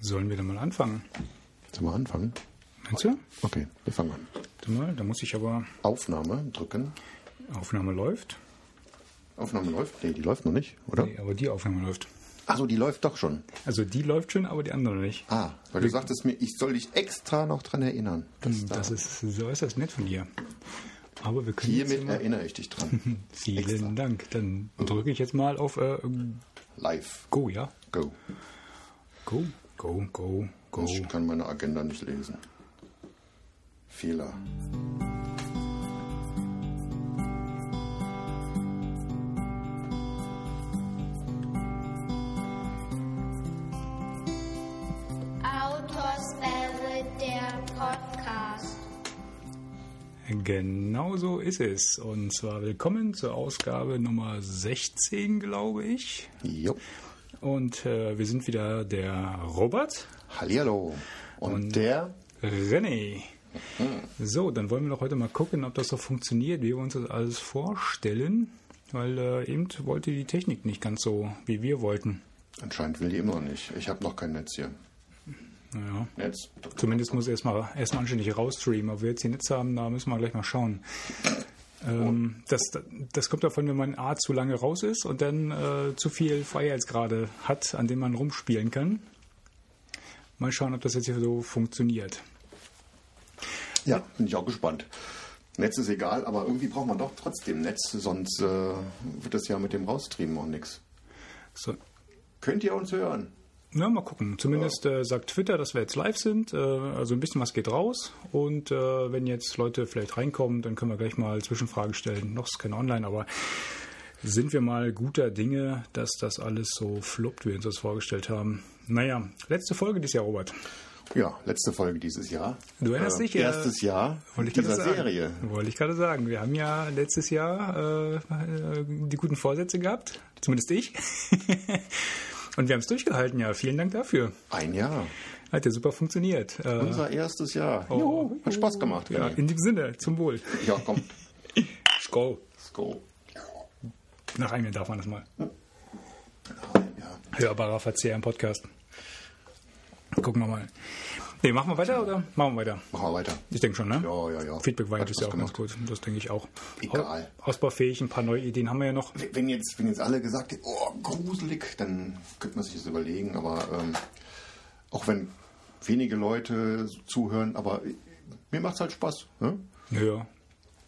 Sollen wir dann mal anfangen? Sollen wir anfangen? Meinst du? Okay, wir fangen an. Warte mal, da muss ich aber. Aufnahme drücken. Aufnahme läuft. Aufnahme läuft? Nee, die läuft noch nicht, oder? Nee, aber die Aufnahme läuft. Achso, die läuft doch schon. Also die läuft schon, aber die andere nicht. Ah, weil du sagtest mir, ich soll dich extra noch dran erinnern. Hm, Das ist, so ist das nett von dir. Aber wir können Hiermit erinnere ich dich dran. Vielen extra. Dank. Dann drücke ich jetzt mal auf äh, Live. Go, ja? Go. Go, go, go, go. Ich kann meine Agenda nicht lesen. Fehler. Autoswelle, der Podcast. Genau so ist es. Und zwar willkommen zur Ausgabe Nummer 16, glaube ich. Jo. Und äh, wir sind wieder der Robert, Hallihallo. Und, Und- der? René. So, dann wollen wir doch heute mal gucken, ob das so funktioniert, wie wir uns das alles vorstellen. Weil äh, eben wollte die Technik nicht ganz so, wie wir wollten. Anscheinend will die immer noch nicht. Ich habe noch kein Netz hier. Naja, Netz. zumindest muss erstmal erstmal anständig rausstreamen. Ob wir jetzt hier Netz haben, da müssen wir gleich mal schauen. Ähm, das, das kommt davon, wenn man A zu lange raus ist und dann äh, zu viel Freiheitsgrade hat, an dem man rumspielen kann. Mal schauen, ob das jetzt hier so funktioniert. Ja, bin ich auch gespannt. Netz ist egal, aber irgendwie braucht man doch trotzdem Netz, sonst äh, wird das ja mit dem Rausstreamen auch nichts. So, Könnt ihr uns hören? Na, mal gucken. Zumindest äh, sagt Twitter, dass wir jetzt live sind. Äh, also ein bisschen was geht raus. Und äh, wenn jetzt Leute vielleicht reinkommen, dann können wir gleich mal Zwischenfragen stellen. Noch ist keine online, aber sind wir mal guter Dinge, dass das alles so fluppt, wie wir uns das vorgestellt haben. Naja, letzte Folge dieses Jahr, Robert. Ja, letzte Folge dieses Jahr. Du erinnerst dich, äh, Erstes Jahr Wollte ich gerade dieser sagen. Serie. Wollte ich gerade sagen. Wir haben ja letztes Jahr äh, äh, die guten Vorsätze gehabt. Zumindest ich. Und wir haben es durchgehalten, ja. Vielen Dank dafür. Ein Jahr. Hat ja super funktioniert. Äh, Unser erstes Jahr. Juhu, hat Spaß gemacht. Ja, in dem Sinne, zum Wohl. Ja, komm. Skol. Go. Nach einem darf man das mal. Ja. Hörbarer Verzehr im Podcast. Gucken wir mal. Nee, machen wir weiter oder machen wir weiter? Machen wir weiter. Ich denke schon, ne? Ja, ja, ja. Feedback war ja auch Spaß ganz gut. Das denke ich auch. Egal. Au- Ausbaufähig, ein paar neue Ideen haben wir ja noch. Wenn jetzt, wenn jetzt alle gesagt hätten, oh, gruselig, dann könnte man sich das überlegen. Aber ähm, auch wenn wenige Leute zuhören, aber mir macht es halt Spaß. Ne? Ja, ja.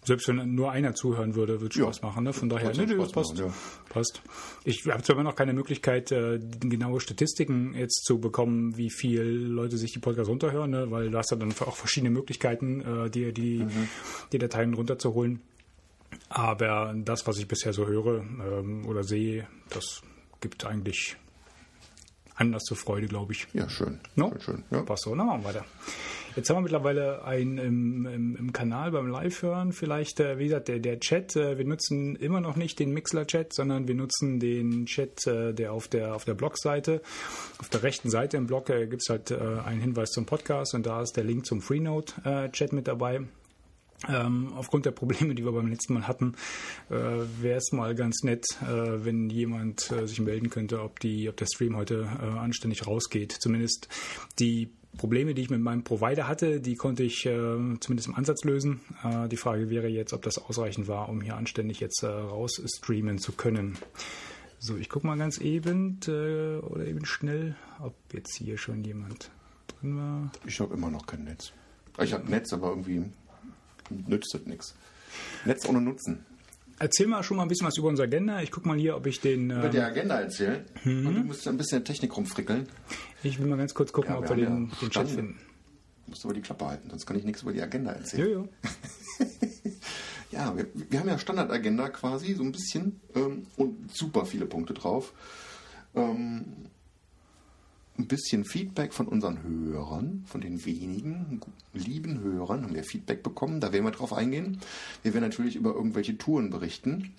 Selbst wenn nur einer zuhören würde, würde Ja. Spaß machen. Ne? Von daher, nee, das passt. machen, passt. Ich habe zwar immer noch keine Möglichkeit, äh, genaue Statistiken jetzt zu bekommen, wie viel Leute sich die Podcasts runterhören, ne? weil du hast ja dann auch verschiedene Möglichkeiten, äh, dir die, Mhm. die Dateien runterzuholen. Aber das, was ich bisher so höre ähm, oder sehe, das gibt eigentlich Anlass zur Freude, glaube ich. Ja, schön. No? Schön, schön. Ja. Passt so, dann machen wir weiter. Jetzt haben wir mittlerweile einen im, im, im Kanal beim Live-Hören. Vielleicht, äh, wie gesagt, der, der Chat. Äh, wir nutzen immer noch nicht den Mixler-Chat, sondern wir nutzen den Chat, äh, der auf der, auf der Blogseite. Auf der rechten Seite im Blog äh, gibt es halt äh, einen Hinweis zum Podcast und da ist der Link zum Freenode-Chat mit dabei. Ähm, aufgrund der Probleme, die wir beim letzten Mal hatten, äh, wäre es mal ganz nett, äh, wenn jemand äh, sich melden könnte, ob, die, ob der Stream heute äh, anständig rausgeht. Zumindest die Probleme, die ich mit meinem Provider hatte, die konnte ich äh, zumindest im Ansatz lösen. Äh, die Frage wäre jetzt, ob das ausreichend war, um hier anständig jetzt äh, raus streamen zu können. So, ich gucke mal ganz eben äh, oder eben schnell, ob jetzt hier schon jemand drin war. Ich habe immer noch kein Netz. Ich habe Netz, aber irgendwie nützt das nichts. Netz ohne Nutzen. Erzähl mal schon mal ein bisschen was über unsere Agenda. Ich gucke mal hier, ob ich den. Werde ähm, die Agenda erzählen und du musst ein bisschen Technik rumfrickeln. Ich will mal ganz kurz gucken, Ja, ob wir den, ja den Chat finden. Du musst aber die Klappe halten, sonst kann ich nichts über die Agenda erzählen. Ja, ja. Ja, wir, wir haben ja Standardagenda quasi, so ein bisschen, ähm, und super viele Punkte drauf. Ähm, ein bisschen Feedback von unseren Hörern, von den wenigen lieben Hörern, haben wir Feedback bekommen, da werden wir drauf eingehen. Wir werden natürlich über irgendwelche Touren berichten.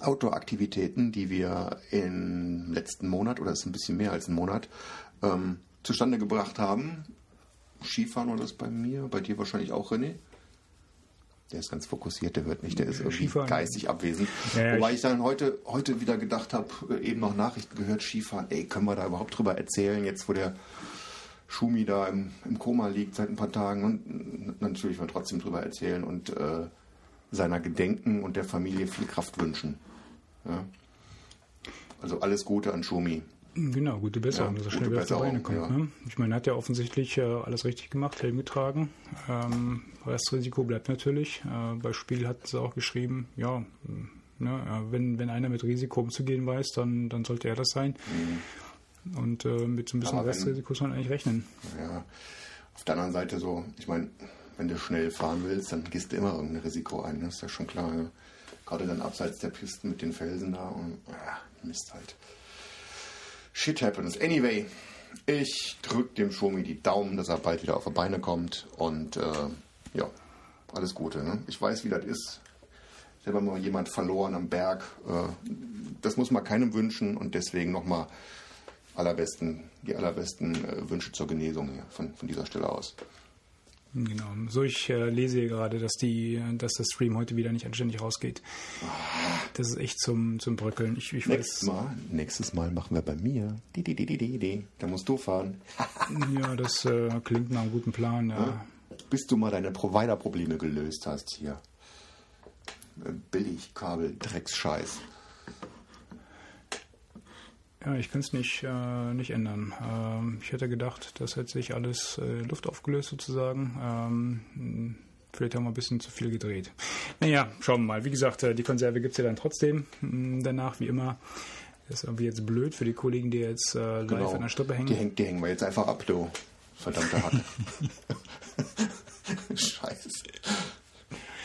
Outdoor-Aktivitäten, die wir im letzten Monat, oder es ist ein bisschen mehr als ein Monat, ähm, zustande gebracht haben. Skifahren oder das bei mir, bei dir wahrscheinlich auch, René? Der ist ganz fokussiert, der hört nicht, der ist irgendwie Skifahren. geistig abwesend. Ja, Wobei ich- ich dann heute, heute wieder gedacht habe, äh, eben noch Nachrichten gehört, Skifahren, ey, können wir da überhaupt drüber erzählen, jetzt wo der Schumi da im, im Koma liegt seit ein paar Tagen und natürlich wir trotzdem drüber erzählen und äh, seiner Gedenken und der Familie viel Kraft wünschen. Ja. Also alles Gute an Schumi. Genau, gute Besserung, Ja, dass er schnell wieder auf die Beine kommt. ja. Ne? Ich meine, er hat ja offensichtlich äh, alles richtig gemacht, Helm getragen. Ähm, Restrisiko bleibt natürlich. Äh, bei Spiel hat sie auch geschrieben, ja, ne, äh, wenn, wenn einer mit Risiko umzugehen weiß, dann, dann sollte er das sein. Und äh, mit so ein bisschen Mhm. Wenn- Restrisiko muss man eigentlich rechnen. Ja. Auf der anderen Seite so, ich meine, wenn du schnell fahren willst, dann gehst du immer irgendein Risiko ein, das ist ja schon klar. Ja. Gerade dann abseits der Pisten mit den Felsen da und ja, Mist halt. Shit happens. Anyway, ich drück dem Schomi die Daumen, dass er bald wieder auf die Beine kommt und äh, ja, alles Gute. Ne? Ich weiß, wie das ist. Habe mal jemand verloren am Berg. Äh, das muss man keinem wünschen und deswegen nochmal allerbesten, die allerbesten äh, Wünsche zur Genesung hier von, von dieser Stelle aus. Genau. So, ich äh, lese hier gerade, dass die, dass der Stream heute wieder nicht anständig rausgeht. Das ist echt zum, zum Bröckeln. Ich, ich Nächstes Mal, nächstes Mal machen wir bei mir. Die, die, die. Da musst du fahren. ja, das äh, klingt nach einem guten Plan. Ja. Bis du mal deine Provider-Probleme gelöst hast hier. Äh, Billigkabel, Drecksscheiß. Ja, ich kann es nicht, äh, nicht ändern. Ähm, ich hätte gedacht, das hätte sich alles äh, Luft aufgelöst sozusagen. Ähm, vielleicht haben wir ein bisschen zu viel gedreht. Naja, schauen wir mal. Wie gesagt, äh, die Konserve gibt es ja dann trotzdem mh, danach, wie immer. Das ist irgendwie jetzt blöd für die Kollegen, die jetzt äh, live an der Strippe hängen. Genau. Die, häng, die hängen wir jetzt einfach ab, du. Verdammte Hacke. Scheiße.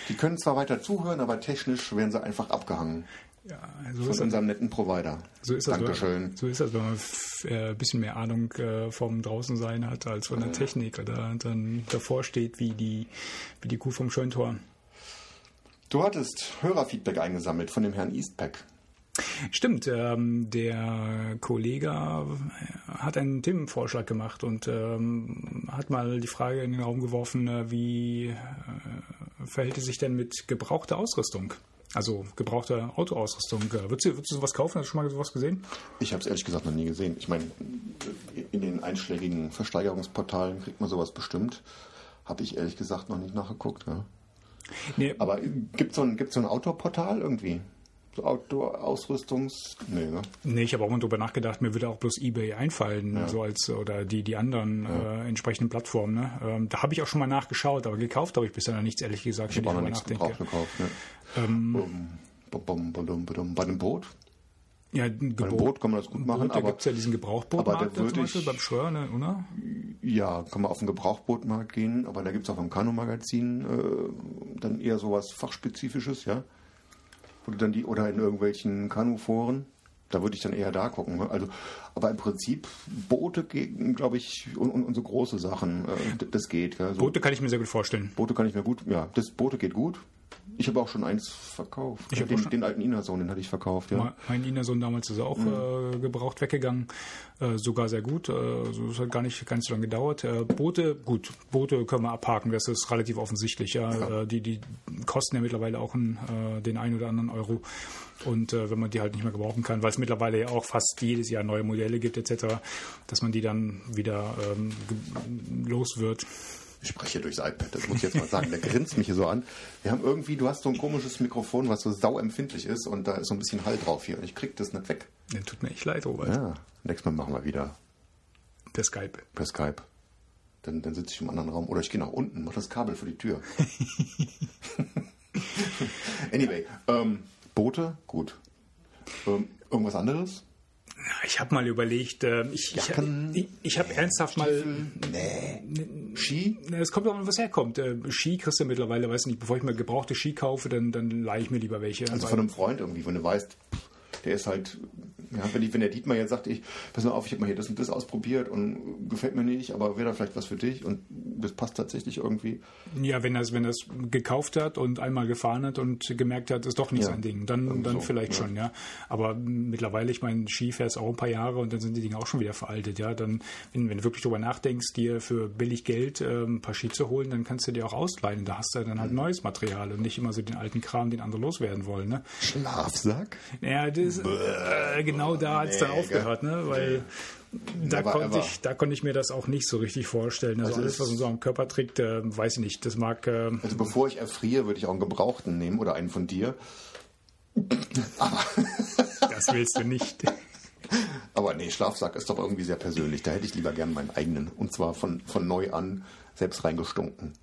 Die können zwar weiter zuhören, aber technisch werden sie einfach abgehangen. Ja, so Von ist, das, unserem netten Provider. so ist das. Dankeschön. So ist das, wenn man äh, ein bisschen mehr Ahnung äh, vom Draußensein hat als von der Technik oder dann davor steht wie die, wie die Kuh vom Scheuntor. Du hattest Hörerfeedback eingesammelt von dem Herrn Eastpack. Stimmt, ähm, der Kollege äh, hat einen Themenvorschlag gemacht und ähm, hat mal die Frage in den Raum geworfen, wie äh, verhält es sich denn mit gebrauchter Ausrüstung? Also gebrauchter Autoausrüstung. Äh, Würdest du, würdest du sowas kaufen? Hast du schon mal sowas gesehen? Ich habe es ehrlich gesagt noch nie gesehen. Ich meine, in den einschlägigen Versteigerungsportalen kriegt man sowas bestimmt. Habe ich ehrlich gesagt noch nicht nachgeguckt. Ja. Nee, Aber gibt es so, ein- gibt's so ein Outdoor-Portal irgendwie? Outdoor-Ausrüstungs... Nee, ne? Nee, ich habe auch mal drüber nachgedacht, mir würde auch bloß eBay einfallen, so als oder die, die anderen äh, entsprechenden Plattformen. Ne? Ähm, da habe ich auch schon mal nachgeschaut, aber gekauft habe ich bisher noch nichts, ehrlich gesagt, Ich wenn habe auch noch drüber nachdenke. gekauft. Ne? Ähm, Bei einem Boot? Ja, ein Bei einem Boot kann man das gut machen, da aber gibt es ja diesen Gebrauchbootmarkt da da zum würde Beispiel ich- beim Schröer, ne, oder? ja, kann man auf den Gebrauchbootmarkt gehen, aber da gibt es auch im Kanu-Magazin äh, dann eher sowas Fachspezifisches, ja. Du dann die, oder in irgendwelchen Kanu-Foren, da würde ich dann eher da gucken. ne? Also, aber im Prinzip Boote, glaube ich, und, und, und so große Sachen, äh, das geht. Ja. So, Boote kann ich mir sehr gut vorstellen. Boote kann ich mir gut, ja, das Boote geht gut. Ich habe auch schon eins verkauft. Ich ja, hab auch den, den alten Inason, den hatte ich verkauft, ja. Mein Inason damals ist auch Mhm. äh, gebraucht weggegangen, äh, sogar sehr gut. Äh, so hat gar nicht ganz so lange gedauert. Äh, Boote, gut, Boote können wir abhaken, das ist relativ offensichtlich. Ja. Äh, die, die kosten ja mittlerweile auch einen, äh, den einen oder anderen Euro. Und äh, wenn man die halt nicht mehr gebrauchen kann, weil es mittlerweile ja auch fast jedes Jahr neue Modelle gibt etc., dass man die dann wieder ähm, los wird. Ich spreche durchs iPad, das muss ich jetzt mal sagen. Der grinst mich hier so an. Wir haben irgendwie, du hast so ein komisches Mikrofon, was so sauempfindlich ist und da ist so ein bisschen Hall drauf hier und ich krieg das nicht weg. Ja, tut mir echt leid, Robert. Ja, nächstes Mal machen wir wieder Der Skype. per Skype. Dann, dann sitze ich im anderen Raum oder ich gehe nach unten, mach das Kabel für die Tür. anyway, ähm, Boote, gut. Ähm, irgendwas anderes? Ich habe mal überlegt, äh, ich, Jacken, ich, ich, ich habe ernsthaft mal. Nee. Ski? Es kommt auch an, was herkommt. Äh, Ski kriegst du mittlerweile, weiß nicht, bevor ich mir gebrauchte Ski kaufe, dann, dann leihe ich mir lieber welche. Also von einem Freund irgendwie, wenn du weißt, der ist halt, ja, wenn, die, wenn der Dietmar jetzt sagt, ich, pass mal auf, ich habe mal hier das und das ausprobiert und gefällt mir nicht, aber wäre da vielleicht was für dich und das passt tatsächlich irgendwie. ja, wenn er es wenn gekauft hat und einmal gefahren hat und gemerkt hat, ist doch nicht Ja. sein Ding, dann, dann so, vielleicht ja. schon, ja. Aber mittlerweile, ich meine, Ski fährst auch ein paar Jahre und dann sind die Dinge auch schon wieder veraltet, ja. Dann, wenn, wenn du wirklich drüber nachdenkst, dir für billig Geld ähm, ein paar Ski zu holen, dann kannst du dir auch ausleihen. Da hast du dann Mhm. halt neues Material und nicht immer so den alten Kram, den andere loswerden wollen, ne? Schlafsack? Ja, das, äh, genau da hat es dann nee, aufgehört, ne? Weil da, konnte ich, da konnte ich mir das auch nicht so richtig vorstellen. Also, also alles, was so am Körper trägt, äh, weiß ich nicht. Das mag. Äh, also bevor ich erfriere, würde ich auch einen Gebrauchten nehmen oder einen von dir. Aber das willst du nicht. Aber nee, Schlafsack ist doch irgendwie sehr persönlich. Da hätte ich lieber gern meinen eigenen. Und zwar von, von neu an selbst reingestunken.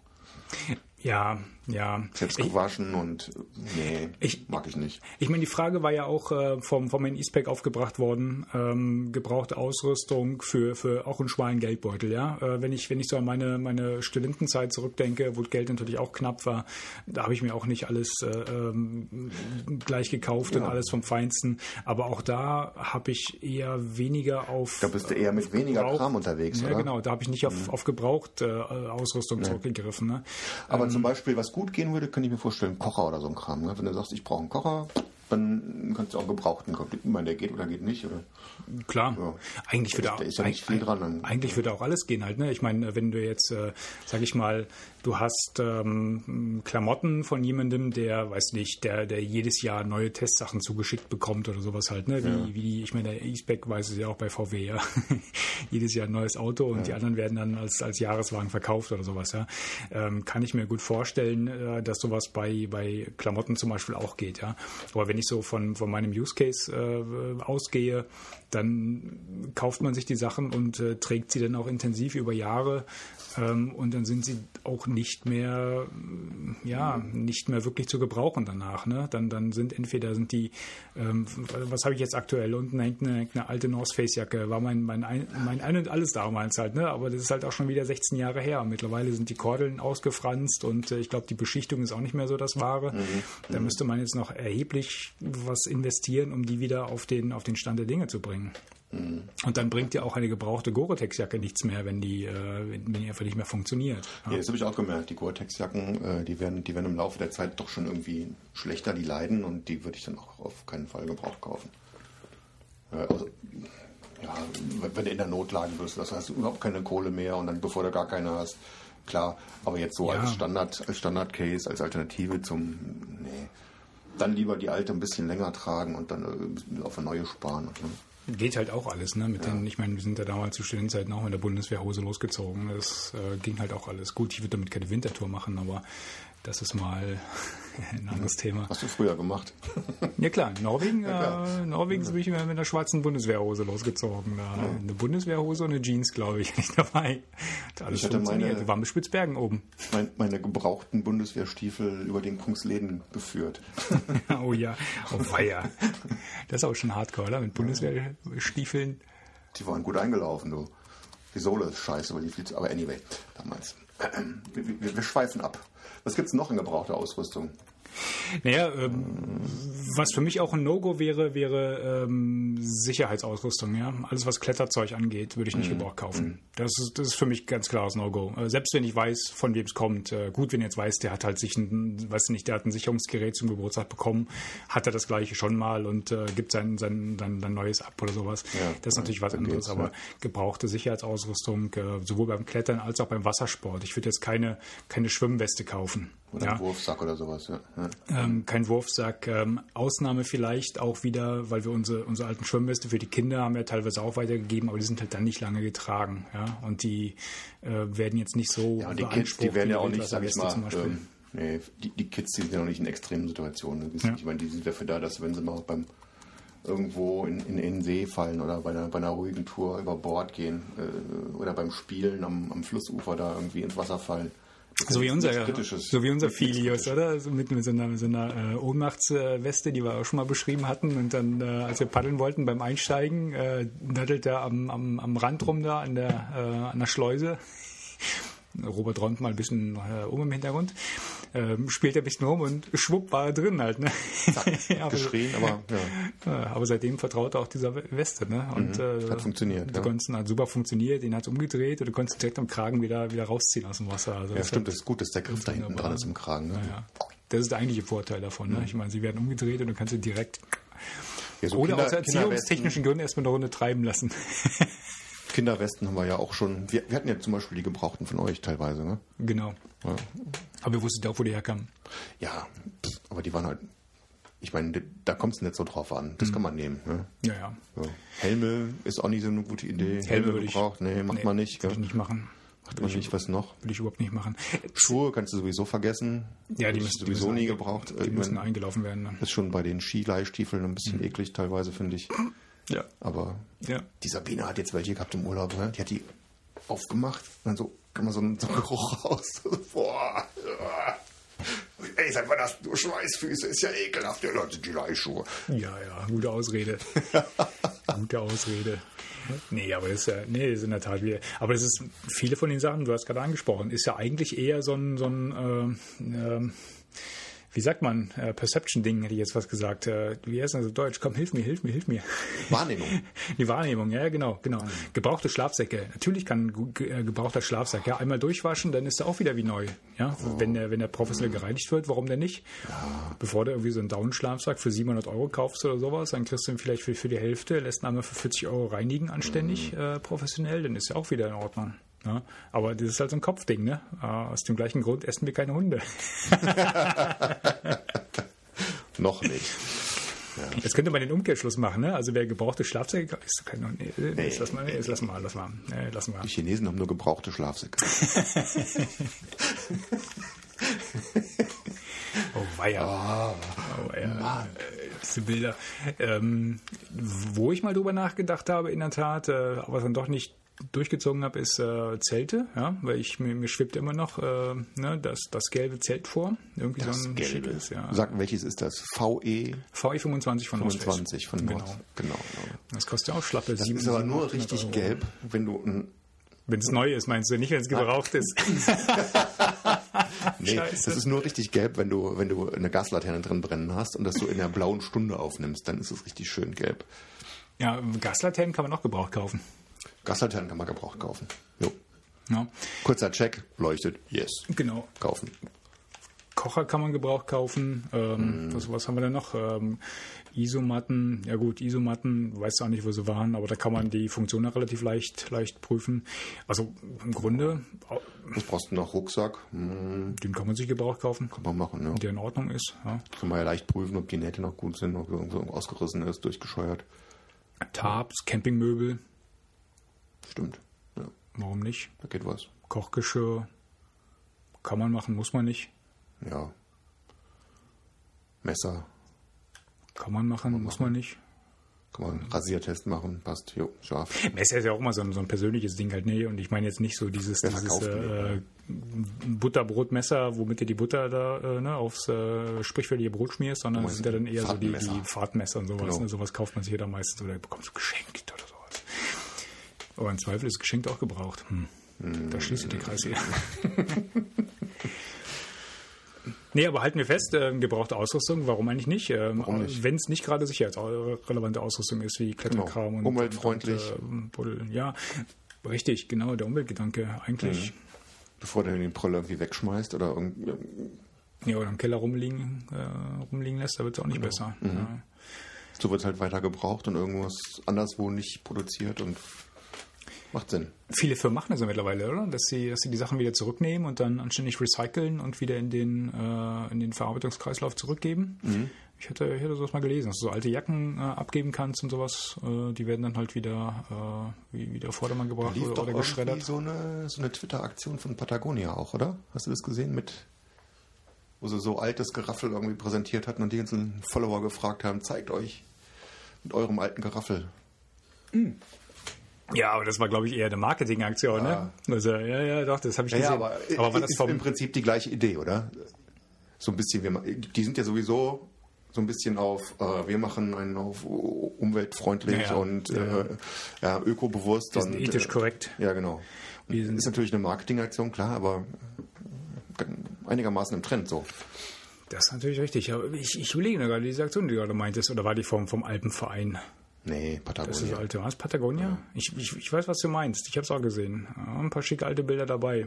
Ja, ja. Selbst gewaschen ich, und nee, ich, mag ich nicht. Ich meine, die Frage war ja auch äh, vom, vom E-Spec aufgebracht worden, ähm, gebrauchte Ausrüstung für, für auch einen schmalen Geldbeutel, ja. Äh, wenn ich, wenn ich so an meine, meine Studentenzeit zurückdenke, wo Geld natürlich auch knapp war, da habe ich mir auch nicht alles äh, ähm, gleich gekauft ja. und alles vom Feinsten. Aber auch da habe ich eher weniger auf. Da bist du eher mit weniger Gebrauch, Kram unterwegs, ja, oder? genau, da habe ich nicht auf, mhm. auf gebraucht äh, Ausrüstung ja. zurückgegriffen. Ne? Aber ähm, zum Beispiel, was gut gehen würde, könnte ich mir vorstellen, Kocher oder so ein Kram. Ne? Wenn du sagst, ich brauche einen Kocher, dann kannst du auch gebrauchten kaufen. Ich meine, der geht oder geht nicht. Oder? Klar, ja. eigentlich würde auch, ja viel dran. Eigentlich würde auch alles gehen halt. Ne? Ich meine, wenn du jetzt, äh, sag ich mal, du hast ähm, Klamotten von jemandem, der, weiß nicht, der, der jedes Jahr neue Testsachen zugeschickt bekommt oder sowas halt. Ne? Wie, ja. wie ich meine, der E-Spec weiß es ja auch bei VW, ja. jedes Jahr ein neues Auto und die anderen werden dann als, als Jahreswagen verkauft oder sowas, ja. Ähm, kann ich mir gut vorstellen, äh, dass sowas bei, bei Klamotten zum Beispiel auch geht, ja. Aber wenn ich so von, von meinem Use Case äh, ausgehe, dann kauft man sich die Sachen und äh, trägt sie dann auch intensiv über Jahre ähm, und dann sind sie auch nicht mehr, ja, nicht mehr wirklich zu gebrauchen danach. Ne? Dann, dann sind entweder sind die, ähm, was habe ich jetzt aktuell? Unten hängt eine, eine alte North Face Jacke, war mein, mein, ein, mein ein und alles damals halt, ne? aber das ist halt auch schon wieder 16 Jahre her. Mittlerweile sind die Kordeln ausgefranst und äh, ich glaube, die Beschichtung ist auch nicht mehr so das Wahre. Mhm. Da mhm. müsste man jetzt noch erheblich was investieren, um die wieder auf den, auf den Stand der Dinge zu bringen. Und dann bringt ja auch eine gebrauchte Gore-Tex-Jacke nichts mehr, wenn die, äh, wenn die einfach nicht mehr funktioniert. Ja, ja das habe ich auch gemerkt. Die Gore-Tex-Jacken, äh, die, werden, die werden im Laufe der Zeit doch schon irgendwie schlechter, die leiden und die würde ich dann auch auf keinen Fall gebraucht kaufen. Äh, also, ja, wenn du in der Notlage bist, das heißt überhaupt keine Kohle mehr und dann bevor du gar keine hast, klar, aber jetzt so ja. als Standard, als Standard-Case, als Alternative zum, nee, dann lieber die alte ein bisschen länger tragen und dann auf eine neue sparen. Ne? Geht halt auch alles, ne? Mit ja. den, ich meine, wir sind ja damals zu Studentenzeiten auch mit der Bundeswehrhose losgezogen. Das äh, ging halt auch alles gut. Ich würde damit keine Wintertour machen, aber das ist mal ein anderes Thema. Hast du früher gemacht? ja klar, Norwegen, ja, klar. Äh, Norwegen bin ich mit einer schwarzen Bundeswehrhose losgezogen. Ja. Eine Bundeswehrhose und eine Jeans, glaube ich, nicht dabei. Hat alles ich hatte meine, Wir waren mit Spitzbergen oben. Mein, meine gebrauchten Bundeswehrstiefel über den Kungsleden geführt. oh ja, oh weia. Das ist auch schon hardcore, oder? Mit Bundeswehrstiefeln. Die waren gut eingelaufen, du. Die Sohle ist scheiße, weil die zu, aber anyway, damals. Wir, wir, wir schweifen ab. Was gibt es noch in gebrauchter Ausrüstung? Naja, ähm, was für mich auch ein No-Go wäre, wäre ähm, Sicherheitsausrüstung. Ja? Alles, was Kletterzeug angeht, würde ich nicht mhm. gebraucht kaufen. Mhm. Das, ist, das ist für mich ganz klares No-Go. Äh, selbst wenn ich weiß, von wem es kommt. Äh, gut, wenn ihr jetzt weiß, der hat halt sich ein, weiß nicht, der hat ein Sicherungsgerät zum Geburtstag bekommen, hat er das gleiche schon mal und äh, gibt sein, sein, sein, sein neues ab oder sowas. Ja, das ist natürlich was anderes. Aber gebrauchte Sicherheitsausrüstung, äh, sowohl beim Klettern als auch beim Wassersport. Ich würde jetzt keine, keine Schwimmweste kaufen. Oder ja. ein Wurfsack oder sowas, ja. Ähm, kein Wurfsack. Ähm, Ausnahme vielleicht auch wieder, weil wir unsere, unsere alten Schwimmweste für die Kinder haben ja teilweise auch weitergegeben, aber die sind halt dann nicht lange getragen. Ja? Und die äh, werden jetzt nicht so. Ja, und die Kids, die werden ja auch nicht, sag ich mal, ähm, nee, die, die Kids, die sind ja noch nicht in extremen Situationen. Ja. Ich meine, die sind dafür da, dass wenn sie mal beim irgendwo in, in, in den See fallen oder bei einer, bei einer ruhigen Tour über Bord gehen äh, oder beim Spielen am, am Flussufer da irgendwie ins Wasser fallen so wie unser, so wie unser Filius, oder? Also mit, mit so einer, mit so einer äh, Ohnmachtsweste, die wir auch schon mal beschrieben hatten. Und dann, äh, als wir paddeln wollten beim Einsteigen, äh, daddelt er am, am, am Rand rum da an der, äh, an der Schleuse. Robert räumt mal ein bisschen äh, um im Hintergrund, ähm, spielt er ein bisschen rum und schwupp war er drin halt. Ne? Ja, aber, geschrien, aber ja. Aber seitdem vertraut er auch dieser Weste. Ne? Und, mhm, äh, hat funktioniert. Du ja. konntest hat super funktioniert, den hat es umgedreht und du konntest direkt am Kragen wieder, wieder rausziehen aus dem Wasser. Also ja, stimmt, das ist gut, dass der Griff da hinten dran ist im Kragen. Ne? Ja, das ist der eigentliche Vorteil davon. Ne? Mhm. Ich meine, sie werden umgedreht und du kannst sie direkt ja, so oder Kinder, aus erziehungstechnischen Gründen erstmal eine Runde treiben lassen. Kinderwesten haben wir ja auch schon. Wir, wir, hatten ja zum Beispiel die gebrauchten von euch teilweise, ne? Genau. Ja. Aber wir wussten auch, wo die herkamen. Ja, aber die waren halt ich meine, da kommt es nicht so drauf an. Das kann man nehmen. Ne? Ja, ja. So. Helme ist auch nicht so eine gute Idee. Helme würde ich- gebraucht? Nee, macht Nee, man nicht. Würde ich nicht machen. Macht man nicht. Was noch? Würde ich überhaupt nicht machen. Schuhe kannst du sowieso vergessen. Ja, die ich müssen sowieso die müssen nie gebraucht. Die Ich müssen eingelaufen werden. Ne? das ist schon bei den Skileihstiefeln ein bisschen Mhm. eklig teilweise, finde ich. Ja. Aber Ja. die Sabine hat jetzt welche gehabt im Urlaub. Ne? Die hat die aufgemacht und dann so kann man so einen, so einen Geruch raus. Boah. Ey, seit wann hast du Schweißfüße? Ist ja ekelhaft. Ja, Leute, die Leihschuhe. Ja, ja, gute Ausrede. gute Ausrede. Nee, aber das ist ja, nee, das ist in der Tat wieder. Aber das ist viele von den Sachen, du hast gerade angesprochen, ist ja eigentlich eher so ein, so ein ähm, ähm, wie sagt man, äh, Perception-Ding, hätte ich jetzt was gesagt. Äh, wie heißt das auf Deutsch? Komm, hilf mir, hilf mir, hilf mir. Wahrnehmung. Die Wahrnehmung, ja, genau, genau. Gebrauchte Schlafsäcke. Natürlich kann ein äh, gebrauchter Schlafsack ja einmal durchwaschen, dann ist er auch wieder wie neu. Ja, wenn der, wenn der professionell gereinigt wird, warum denn nicht? Bevor du irgendwie so einen Down-Schlafsack für 700 Euro kaufst oder sowas, dann kriegst du ihn vielleicht für, für die Hälfte, lässt ihn einmal für 40 Euro reinigen, anständig, äh, professionell, dann ist er auch wieder in Ordnung. Ja, aber das ist halt so ein Kopfding, ne? Äh, aus dem gleichen Grund essen wir keine Hunde. Noch nicht. Jetzt könnte man den Umkehrschluss machen, ne? Also wer gebrauchte Schlafsäcke ist kein. Nee, nee, lass mal, nee, lass mal, lass mal. Nee, lassen wir. Die Chinesen haben nur gebrauchte Schlafsäcke. Oh weia. oh weia. Äh, Diese Bilder. Ähm, wo ich mal drüber nachgedacht habe, in der Tat, äh, aber dann doch nicht durchgezogen habe, ist äh, Zelte, ja, weil ich mir, mir schwebt immer noch äh, ne, das, das gelbe Zelt vor. Irgendwie Das so ein Gelbe. schickes, ja. Sag, welches ist das? VE VE 25 von North Face. 25 von genau. Nord. Genau. genau. Das kostet ja auch schlappe Das sieben- ist aber nur 700 richtig Euro. gelb, wenn du ein Wenn es neu ist, meinst du, nicht wenn es gebraucht ist. Nee, Scheiße. das ist nur richtig gelb, wenn du, wenn du eine Gaslaterne drin brennen hast und das so in der blauen Stunde aufnimmst, dann ist es richtig schön gelb. Ja, Gaslaternen kann man auch gebraucht kaufen. Gaslaternen kann man gebraucht kaufen. Jo. Ja, Kurzer Check, leuchtet, yes. genau. Kaufen. Kocher kann man gebraucht kaufen. Ähm, Mhm. was, was haben wir denn noch? Ähm, Isomatten. Ja gut, Isomatten, weiß auch nicht, wo sie waren, aber da kann man die Funktionen relativ leicht, leicht prüfen. Also im Grunde, Was brauchst du noch? Rucksack? Hm, den kann man sich gebraucht kaufen, kann man machen, ja. der in Ordnung ist. Ja. Kann man ja leicht prüfen, ob die Nähte noch gut sind, ob irgendwo ausgerissen ist, durchgescheuert. Tarps, Campingmöbel, Stimmt. Ja, warum nicht? da geht was. Kochgeschirr, kann man machen, muss man nicht. Ja. Messer. Kann man machen, muss man nicht. Kann man einen Rasiertest machen, passt. Jo, scharf. Messer ist ja auch immer so ein, so ein persönliches Ding halt, ne? Und ich meine jetzt nicht so dieses, Wer dieses äh, Butterbrotmesser, womit du die Butter da äh, ne, aufs äh, sprichwörtliche Brot schmierst, sondern es sind ja dann eher so die, Fahrtmesser. die Fahrtmesser und sowas. Genau. Ne? Sowas kauft man sich ja dann meistens oder bekommst du geschenkt oder sowas. Aber im Zweifel ist geschenkt auch gebraucht. Hm. Da schließt sich der Kreis hier. Nee, aber halten wir fest, äh, gebrauchte Ausrüstung, warum eigentlich nicht? Ähm? Wenn es nicht gerade sicherheitsrelevante Ausrüstung ist, wie Kletterkram Genau. und Umweltfreundlich. Und, äh, ja, richtig, genau, der Umweltgedanke eigentlich. Bevor du den Proller irgendwie wegschmeißt oder irgendwie. Ja, oder im Keller rumliegen, äh, rumliegen lässt, da wird es auch nicht Genau. besser. Mhm. Ja. So wird es halt weiter gebraucht und irgendwas anderswo nicht produziert und macht Sinn. Viele Firmen machen das ja mittlerweile, oder? Dass sie, dass sie die Sachen wieder zurücknehmen und dann anständig recyceln und wieder in den, äh, in den Verarbeitungskreislauf zurückgeben. Mhm. Ich hätte, ich hätte sowas mal gelesen, dass du so alte Jacken äh, abgeben kannst und sowas. Äh, die werden dann halt wieder, äh, wie, wieder Vordermann gebracht Lief oder, oder geschreddert. so eine, so eine Twitter-Aktion von Patagonia auch, oder? Hast du das gesehen mit, wo sie so altes Geraffel irgendwie präsentiert hatten und die ganzen Follower gefragt haben, zeigt euch mit eurem alten Geraffel. Ja, aber das war, glaube ich, eher eine Marketingaktion, ne? Also, ja, ja, doch, das habe ich Ja, ja, gesehen. aber, war das ist vom, im Prinzip die gleiche Idee, oder? So ein bisschen, wir, die sind ja sowieso so ein bisschen auf, äh, wir machen einen auf umweltfreundlich Ja, und äh, ja, ökobewusst. Wir sind und, ethisch äh, korrekt. Ja, genau. Wir sind- ist natürlich eine Marketingaktion, klar, aber einigermaßen im Trend so. Das ist natürlich richtig. Aber ich, ich überlege gerade, diese Aktion, die du gerade meintest, oder war die vom, vom Alpenverein? Nee, Das ist das Patagonia. alte, was? Patagonia? Ich, ich, ich weiß, was du meinst. Ich habe es auch gesehen. Ja, ein paar schicke alte Bilder dabei.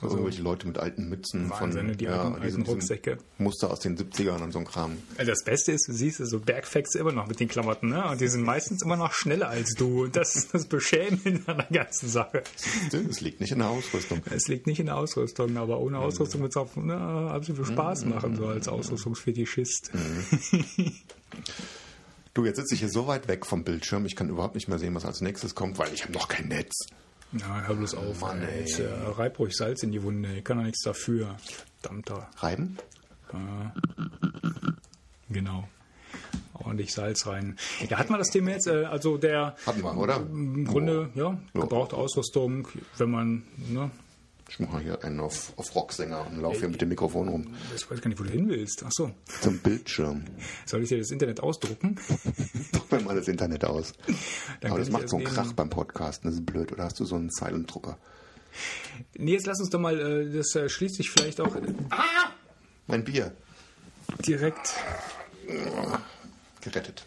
Also irgendwelche Leute mit alten Mützen Wahnsinn, von die ja, alten- alten Rucksäcke. Muster aus den 70ern und so ein Kram. Also das Beste ist, du siehst so Bergfacts immer noch mit den Klamotten, ne? Und die sind meistens immer noch schneller als du. Und das ist das Beschämende an der ganzen Sache. Es liegt nicht in der Ausrüstung. Es liegt nicht in der Ausrüstung, aber ohne Ausrüstung wird es auch ne, absolut Spaß machen, so als Ausrüstungsfetischist. Du, jetzt sitze ich hier so weit weg vom Bildschirm, ich kann überhaupt nicht mehr sehen, was als nächstes kommt, weil ich habe noch kein Netz. Ja, hör bloß auf. Mann, ey. Jetzt, äh, reib ruhig Salz in die Wunde. Ich kann doch nichts dafür. Verdammter. Reiben? Genau. Ordentlich Salz rein. Ja, hat man das Thema jetzt? Äh, also der Hatten wir, oder? im Grunde, ja, gebrauchte Ausrüstung, wenn man, ne, Ich mache hier einen auf, auf Rocksänger und laufe hier mit dem Mikrofon rum. ich weiß gar nicht, wo du hin willst. Ach so. Zum Bildschirm. Soll ich dir das Internet ausdrucken? Mach mir mal das Internet aus. Dann Aber das macht so einen Krach beim Podcasten, das ist blöd. Oder hast du so einen Silent-Drucker? Nee, jetzt lass uns doch mal, äh, das äh, schließt sich vielleicht auch Mein Bier. direkt. Gerettet.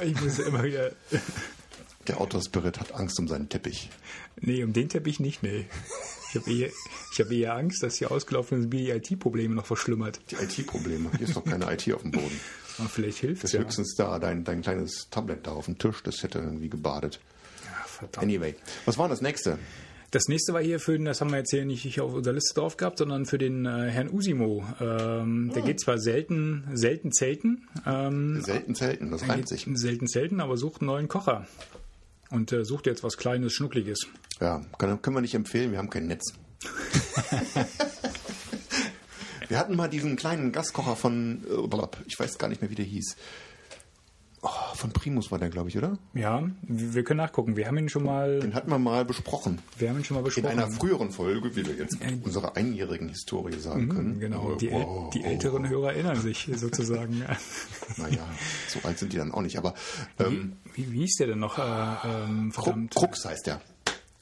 Ich muss immer wieder. Der Autospirit hat Angst um seinen Teppich. Nee, um den Teppich nicht, nee. Ich habe eher, ich hab eher Angst, dass die ausgelaufenen IT-Probleme noch verschlimmert. Die IT-Probleme. Hier ist doch keine IT auf dem Boden. Aber vielleicht hilft Das es ja. höchstens da, dein, dein kleines Tablet da auf dem Tisch, das hätte irgendwie gebadet. ja. Verdammt. Anyway, was war das nächste? Das nächste war hier für den, das haben wir jetzt hier nicht hier auf unserer Liste drauf gehabt, sondern für den äh, Herrn Usimo. Ähm, Der geht zwar selten, selten zelten, ähm, Selten selten, das reimt sich. selten zelten, aber sucht einen neuen Kocher. Und äh, sucht jetzt was Kleines, Schnuckliges. Ja, können, können wir nicht empfehlen, wir haben kein Netz. wir hatten mal diesen kleinen Gaskocher von, äh, ich weiß gar nicht mehr, wie der hieß. Oh, von Primus war der, glaube ich, oder? Ja, wir können nachgucken. Wir haben ihn schon mal, Den hatten wir mal besprochen. wir haben ihn schon mal In besprochen. einer früheren Folge, wie wir jetzt unserer einjährigen Historie sagen können. Genau, Äh, die, wow. die älteren Hörer erinnern sich sozusagen. Naja, so alt sind die dann auch nicht, aber ähm, Wie, wie hieß der denn noch? Äh, ähm, verdammt. Krux heißt der.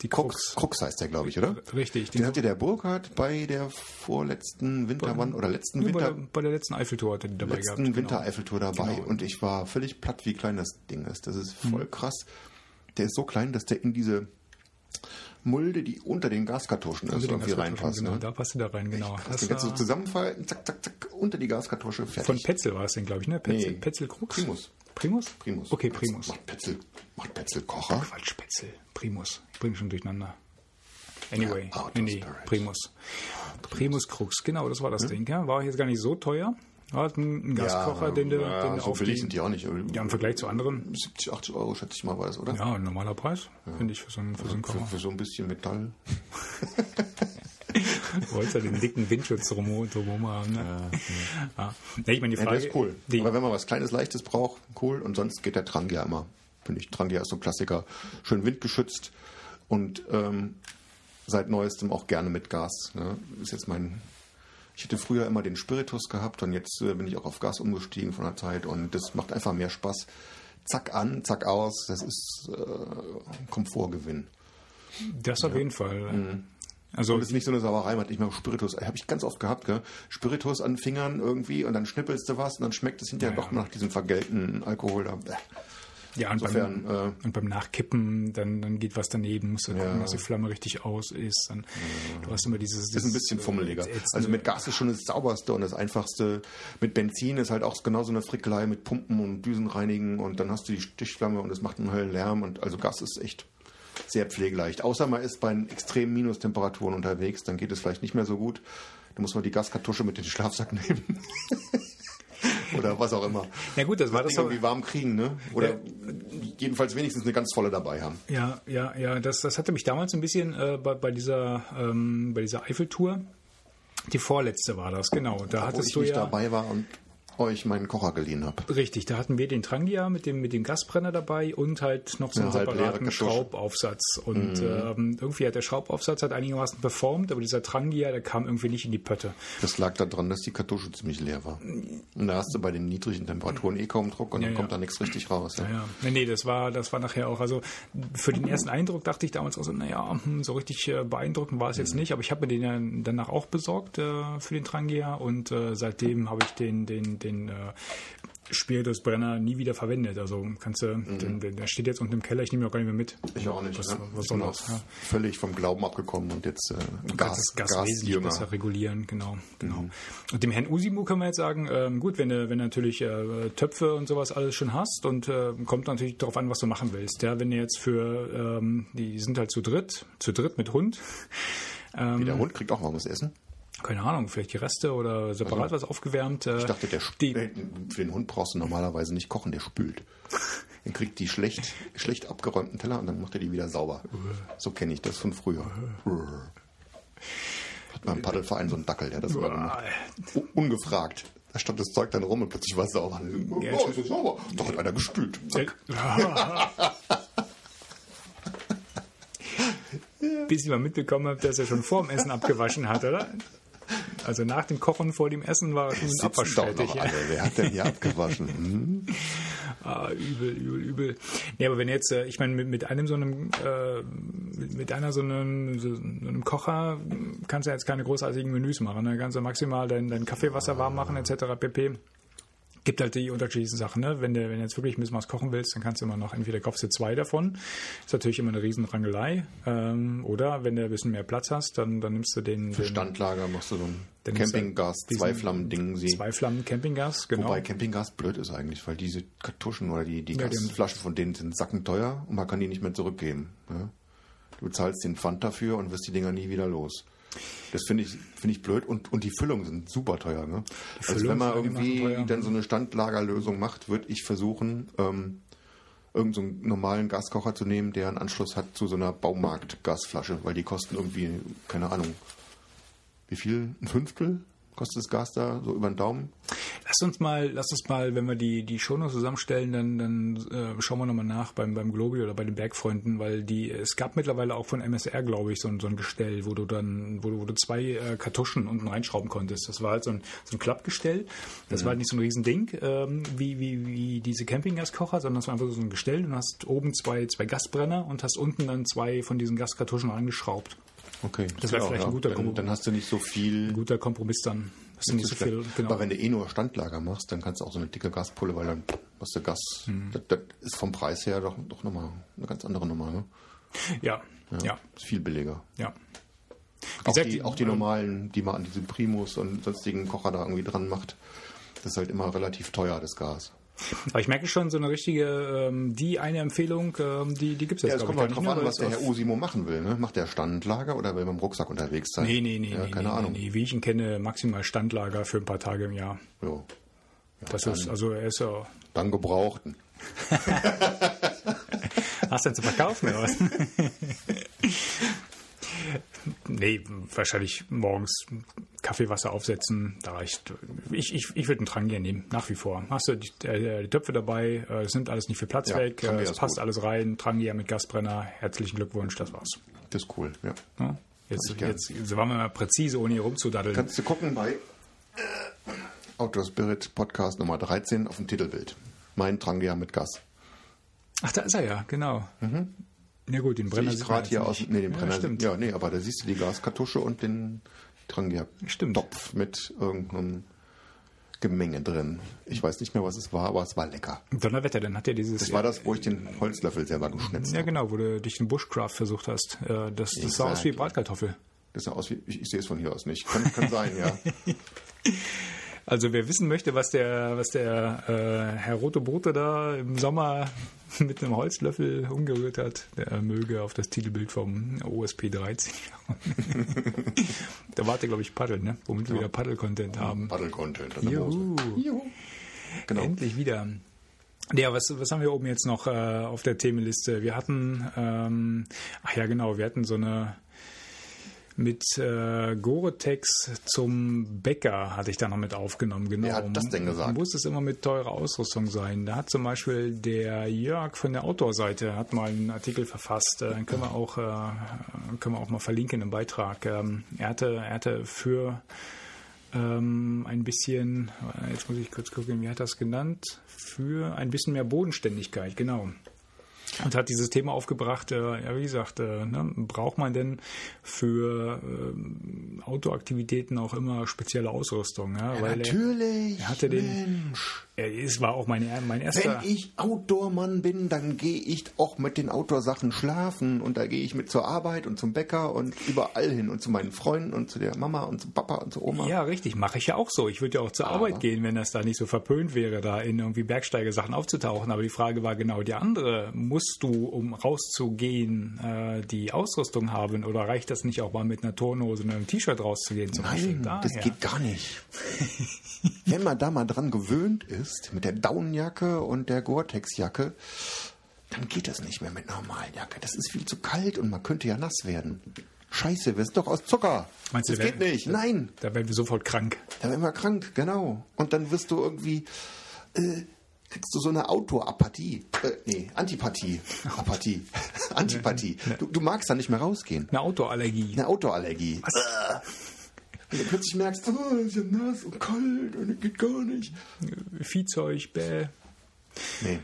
Die Krux, Krux. Heißt der, glaube ich, oder? Richtig. Den hatte der Burkhardt bei der vorletzten Winterwann oder letzten bei, Winter, der, bei der letzten Eiffeltour hatte die dabei letzten gehabt. genau. Winter-Eiffeltour dabei Genau. und ich war völlig platt, wie klein das Ding ist. Das ist voll krass. Der ist so klein, dass der in diese Mulde, die unter den Gaskartuschen ist, Also den irgendwie reinpasst. Genau, Ne? da passt du da rein, genau. Krass, Das den kannst du war- zusammenfalten, zack, zack, zack, unter die Gaskartusche, Von fertig. Petzel war es denn, glaube ich, ne? Petzel, Nee. Petzel Krux? Primus. Primus? Primus. Okay, Primus. Macht Petzel, macht Petzel Kocher. Quatsch, Petzel. Primus. Ich bringe schon durcheinander. Anyway, Ja, nee, nee. Primus. Primus Krux, genau, das war das Ding. Ja, war jetzt gar nicht so teuer. War ein Gaskocher, den du, ja, den so auf billig die, sind die auch nicht. ja, im Vergleich zu anderen, 70, 80 Euro, schätze ich mal, war das, oder? ja, ein normaler Preis, finde ich, für so einen, für so einen Für, Kocher. für so ein bisschen Metall. Wolltest ja den dicken Windschutz drum, drumherum haben. Ne? Ja. Nee, ich meine, die Ja, Frage, der ist cool. Die, Aber wenn man was Kleines, Leichtes braucht, cool. Und sonst geht der Trangia immer. Finde ich. Trangia ist so ein Klassiker. Schön windgeschützt und ähm, seit neuestem auch gerne mit Gas. Ne? Ist jetzt mein. Ich hätte früher immer den Spiritus gehabt und jetzt äh, bin ich auch auf Gas umgestiegen von der Zeit und das macht einfach mehr Spaß. Zack an, zack aus. Das ist äh, Komfortgewinn. das auf jeden Fall. Also, Und es ist nicht so eine Sauerei, man hat nicht mehr Spiritus. Habe ich ganz oft gehabt, gell? Spiritus an Fingern irgendwie und dann schnippelst du was und dann schmeckt es hinterher Ja, doch ja. nach diesem vergelten Alkohol. Da. Ja, und, insofern, beim, äh, und beim Nachkippen, dann, dann geht was daneben, musst du gucken, Ja. dass die Flamme richtig aus ist. Dann, Du hast immer dieses. Ist ein bisschen fummeliger. ätzende- Also mit Gas ist schon das sauberste und das einfachste. Mit Benzin ist halt auch genauso eine Frickelei mit Pumpen und Düsen reinigen und dann hast du die Stichflamme und es macht einen Höllenlärm und also Gas ist echt sehr pflegeleicht. Außer man ist bei extremen Minustemperaturen unterwegs, dann geht es vielleicht nicht mehr so gut. Da muss man die Gaskartusche mit in den Schlafsack nehmen. Oder was auch immer. Ja gut, das war das. Ding irgendwie warm kriegen, ne? Oder jedenfalls wenigstens eine ganz volle dabei haben. Ja, ja, ja, das, das hatte mich damals ein bisschen äh, bei, bei dieser ähm, bei dieser Eiffeltour. Die vorletzte war das, genau. Da Wo hattest ich du nicht ja dabei war und euch meinen Kocher geliehen habe. richtig. Da hatten wir den Trangia mit dem mit dem Gasbrenner dabei und halt noch so einen Eine halbleere separaten. Schraubaufsatz. Und ähm, irgendwie hat der Schraubaufsatz hat einigermaßen performt, aber dieser Trangia, der kam irgendwie nicht in die Pötte. Das lag daran, dass die Kartusche ziemlich leer war. Und da hast du bei den niedrigen Temperaturen eh kaum Druck und dann Ja, kommt ja. da nichts richtig raus. Ja. Ja, ja. Nee, nee, das war, das war nachher auch, also für den ersten Eindruck dachte ich damals auch so, naja, hm, so richtig äh, beeindruckend war es jetzt nicht, aber ich habe mir den ja danach auch besorgt äh, für den Trangia und äh, seitdem habe ich den, den, den, äh, Spiritusbrenner nie wieder verwendet. Also kannst du, den, den, der steht jetzt unten im Keller, ich nehme ihn auch gar nicht mehr mit. Ich auch nicht. Was, ne? was soll das? Ja. völlig vom Glauben abgekommen und jetzt äh, Du Gas, kannst das Gas wesentlich Gasjünger. besser regulieren, genau, genau. Mhm. Und dem Herrn Usimo können wir jetzt sagen, ähm, gut, wenn du, wenn du natürlich äh, Töpfe und sowas alles schon hast und äh, kommt natürlich darauf an, was du machen willst. Ja, wenn du jetzt für, ähm, die sind halt zu dritt, zu dritt mit Hund. Ähm, Wie der Hund kriegt auch warmes Essen. Keine Ahnung, vielleicht die Reste oder separat was aufgewärmt. Äh, Ich dachte, der die, die, für den Hund brauchst du normalerweise nicht kochen, der spült. Dann kriegt die schlecht, schlecht abgeräumten Teller und dann macht er die wieder sauber. So kenne ich das von früher. Hat beim Paddelverein so einen Dackel, der hat das immer gemacht. Ungefragt. Da stand das Zeug dann rum und plötzlich war es sauber. Ja, oh, ist das sauber? Doch hat einer gespült. Äh, Zack. Bis ich mal mitbekommen habe, dass er schon vor dem Essen abgewaschen hat, oder? Also nach dem Kochen vor dem Essen war er schon Ja. alle. Wer hat denn hier abgewaschen? Hm? Ah, übel, übel, übel. Nee, aber wenn jetzt, äh, ich meine, mit, mit einem so einem, äh, mit einer so einem, so einem Kocher kannst du jetzt keine großartigen Menüs machen. Ne? Kannst du maximal dein, dein Kaffeewasser warm machen, etc. pp. Gibt halt die unterschiedlichen Sachen. Ne? Wenn, du, wenn du jetzt wirklich ein bisschen was kochen willst, dann kannst du immer noch, entweder kaufst du zwei davon. Ist natürlich immer eine Riesenrangelei. Ähm, oder wenn du ein bisschen mehr Platz hast, dann, dann nimmst du den, Für den Standlager machst du so ein Campinggas, zwei Flammen-Ding. sie. zwei Flammen Campinggas, genau. Wobei Campinggas blöd ist eigentlich, weil diese Kartuschen oder die, die Ja, Gasflaschen von denen sind sackenteuer und man kann die nicht mehr zurückgeben. Ja? Du zahlst den Pfand dafür und wirst die Dinger nie wieder los. Das finde ich, finde ich blöd und, und die Füllungen sind super teuer. Ne? Also wenn man irgendwie teuer. dann so eine Standlagerlösung macht, würde ich versuchen, ähm, irgendeinen so normalen Gaskocher zu nehmen, der einen Anschluss hat zu so einer Baumarkt-Gasflasche, weil die kosten irgendwie, keine Ahnung, wie viel? Ein Fünftel kostet das Gas da, so über den Daumen? Lass uns mal, lass uns mal, wenn wir die, die Shownotes zusammenstellen, dann, dann äh, schauen wir nochmal nach beim, beim Globi oder bei den Bergfreunden, weil die, es gab mittlerweile auch von MSR, glaube ich, so ein, so ein Gestell, wo du dann, wo du, wo du zwei äh, Kartuschen unten reinschrauben konntest. Das war halt so ein, so ein Klappgestell. Das war halt nicht so ein Riesending, ähm, wie, wie, wie diese Campinggaskocher, sondern es war einfach so ein Gestell. Du hast oben zwei, zwei Gasbrenner und hast unten dann zwei von diesen Gaskartuschen angeschraubt. Okay. Das wäre vielleicht ein guter dann, Kompromiss. dann hast du nicht so viel. Ein guter Kompromiss dann. Das ist nicht so viel, genau. Aber wenn du eh nur Standlager machst, dann kannst du auch so eine dicke Gaspulle, weil dann hast du Gas. Das, das ist vom Preis her doch, doch nochmal eine ganz andere Nummer. Ne? Ja, ja, Ist viel billiger. ja. Auch gesagt, die, auch die normalen, die man an diese Primus und sonstigen Kocher da irgendwie dran macht, das ist halt immer relativ teuer, das Gas. Aber ich merke schon, so eine richtige, ähm, die eine Empfehlung, ähm, die, die gibt es jetzt, Ja, es kommt halt drauf an, was der Herr Usimo machen will. Ne? Macht der Standlager oder will er mit dem Rucksack unterwegs sein? Nee, nee, nee, ja, nee, keine nee, Ahnung. Nee, wie ich ihn kenne, maximal Standlager für ein paar Tage im Jahr. Jo. Das ist, also er ist ja. Dann gebrauchten. Hast du denn zu verkaufen oder was? nee, wahrscheinlich morgens Kaffeewasser aufsetzen, da reicht. Ich, ich, ich würde einen Trangier nehmen, nach wie vor. Hast du die, äh, die Töpfe dabei, äh, es nimmt alles nicht viel Platz Ja, weg, Trangier äh, es passt gut. alles rein, Trangier mit Gasbrenner, herzlichen Glückwunsch, das war's. Das ist cool, ja. Ja? Jetzt, jetzt, jetzt waren wir mal präzise, ohne hier rumzudaddeln. Kannst du gucken bei äh, Outdoor Spirit Podcast Nummer 13 auf dem Titelbild. Mein Trangia mit Gas. Ach, da ist er ja, genau. Ja gut, den Brenner sieht gerade hier aus. nicht. Nee, den Ja, Brenner. stimmt. Ja, nee, aber da siehst du die Gaskartusche und den Stimmt. Topf mit irgendeinem Gemenge drin. Ich weiß nicht mehr, was es war, aber es war lecker. Donnerwetter, dann hat er dieses. Das war das, wo ich den Holzlöffel selber geschnitzt ja, habe. genau, wo du dich in Bushcraft versucht hast. Äh, Das, das sah aus wie. Bratkartoffel. Das sah aus wie, ich, ich sehe es von hier aus nicht. Kann, kann sein, ja. Also wer wissen möchte, was der, was der äh, Herr Rote Brote da im Sommer mit einem Holzlöffel umgerührt hat, der möge auf das Titelbild vom OSP 13 schauen. da wart ihr, glaube ich, Paddel, ne? Womit wir wieder Paddel-Content haben. Der Juhu. Juhu. Genau. Endlich wieder. Ja, was, was haben wir oben jetzt noch äh, auf der Themenliste? Wir hatten, ähm, ach ja genau, wir hatten so eine mit äh, Gore-Tex zum Bäcker hatte ich da noch mit aufgenommen. Genau. Wer hat das denn gesagt? Muss es immer mit teurer Ausrüstung sein? Da hat zum Beispiel der Jörg von der Outdoor-Seite hat mal einen Artikel verfasst. Äh, Den können wir auch äh, können wir auch mal verlinken im Beitrag. Ähm, er hatte er hatte für ähm, ein bisschen, äh, jetzt muss ich kurz gucken, wie hat er das genannt? Für ein bisschen mehr Bodenständigkeit, genau. Und hat dieses Thema aufgebracht, äh, ja wie gesagt, äh, ne, braucht man denn für äh, Autoaktivitäten auch immer spezielle Ausrüstung? Ja, Ja, weil natürlich. Er, er hatte den, Mensch. er, es war auch mein, mein erster. Wenn ich Outdoor-Mann bin, dann gehe ich auch mit den Outdoor-Sachen schlafen und da gehe ich mit zur Arbeit und zum Bäcker und überall hin und zu meinen Freunden und zu der Mama und zum Papa und zur Oma. Ja, richtig, mache ich ja auch so. Ich würde ja auch zur Arbeit gehen, wenn das da nicht so verpönt wäre, da in irgendwie Bergsteigersachen aufzutauchen. Aber die Frage war genau die andere. Musst du, um rauszugehen, äh, die Ausrüstung haben oder reicht das nicht auch mal mit einer Turnhose und einem T-Shirt rauszugehen? Zum? Nein, das Daher. geht gar nicht. Wenn man da mal dran gewöhnt ist, mit der Daunenjacke und der Gore-Tex-Jacke, dann geht das nicht mehr mit normalen Jacke. Das ist viel zu kalt und man könnte ja nass werden. Scheiße, wir sind doch aus Zucker. Meinst du, das geht wer- nicht. Nein, Da werden wir sofort krank. da werden wir krank, genau. Und dann wirst du irgendwie, äh, kriegst du so eine Autoapathie. Äh, nee, Antipathie. Apathie. Antipathie. Du, du magst da nicht mehr rausgehen. Eine Autoallergie. Eine Autoallergie. Äh. Und du plötzlich merkst, oh, ist ja nass und kalt und geht gar nicht. Viehzeug, bäh. Nee,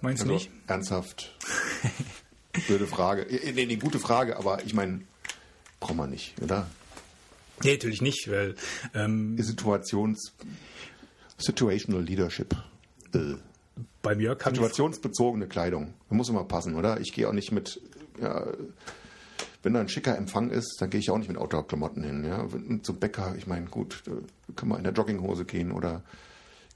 Meinst du also nicht? ernsthaft. Blöde Frage. Äh, Nee, nee, gute Frage, aber ich meine, braucht man nicht, oder? Nee, natürlich nicht, weil ähm, Situations... Situational Leadership. Äh. beim Jörg Situationsbezogene Kleidung. Da muss immer passen, oder? Ich gehe auch nicht mit, ja, wenn da ein schicker Empfang ist, dann gehe ich auch nicht mit Outdoor-Klamotten hin. Ja? Zum Bäcker, ich meine, gut, da kann man in der Jogginghose gehen oder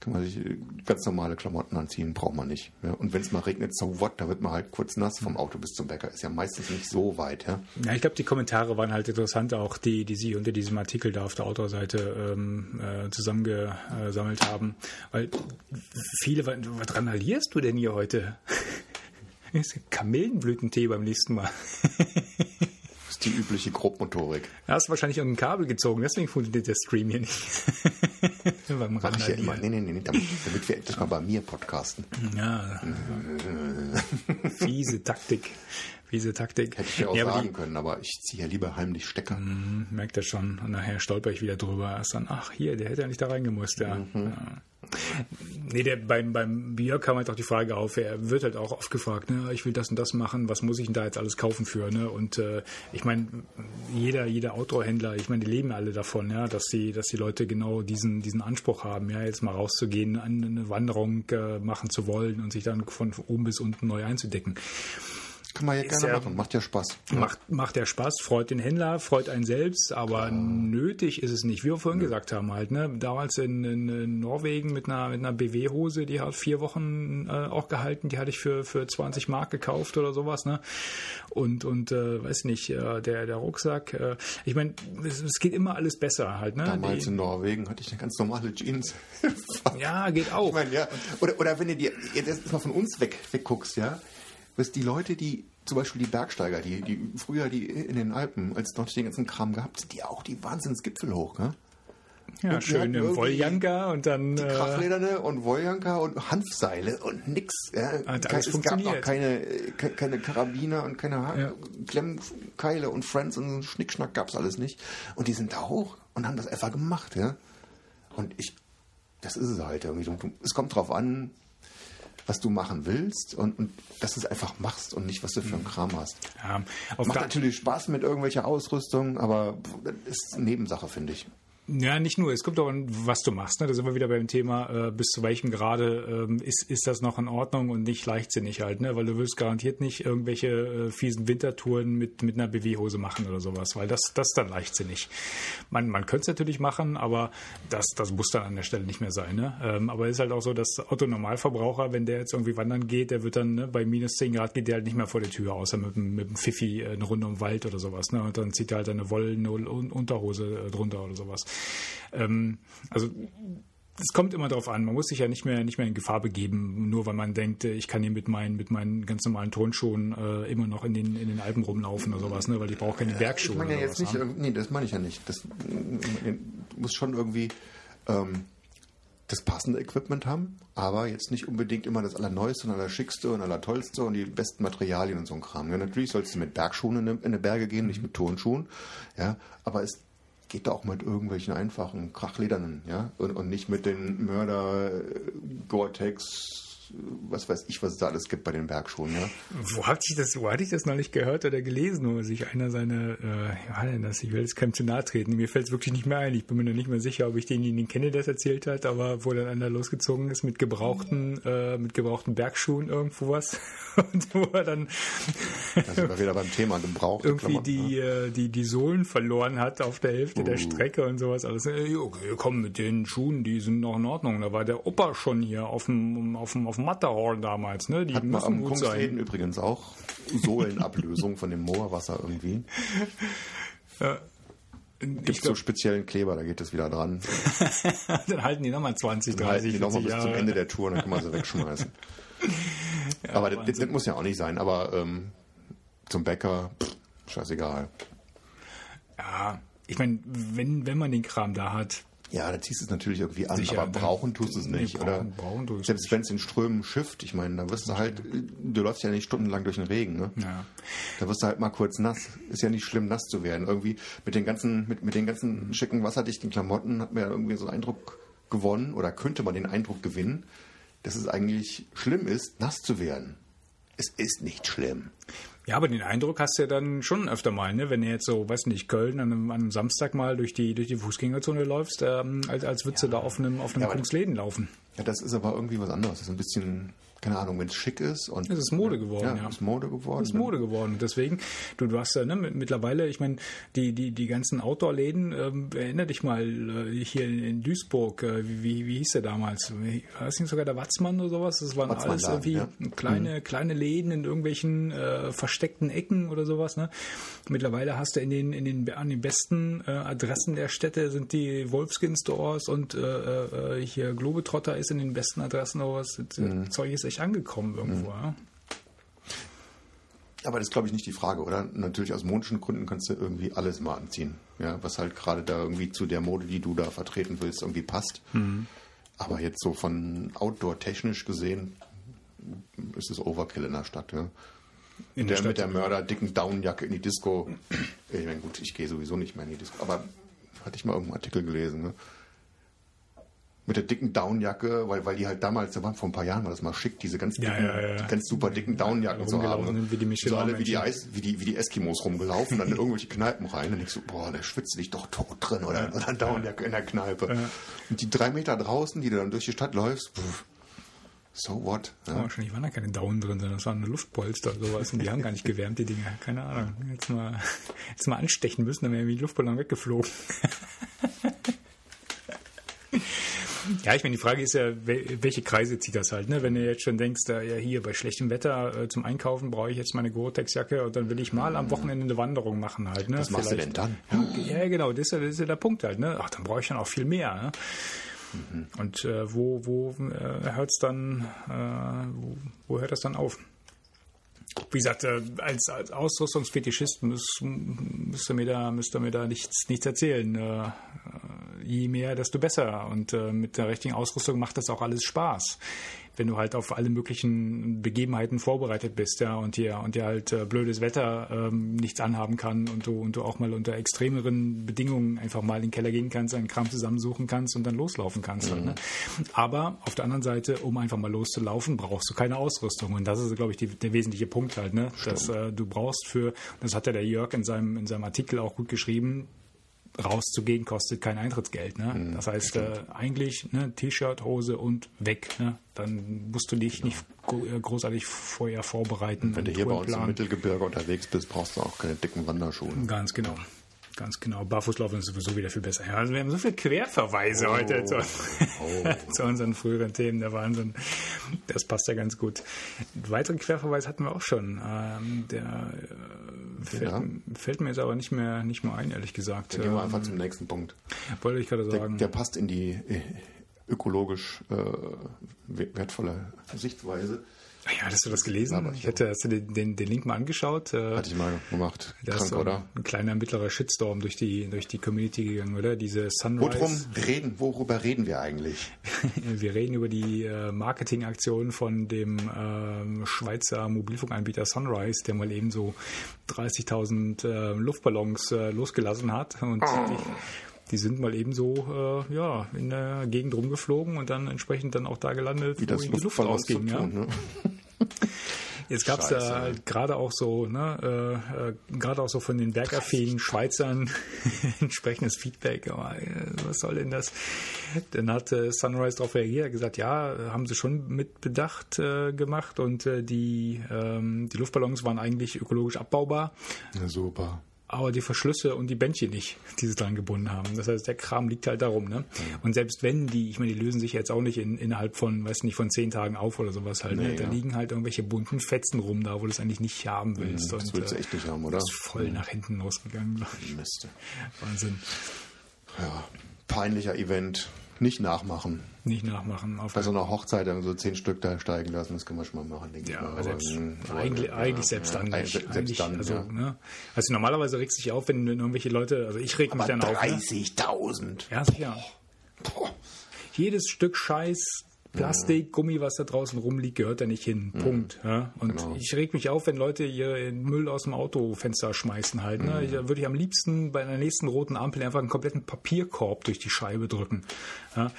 kann man sich äh, ganz normale Klamotten anziehen, braucht man nicht. Ja? Und wenn es mal regnet, so what, da wird man halt kurz nass vom Auto bis zum Bäcker. Ist ja meistens nicht so weit. Ja? Ja, ich glaube, die Kommentare waren halt interessant, auch die, die Sie unter diesem Artikel da auf der Outdoor-Seite ähm, äh, zusammengesammelt haben. Weil viele, was randalierst du denn hier heute? Kamillenblütentee beim nächsten Mal. Das ist die übliche Grobmotorik. Da hast du wahrscheinlich irgendein Kabel gezogen, deswegen funktioniert der Stream hier nicht. beim Mach ich ja immer. Randalieren. Nee, nee, nee, damit, damit wir endlich mal bei mir podcasten. Ja. Fiese Taktik. Fiese Taktik. Hätte ich ja auch aber sagen die- können, aber ich ziehe ja lieber heimlich Stecker. Hm, merkt er schon. Und nachher stolper ich wieder drüber. Erst dann, ach, hier, der hätte ja nicht da reingemusst. Ja. Mhm. ja. Nee, der, beim, beim Bier kam halt auch die Frage auf, er wird halt auch oft gefragt, ne, ich will das und das machen, was muss ich denn da jetzt alles kaufen für? Ne? Und äh, ich meine, jeder, jeder Outdoor-Händler, ich meine, die leben alle davon, ja, dass die, dass die Leute genau diesen, diesen Anspruch haben, ja, jetzt mal rauszugehen, eine Wanderung äh, machen zu wollen und sich dann von oben bis unten neu einzudecken. Kann man ja gerne ja- machen, macht ja Spaß. Macht, macht der Spaß, freut den Händler, freut einen selbst, aber nötig ist es nicht. Wie wir vorhin gesagt haben, halt, ne? Damals in, in, Norwegen mit einer, mit einer BW-Hose, die hat vier Wochen äh, auch gehalten, die hatte ich für, für 20 Mark gekauft oder sowas, ne? Und, und äh, weiß nicht, äh, der, der Rucksack, äh, ich meine, es, es geht immer alles besser halt, ne? Damals Die- in Norwegen hatte ich eine ganz normale Jeans. ja, geht auch. Ich meine, ja. Oder, oder wenn du dir jetzt mal von uns weg, wegguckst, ja, was die Leute, die zum Beispiel die Bergsteiger, die, die früher die in den Alpen, als es nicht den ganzen Kram gehabt, sind die auch die Wahnsinnsgipfel hoch, ne? ja, wir schön im Wolljanker und dann Die äh, Krachlederne und Wolljanker und Hanfseile und nix. Ja. Ke- alles es gab noch keine, ke- keine Karabiner und keine ha Ja. Klemmkeile und Friends und so einen Schnickschnack gab's alles nicht. Und die sind da hoch und haben das einfach gemacht, ja. Und ich, das ist es halt irgendwie. Es kommt drauf an, was du machen willst und, und dass du es einfach machst und nicht, was du für einen Kram hast. ja, Macht natürlich Spaß mit irgendwelcher Ausrüstung, aber das ist Nebensache, finde ich. Ja, nicht nur. Es kommt auch an, was du machst. Ne? Da sind wir wieder beim Thema, äh, bis zu welchem Grade ähm, ist, ist das noch in Ordnung und nicht leichtsinnig halt. Ne? Weil du wirst garantiert nicht irgendwelche äh, fiesen Wintertouren mit, mit einer BW-Hose machen oder sowas, weil das, das ist dann leichtsinnig. Man, man könnte es natürlich machen, aber das, das muss dann an der Stelle nicht mehr sein. Ne? Ähm, aber es ist halt auch so, dass Autonormalverbraucher, wenn der jetzt irgendwie wandern geht, der wird dann ne, bei minus 10 Grad geht der halt nicht mehr vor der Tür, außer mit, mit dem Pfiffi äh, eine Runde um Wald oder sowas. Ne? Und dann zieht er halt eine wollene Unterhose äh, drunter oder sowas. Ähm, also es kommt immer darauf an. Man muss sich ja nicht mehr nicht mehr in Gefahr begeben, nur weil man denkt, äh, ich kann hier mit meinen mit meinen ganz normalen Turnschuhen äh, immer noch in den in den Alpen rumlaufen oder sowas, ne? Weil ich brauche keine Bergschuhe. Ich meine ja jetzt nicht, haben. irg- nee, das meine ich ja nicht. Das, du musst schon irgendwie ähm, das passende Equipment haben, aber jetzt nicht unbedingt immer das Allerneueste und Allerschickste und Allertollste und die besten Materialien und so ein Kram. Ja, natürlich sollst du mit Bergschuhen in, in die Berge gehen, nicht mit Turnschuhen, ja, aber es geht da auch mit irgendwelchen einfachen Krachledernen, ja, und, und nicht mit den Mörder Gore-Tex was weiß ich, was es da alles gibt bei den Bergschuhen. Ja. Wo hatte ich das, wo hatte ich das noch nicht gehört oder gelesen, wo sich einer seiner, äh, ja, denn das, ich will jetzt keinem zu nahe treten, mir fällt es wirklich nicht mehr ein. Ich bin mir noch nicht mehr sicher, ob ich denjenigen kenne, der das erzählt hat, aber wo dann einer losgezogen ist mit gebrauchten, äh, mit gebrauchten Bergschuhen irgendwo was. Und wo er dann Da sind wir wieder beim Thema gebraucht. irgendwie die, äh, die, die Sohlen verloren hat auf der Hälfte der Uh. Strecke und sowas. Alles, äh, okay, komm, mit den Schuhen, die sind noch in Ordnung. Da war der Opa schon hier auf dem, auf dem, auf dem Matterhorn damals, ne? Die Hat man müssen am gut sein. übrigens auch Sohlenablösung von dem Moorwasser irgendwie. Ich Gibt so speziellen Kleber, da geht es wieder dran. dann halten die nochmal 20, Dann halten 30, die nochmal 40 bis zum Jahre. Ende der Tour, dann kann man sie wegschmeißen. aber das, das, das muss ja auch nicht sein, aber ähm, zum Bäcker, pff, scheißegal. Ja, ich meine, wenn, wenn man den Kram da hat, Ja, da ziehst du es natürlich irgendwie an, Sicher, aber dann- brauchen tust du es nicht, brauchen- oder? brauchen tust du es Selbst wenn es in Strömen schifft, ich meine, da wirst du halt, du läufst ja nicht stundenlang durch den Regen, ne? ja. Da wirst du halt mal kurz nass. Ist ja nicht schlimm, nass zu werden. Irgendwie mit den ganzen, mit, mit den ganzen schicken, wasserdichten Klamotten hat man ja irgendwie so einen Eindruck gewonnen oder könnte man den Eindruck gewinnen, dass es eigentlich schlimm ist, nass zu werden. Es ist nicht schlimm. Ja, aber den Eindruck hast du ja dann schon öfter mal, ne? wenn du jetzt so, weiß nicht, Köln an einem, an einem Samstag mal durch die, durch die Fußgängerzone läufst, ähm, als, als würdest du da auf einem, auf einem Ja, Kungsläden laufen. Ja, das ist aber irgendwie was anderes. Das ist ein bisschen, keine Ahnung, wenn es schick ist und. Es ist Mode geworden, ja. ist Mode geworden. Das ist Mode geworden. Und deswegen, du, du hast ja ne, mit- mittlerweile, ich meine, die, die, die ganzen Outdoor-Läden, ähm, erinnere dich mal, äh, hier in, in Duisburg, äh, wie, wie, hieß der damals? War das nicht sogar der Watzmann oder sowas? Das waren alles irgendwie ja. Mhm. kleine, kleine Läden in irgendwelchen äh, versteckten Ecken oder sowas. Ne? Mittlerweile hast du in den, in den, an den besten äh, Adressen der Städte sind die Wolfskin-Stores und äh, äh, hier Globetrotter ist in den besten Adressen, das, das Mhm. Zeug ist echt angekommen irgendwo. Ja? Aber das ist, glaube ich, nicht die Frage, oder? Natürlich aus modischen Gründen kannst du irgendwie alles mal anziehen. Ja, was halt gerade da irgendwie zu der Mode, die du da vertreten willst, irgendwie passt. Aber jetzt so von Outdoor-technisch gesehen ist es Overkill in der Stadt, ja. In der, der mit der Stadt. Mörder dicken Downjacke in die Disco. Ich meine, gut, ich gehe sowieso nicht mehr in die Disco, aber hatte ich mal irgendeinen Artikel gelesen, ne? Mit der dicken Downjacke, weil, weil die halt damals, da waren vor ein paar Jahren war das mal schick, diese ganz Ja, dicken, ja, ja. die ganz super dicken Downjacken zu haben. wie die so alle wie die. Eis, wie, die, wie die Eskimos rumgelaufen, dann in irgendwelche Kneipen rein. Dann denkst du, boah, da schwitzt dich doch tot drin oder, oder eine Downjacke in der Kneipe. Und die drei Meter draußen, die du dann durch die Stadt läufst, pff, so what? Ja, Ja? wahrscheinlich waren da keine Daunen drin, sondern das waren nur Luftpolster oder sowas. Und die haben gar nicht gewärmt, die Dinger. Keine Ahnung. Jetzt mal, jetzt mal anstechen müssen, dann wären die Luftballon weggeflogen. Ja, ich meine, die Frage ist ja, wel- welche Kreise zieht das halt, ne? Wenn du jetzt schon denkst, äh, ja hier bei schlechtem Wetter äh, zum Einkaufen brauche ich jetzt meine Gore-Tex-Jacke und dann will ich mal am Wochenende eine Wanderung machen halt, ne? Was machst du denn dann? Ja, ja, genau, das ist ja, das ist ja der Punkt halt, ne? Ach, dann brauche ich dann auch viel mehr, ne? Mhm. Und äh, wo, wo äh, hört es dann, äh, wo, wo hört das dann auf? Wie gesagt, äh, als, als Ausrüstungsfetischist müsst, müsst, ihr mir da, müsst ihr mir da nichts, nichts erzählen. Je mehr, desto besser. Und äh, mit der richtigen Ausrüstung macht das auch alles Spaß. Wenn du halt auf alle möglichen Begebenheiten vorbereitet bist, ja, und dir, und dir halt äh, blödes Wetter ähm, nichts anhaben kann und du, und du auch mal unter extremeren Bedingungen einfach mal in den Keller gehen kannst, einen Kram zusammensuchen kannst und dann loslaufen kannst. Halt, ne? Aber auf der anderen Seite, um einfach mal loszulaufen, brauchst du keine Ausrüstung. Und das ist, glaube ich, die, der wesentliche Punkt halt, ne? Dass äh, du brauchst für, das hat ja der Jörg in seinem, in seinem Artikel auch gut geschrieben, rauszugehen kostet kein Eintrittsgeld. Ne? Mhm, das heißt, äh, eigentlich ne, T-Shirt, Hose und weg. Ne? Dann musst du dich nicht gro- äh, großartig vorher vorbereiten. Wenn du hier bei uns im. Mittelgebirge unterwegs bist, brauchst du auch keine dicken Wanderschuhe. Ganz genau. Ganz genau. Barfußlaufen ist sowieso wieder viel besser. Ja, also wir haben so viele Querverweise Oh. heute zu, zu unseren früheren Themen. Der Wahnsinn. Das passt ja ganz gut. Einen weiteren Querverweis hatten wir auch schon. Ähm, der äh, fällt, Ja. fällt mir jetzt aber nicht mehr, nicht mehr ein, ehrlich gesagt. Dann gehen wir Ähm, einfach zum nächsten Punkt. wollte ich gerade Der, sagen. der passt in die äh, ökologisch äh, wertvolle Sichtweise. Ja, hast du das gelesen? Ich hätte, hast du den, den, den Link mal angeschaut? Äh, Hatte ich mal gemacht. da ist so ein, oder? ein kleiner mittlerer Shitstorm durch die, durch die Community gegangen, oder? Diese Sunrise. Worum reden, worüber reden wir eigentlich? Wir reden über die äh, Marketingaktion von dem ähm, Schweizer Mobilfunkanbieter Sunrise, der mal eben so 30.000 äh, Luftballons äh, losgelassen hat und die, Die sind mal eben so äh, ja, in der Gegend rumgeflogen und dann entsprechend dann auch da gelandet, Wie das ihnen die Luft Luftballons ausging. zu Ja. ne? Jetzt gab es da gerade auch so, ne, äh, äh, gerade auch so von den bergaffinen Schweizern entsprechendes Feedback. Aber, äh, was soll denn das? Dann hat äh, Sunrise darauf reagiert, gesagt, ja, haben sie schon mit Bedacht äh, gemacht und äh, die, ähm, die Luftballons waren eigentlich ökologisch abbaubar. Na super. Aber die Verschlüsse und die Bändchen nicht, die sie dran gebunden haben. Das heißt, der Kram liegt halt darum. Ne? Und selbst wenn die, ich meine, die lösen sich jetzt auch nicht in, innerhalb von, weiß nicht, von zehn Tagen auf oder sowas halt. Nee, ne? Da ja. liegen halt irgendwelche bunten Fetzen rum da, wo du es eigentlich nicht haben willst. Das und, willst du äh, echt nicht haben, oder? Das ist voll nach hinten losgegangen. glaub ich. Mist. Wahnsinn. Ja, peinlicher Event. Nicht nachmachen. Nicht nachmachen. Auf Bei so einer Hochzeit dann so zehn Stück da steigen lassen, das kann man schon mal machen, denke ja, ich mal. selbst, ähm, aber, eigentlich, ja, eigentlich selbst ja, dann nicht. Selbst eigentlich, dann, also, ne? also normalerweise regst du dich auf, wenn irgendwelche Leute, also ich reg mich Aber dann auf. Ne? 30.000. Ja, sicher. Boah. jedes Stück Scheiß Plastik, Gummi, was da draußen rumliegt, gehört da nicht hin. Punkt. Ja? Und Genau. ich reg mich auf, wenn Leute ihren Müll aus dem Autofenster schmeißen halt. Ne? Ich, da würde ich am liebsten bei einer nächsten roten Ampel einfach einen kompletten Papierkorb durch die Scheibe drücken. Ja?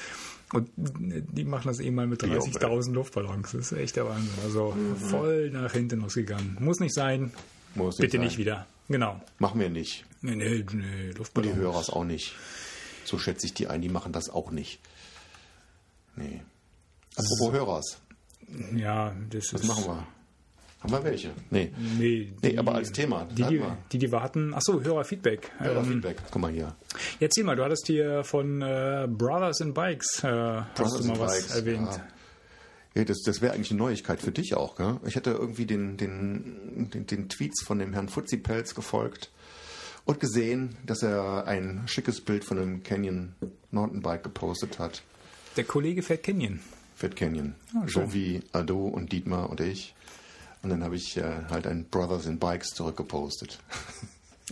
Und die machen das eben mal mit auch, 30.000 Luftballons. Das ist echt der Wahnsinn. Also voll nach hinten losgegangen. Muss nicht sein. Muss Bitte sein. nicht wieder. Genau. Machen wir nicht. Nee, nee, nee, Und die Luftballons. Hörer es auch nicht. So schätze ich die ein, die machen das auch nicht. Nee. Apropos Hörers, Ja, das was ist. machen wir? Haben wir welche? Nee. Nee, Nee, aber als Thema, Die, die, die, die wir hatten. Achso, Hörerfeedback. Ähm, Hörerfeedback. Guck mal hier. Erzähl mal, du hattest hier von äh, Brothers in Bikes, äh, hast Brothers du mal was Bikes, erwähnt. Ja. Ja, das das wäre eigentlich eine Neuigkeit für dich auch. Gell? Ich hätte irgendwie den, den, den, den Tweets von dem Herrn Fuzzipelz gefolgt und gesehen, dass er ein schickes Bild von einem Canyon Mountainbike gepostet hat. Der Kollege fährt Canyon. Fat Canyon. Ah, schön. so wie Ado und Dietmar und ich. Und dann habe ich äh, halt ein Brothers in Bikes zurückgepostet.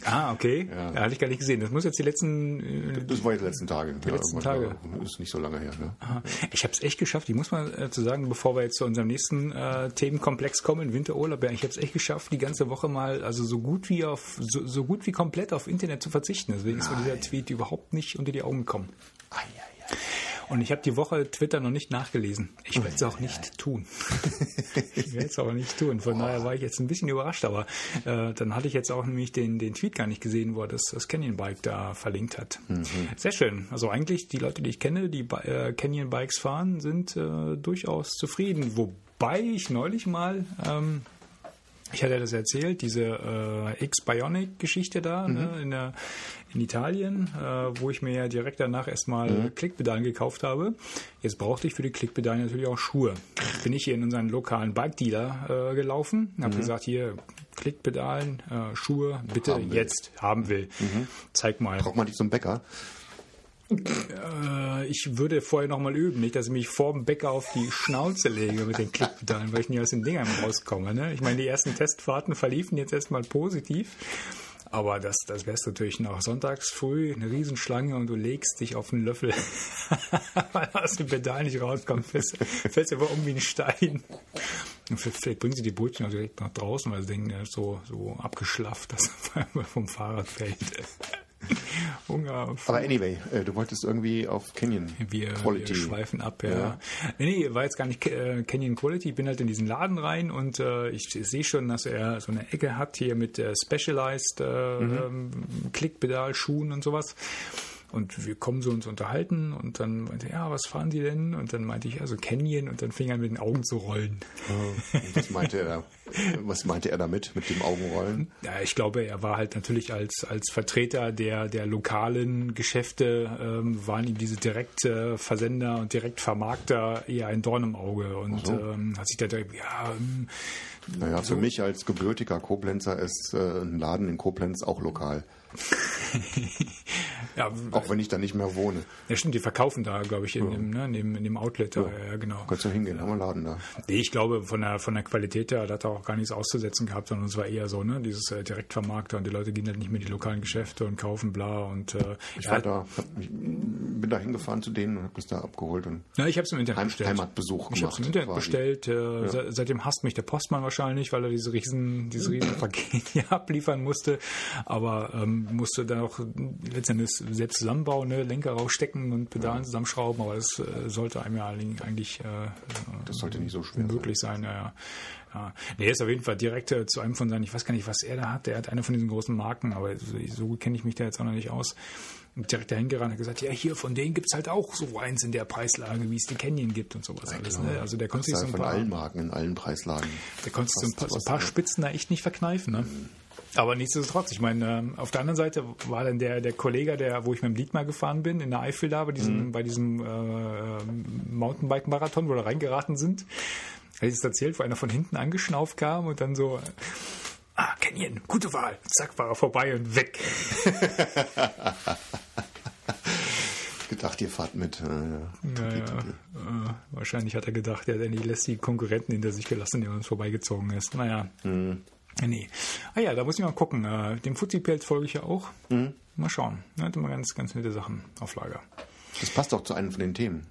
Ah, okay. Ja. Ja. hatte ich gar nicht gesehen. Das muss jetzt die letzten. Äh, Das war jetzt die letzten Tage. Die letzten Tage. Ist nicht so lange her. Ne? aha. ich habe es echt geschafft. Ich muss mal äh, zu sagen, bevor wir jetzt zu unserem nächsten äh, Themenkomplex kommen, Winterurlaub, ja, ich habe es echt geschafft, die ganze Woche mal, also so gut wie auf, so, so gut wie komplett auf Internet zu verzichten. Deswegen ist mir dieser Tweet überhaupt nicht unter die Augen gekommen. Ai, ai, ai. Und ich habe die Woche Twitter noch nicht nachgelesen. Ich werde es auch nicht tun. ich werde es auch nicht tun. Von daher war ich jetzt ein bisschen überrascht, aber äh, dann hatte ich jetzt auch nämlich den, den Tweet gar nicht gesehen, wo er das, das Canyon Bike da verlinkt hat. Sehr schön. Also eigentlich die Leute, die ich kenne, die äh, Canyon Bikes fahren, sind äh, durchaus zufrieden. Wobei ich neulich mal ähm, ich hatte ja das erzählt, diese äh, X-Bionic-Geschichte da ne, in, der, in Italien, äh, wo ich mir ja direkt danach erstmal Klickpedalen gekauft habe. Jetzt brauchte ich für die Klickpedalen natürlich auch Schuhe. Bin ich hier in unseren lokalen Bike-Dealer äh, gelaufen, habe gesagt, hier Klickpedalen, äh, Schuhe, bitte Haben jetzt haben will. Zeig mal. Braucht man die zum Bäcker? Äh, ich würde vorher noch mal üben, nicht, dass ich mich vor dem Bäcker auf die Schnauze lege mit den Klickpedalen, weil ich nie aus den Dingern rauskomme. Ne? Ich meine, die ersten Testfahrten verliefen jetzt erstmal positiv. Aber das, das wär's natürlich noch sonntags früh, eine Riesenschlange und du legst dich auf einen Löffel, weil du aus dem Pedal nicht rauskommst, fällst, fällst um wie ein Stein. Und vielleicht bringen sie die Brötchen auch direkt nach draußen, weil sie denken, der so, so abgeschlafft, dass er vom Fahrrad fällt. Hunger. Aber anyway, äh, du wolltest irgendwie auf Canyon Wir, Quality. wir schweifen ab, ja. Ja. Nee, war jetzt gar nicht äh, Canyon Quality. Ich bin halt in diesen Laden rein und äh, ich sehe schon, dass er so eine Ecke hat hier mit äh, Specialized äh, ähm, Klickpedal, Schuhen und sowas. Und wir kommen so uns unterhalten und dann meinte er, ja, was fahren die denn? Und dann meinte ich, also Canyon und dann fing er an mit den Augen zu rollen. Und was meinte er? Was meinte er damit mit dem Augenrollen? Ja, ich glaube, er war halt natürlich als, als Vertreter der, der lokalen Geschäfte, ähm, waren ihm diese Direktversender und Direktvermarkter eher ein Dorn im Auge und ähm, hat sich da direkt, ja, ähm, Naja, für mich als gebürtiger Koblenzer ist äh, ein Laden in Koblenz auch lokal. ja, Auch wenn ich da nicht mehr wohne. ja, stimmt, die verkaufen da, glaube ich, in, dem, ne, in, dem, in dem Outlet da, ja, genau. Kannst du hingehen, haben wir Laden da. Nee, ich glaube, von der, von der Qualität her, da hat er auch gar nichts auszusetzen gehabt, sondern es war eher so, ne, dieses äh, Direktvermarkter und die Leute gehen halt nicht mehr in die lokalen Geschäfte und kaufen bla und äh, Ich ja, war da, hab, ich bin da hingefahren zu denen und hab das da abgeholt und Ja, ich habe es im Internet Heim- bestellt. Heimatbesuch Ich habe es im gemacht, Internet quasi. bestellt. Äh, se- Seitdem hasst mich der Postmann wahrscheinlich, weil er diese riesen, diese riesen Pakete hier abliefern musste. Aber ähm, musste dann auch letztendlich selbst zusammenbauen, ne? Lenker rausstecken und Pedalen zusammenschrauben, aber das äh, sollte einem ja eigentlich äh, Das sollte nicht so schwer möglich sein. Ja, ja. Ja. Nee, er ist auf jeden Fall direkt äh, zu einem von seinen, ich weiß gar nicht, was er da hat, der hat eine von diesen großen Marken, aber so, so gut kenne ich mich da jetzt auch noch nicht aus. Und direkt dahin gerannt und gesagt, ja, hier von denen gibt's halt auch so eins in der Preislage, wie es die Canyon gibt und sowas alles. Ne? Also der konnte sich so ein von paar, allen Marken, in allen Preislagen. der konnte sich so ein paar, so ein paar Spitzen da echt nicht verkneifen. Ne? Aber nichtsdestotrotz, ich meine, ähm, auf der anderen Seite war dann der, der Kollege, der, wo ich mit dem Lied mal gefahren bin, in der Eifel da, bei diesem, bei diesem äh, ähm, Mountainbike-Marathon, wo wir reingeraten sind, hat es erzählt, wo einer von hinten angeschnauft kam und dann so, ah, Canyon, gute Wahl. Zack, war er vorbei und weg. Gedacht, ihr fahrt mit. Äh, ja. Naja, äh, wahrscheinlich hat er gedacht, er die lässt die Konkurrenten hinter sich gelassen, der uns vorbeigezogen ist. Naja. Nee. Ah ja, da muss ich mal gucken. Äh, dem Fuzzi-Pelz folge ich ja auch. Mal schauen. Er hat immer ganz, ganz nette Sachen auf Lager. Das passt doch zu einem von den Themen.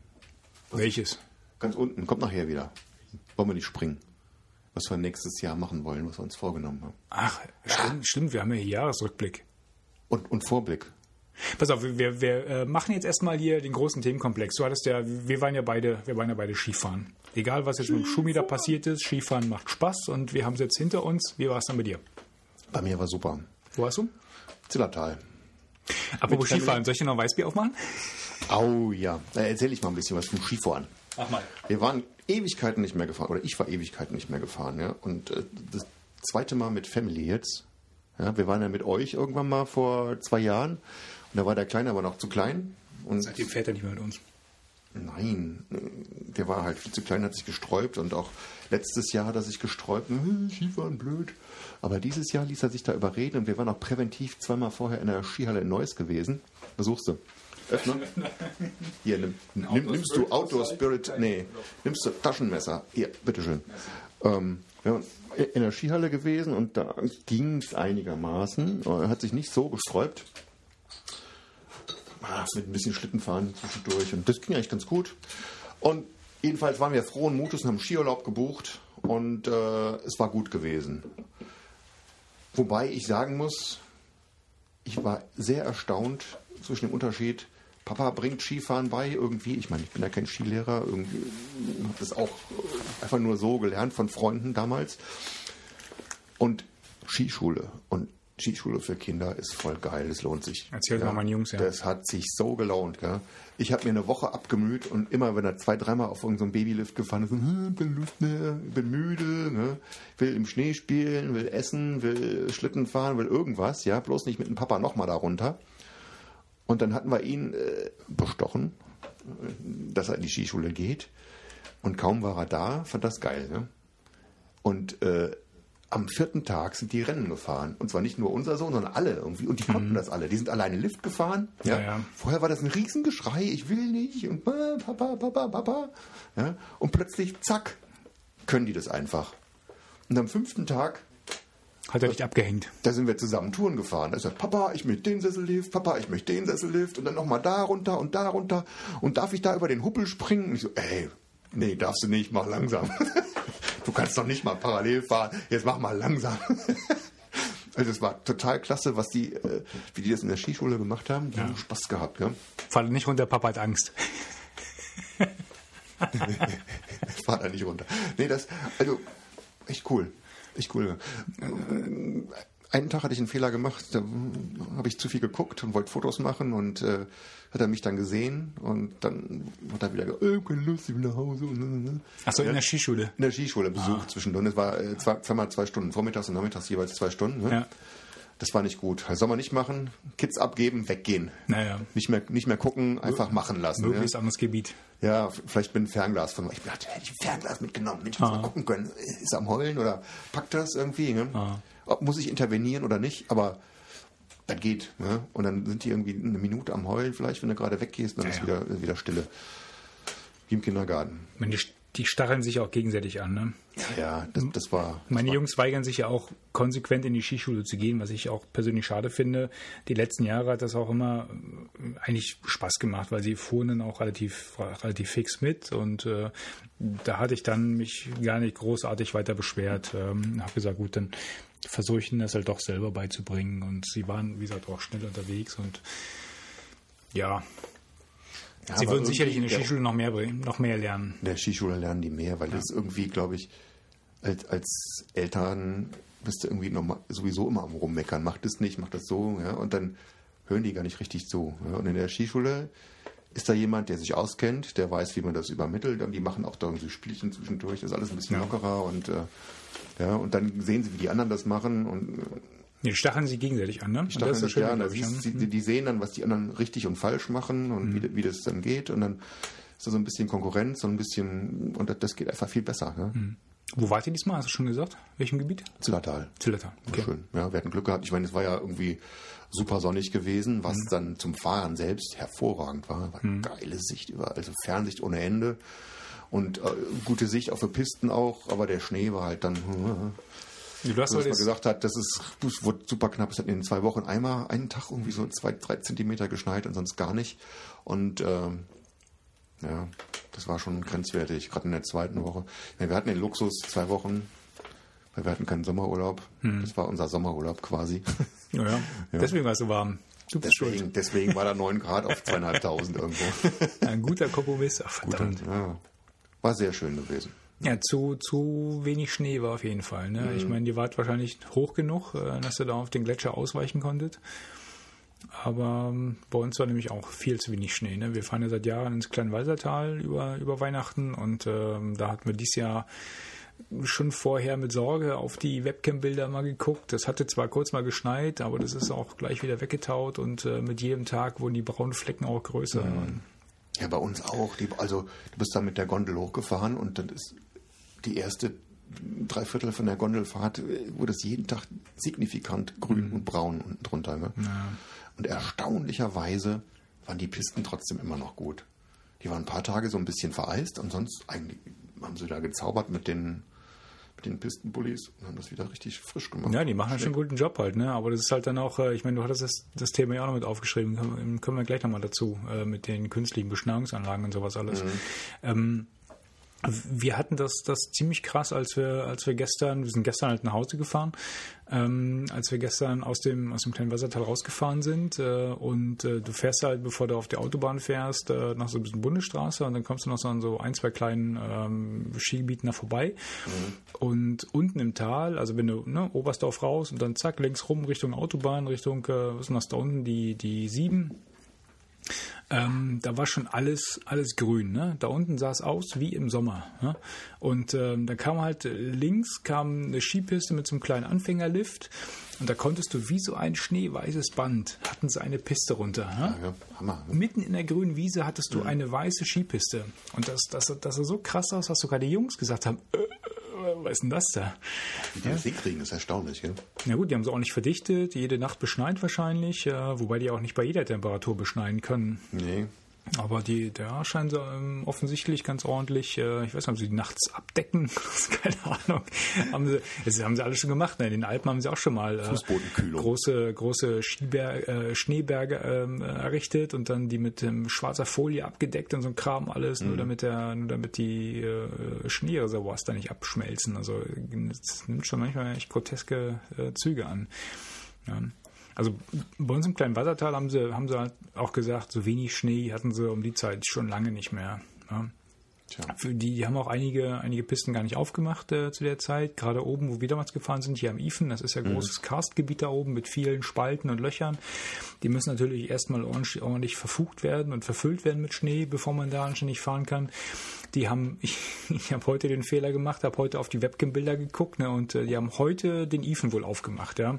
Welches? Ganz unten, kommt nachher wieder. Wollen wir nicht springen? Was wir nächstes Jahr machen wollen, was wir uns vorgenommen haben. Ach, stimmt, stimmt, wir haben ja hier Jahresrückblick. Und, und Vorblick. Pass auf, wir, wir, wir äh, machen jetzt erstmal hier den großen Themenkomplex. Du hattest ja, wir waren ja beide, wir waren ja beide Skifahren. Egal, was jetzt mit dem Schumi da passiert ist, Skifahren macht Spaß und wir haben es jetzt hinter uns. Wie war es dann bei dir? Bei mir war super. Wo warst du? Zillertal. Apropos. Skifahren, soll ich dir noch Weißbier aufmachen? Au ja. Da erzähle ich mal ein bisschen was vom Skifahren. Mach mal. Wir waren Ewigkeiten nicht mehr gefahren, oder ich war Ewigkeiten nicht mehr gefahren, ja. Und äh, das zweite Mal mit Family jetzt. Ja, wir waren ja mit euch irgendwann mal vor zwei Jahren. Und da war der Kleine aber noch zu klein. Und Seitdem fährt er nicht mehr mit uns. Nein, der war halt viel zu klein, hat sich gesträubt und auch letztes Jahr hat er sich gesträubt, hm, Skifahren blöd. Aber dieses Jahr ließ er sich da überreden und wir waren auch präventiv zweimal vorher in der Skihalle in Neuss gewesen. Was suchst du? Öffner? Hier, nimm, nimm, nimmst du Outdoor Spirit? Nee, nimmst du Taschenmesser? Hier, bitteschön. Ähm, wir waren in der Skihalle gewesen und da ging es einigermaßen. Er hat sich nicht so gesträubt. Ah, mit ein bisschen Schlittenfahren zwischendurch. Und das ging eigentlich ganz gut. Und jedenfalls waren wir frohen Mutes und haben Skiurlaub gebucht. Und äh, es war gut gewesen. Wobei ich sagen muss, ich war sehr erstaunt zwischen dem Unterschied. Papa bringt Skifahren bei irgendwie. Ich meine, ich bin ja kein Skilehrer. Irgendwie habe das auch einfach nur so gelernt von Freunden damals. Und Skischule. Und Skischule für Kinder ist voll geil. Es lohnt sich. Erzähl mal meinen Jungs, ja. Das hat sich so gelohnt. Gell? Ich habe mir eine Woche abgemüht und immer, wenn er zwei, dreimal auf irgendeinem so Babylift gefahren ist, so, bin mehr, bin müde, ne? will im Schnee spielen, will essen, will Schlitten fahren, will irgendwas, ja, bloß nicht mit dem Papa nochmal da runter. Und dann hatten wir ihn äh, bestochen, dass er in die Skischule geht. Und kaum war er da, fand das geil. Ne? Und äh, am vierten Tag sind die Rennen gefahren. Und zwar nicht nur unser Sohn, sondern alle irgendwie. Und die konnten das alle. Die sind alleine Lift gefahren. Ja? Ja, ja. Vorher war das ein Riesengeschrei, ich will nicht. Und äh, Papa, Papa, Papa. Ja? Und plötzlich, zack, können die das einfach. Und am fünften Tag Hat er dich abgehängt? da sind wir zusammen Touren gefahren. Da ist er, Papa, ich möchte den Sessellift, Papa, ich möchte den Sessellift und dann nochmal da runter und da runter. Und darf ich da über den Huppel springen? Und ich so, ey, nee, darfst du nicht, mach langsam. du kannst doch nicht mal parallel fahren, jetzt mach mal langsam. also es war total klasse, was die, äh, wie die das in der Skischule gemacht haben. Die haben Spaß gehabt, ja. Fall nicht runter, Papa hat Angst. Ich fahr da nicht runter. Nee, das, also, echt cool. Echt cool. Einen Tag hatte ich einen Fehler gemacht, da habe ich zu viel geguckt und wollte Fotos machen und äh, hat er mich dann gesehen und dann hat er wieder gesagt, äh, keine Lust, ich will nach Hause. Achso, Ja. in der Skischule. In der Skischule besucht zwischendurch. Es war äh, zwei, zweimal zwei Stunden, vormittags und nachmittags jeweils zwei Stunden. Ne? Ja. Das war nicht gut. Das soll man nicht machen. Kids abgeben, weggehen. Naja. Nicht mehr, nicht mehr gucken, einfach machen lassen. Möglichst ja? anderes Gebiet. Ja, vielleicht mit einem Fernglas von. Ich dachte, hätte ich ein Fernglas mitgenommen. Mensch, muss mal gucken können. Ist am Heulen oder packt das irgendwie? Ne? Ob, muss ich intervenieren oder nicht? Aber das geht. Ne? Und dann sind die irgendwie eine Minute am Heulen, vielleicht, wenn du gerade weggehst, dann Ja, ist wieder, wieder Stille. Wie im Kindergarten. Die, die stacheln sich auch gegenseitig an. Ne? Ja, das, das war. Meine Jungs weigern sich ja auch konsequent in die Skischule zu gehen, was ich auch persönlich schade finde. Die letzten Jahre hat das auch immer äh, eigentlich Spaß gemacht, weil sie fuhren dann auch relativ, relativ fix mit und äh, da hatte ich dann mich gar nicht großartig weiter beschwert. Ähm, habe gesagt, gut, dann versuche ich ihnen das halt doch selber beizubringen und sie waren, wie gesagt, auch schnell unterwegs und Ja. Ja, Sie würden sicherlich in der Skischule noch mehr, noch mehr lernen. In der Skischule lernen die mehr, weil das irgendwie, glaube ich, als, als Eltern bist du irgendwie noch mal, sowieso immer am Rummeckern. Mach das nicht, mach das so, ja, und dann hören die gar nicht richtig zu. Ja. Und in der Skischule ist da jemand, der sich auskennt, der weiß, wie man das übermittelt, und die machen auch da irgendwie Spielchen zwischendurch, das ist alles ein bisschen Ja. lockerer und äh, ja, und dann sehen sie, wie die anderen das machen und äh, Die stacheln sich gegenseitig an, ne? Und stacheln sich siehst, ne? die, die sehen dann, was die anderen richtig und falsch machen und wie, wie das dann geht und dann ist da so ein bisschen Konkurrenz, so ein bisschen und das, geht einfach viel besser. Ne? Wo wart ihr diesmal? Hast du schon gesagt? Welchem Gebiet? Zillertal. Zillertal. War Okay. Schön. Ja, wir hatten Glück gehabt. Ich meine, es war ja irgendwie super sonnig gewesen, was Mhm. dann zum Fahren selbst hervorragend war. war Geile Sicht überall, also Fernsicht ohne Ende und äh, gute Sicht auf für Pisten auch, aber der Schnee war halt dann. Du hast man das, gesagt hat, das ist, das wurde super knapp. Es hat in zwei Wochen einmal einen Tag irgendwie so zwei, drei Zentimeter geschneit und sonst gar nicht. Und ähm, ja, das war schon grenzwertig, gerade in der zweiten Woche. Meine, wir hatten den Luxus zwei Wochen, weil wir hatten keinen Sommerurlaub. Das war unser Sommerurlaub quasi. ja, ja. Deswegen war es so warm. Du bist schuld. Deswegen, deswegen war da 9 Grad auf zweieinhalbtausend irgendwo. Ein guter Kompromiss. Ach, verdammt. Ja, war sehr schön gewesen. Ja, zu, zu wenig Schnee war auf jeden Fall. Ne? Mhm. Ich meine, ihr wart wahrscheinlich hoch genug, äh, dass ihr da auf den Gletscher ausweichen konntet. Aber ähm, bei uns war nämlich auch viel zu wenig Schnee. Ne? Wir fahren ja seit Jahren ins Kleinwalsertal über, über Weihnachten und ähm, da hatten wir dieses Jahr schon vorher mit Sorge auf die Webcam-Bilder mal geguckt. Das hatte zwar kurz mal geschneit, aber das ist auch gleich wieder weggetaut und äh, mit jedem Tag wurden die braunen Flecken auch größer. Und Ja, bei uns auch. Die, also du bist da mit der Gondel hochgefahren und dann ist die erste Dreiviertel von der Gondelfahrt, äh, wurde es jeden Tag signifikant grün und braun unten drunter. Ne? Und erstaunlicherweise waren die Pisten trotzdem immer noch gut. Die waren ein paar Tage so ein bisschen vereist und sonst eigentlich haben sie da gezaubert mit den, mit den Pistenbullis und haben das wieder richtig frisch gemacht. Ja, die machen halt schon einen guten Job halt, ne? Aber das ist halt dann auch, äh, ich meine, du hattest das, das Thema ja auch noch mit aufgeschrieben, können, können wir gleich nochmal dazu, äh, mit den künstlichen Beschneiungsanlagen und sowas alles. Ähm, wir hatten das, das ziemlich krass, als wir, als wir gestern, wir sind gestern halt nach Hause gefahren, ähm, als wir gestern aus dem, aus dem kleinen Wassertal rausgefahren sind äh, und äh, du fährst halt, bevor du auf die Autobahn fährst, äh, nach so ein bisschen Bundesstraße und dann kommst du noch so an so ein, zwei kleinen ähm, Skigebieten da vorbei. Und unten im Tal, also wenn du ne, Oberstdorf raus und dann zack, links rum Richtung Autobahn, Richtung, äh, was ist denn das da unten, die, die sieben, ähm, da war schon alles, alles grün. Ne? Da unten sah es aus wie im Sommer. Ne? Und ähm, da kam halt äh, links kam eine Skipiste mit so einem kleinen Anfängerlift und da konntest du wie so ein schneeweißes Band, hatten sie eine Piste runter. Ne? Ja, Hammer. Mitten in der grünen Wiese hattest du eine weiße Skipiste. Und das, das, das sah so krass aus, dass sogar die Jungs gesagt haben, äh, äh, was ist denn das da? Wie die das hinkriegen, ist erstaunlich. Gell? Na gut, die haben sie auch nicht verdichtet, jede Nacht beschneit wahrscheinlich, äh, wobei die auch nicht bei jeder Temperatur beschneien können. Nee. Aber die, da scheinen sie ähm, offensichtlich ganz ordentlich, äh, ich weiß nicht, haben sie die nachts abdecken? Keine Ahnung. haben sie, das haben sie alle schon gemacht. Ne? In den Alpen haben sie auch schon mal äh, große, große Skiber äh, Schneeberge ähm, äh, errichtet und dann die mit ähm, schwarzer Folie abgedeckt und so ein Kram alles, nur damit der, nur damit die äh, Schneereservoirs da nicht abschmelzen. Also das nimmt schon manchmal echt groteske äh, Züge an. Ja. Also bei uns im kleinen Wassertal haben sie, haben sie halt auch gesagt, so wenig Schnee hatten sie um die Zeit schon lange nicht mehr. Ja. Für die, die haben auch einige, einige Pisten gar nicht aufgemacht äh, zu der Zeit. Gerade oben, wo wir damals gefahren sind, hier am Ifen, das ist ja ein großes Karstgebiet da oben mit vielen Spalten und Löchern. Die müssen natürlich erstmal ordentlich, ordentlich verfugt werden und verfüllt werden mit Schnee, bevor man da anständig fahren kann. Die haben, ich, ich habe heute den Fehler gemacht, habe heute auf die Webcam-Bilder geguckt ne, und äh, die haben heute den Ifen wohl aufgemacht. Ja.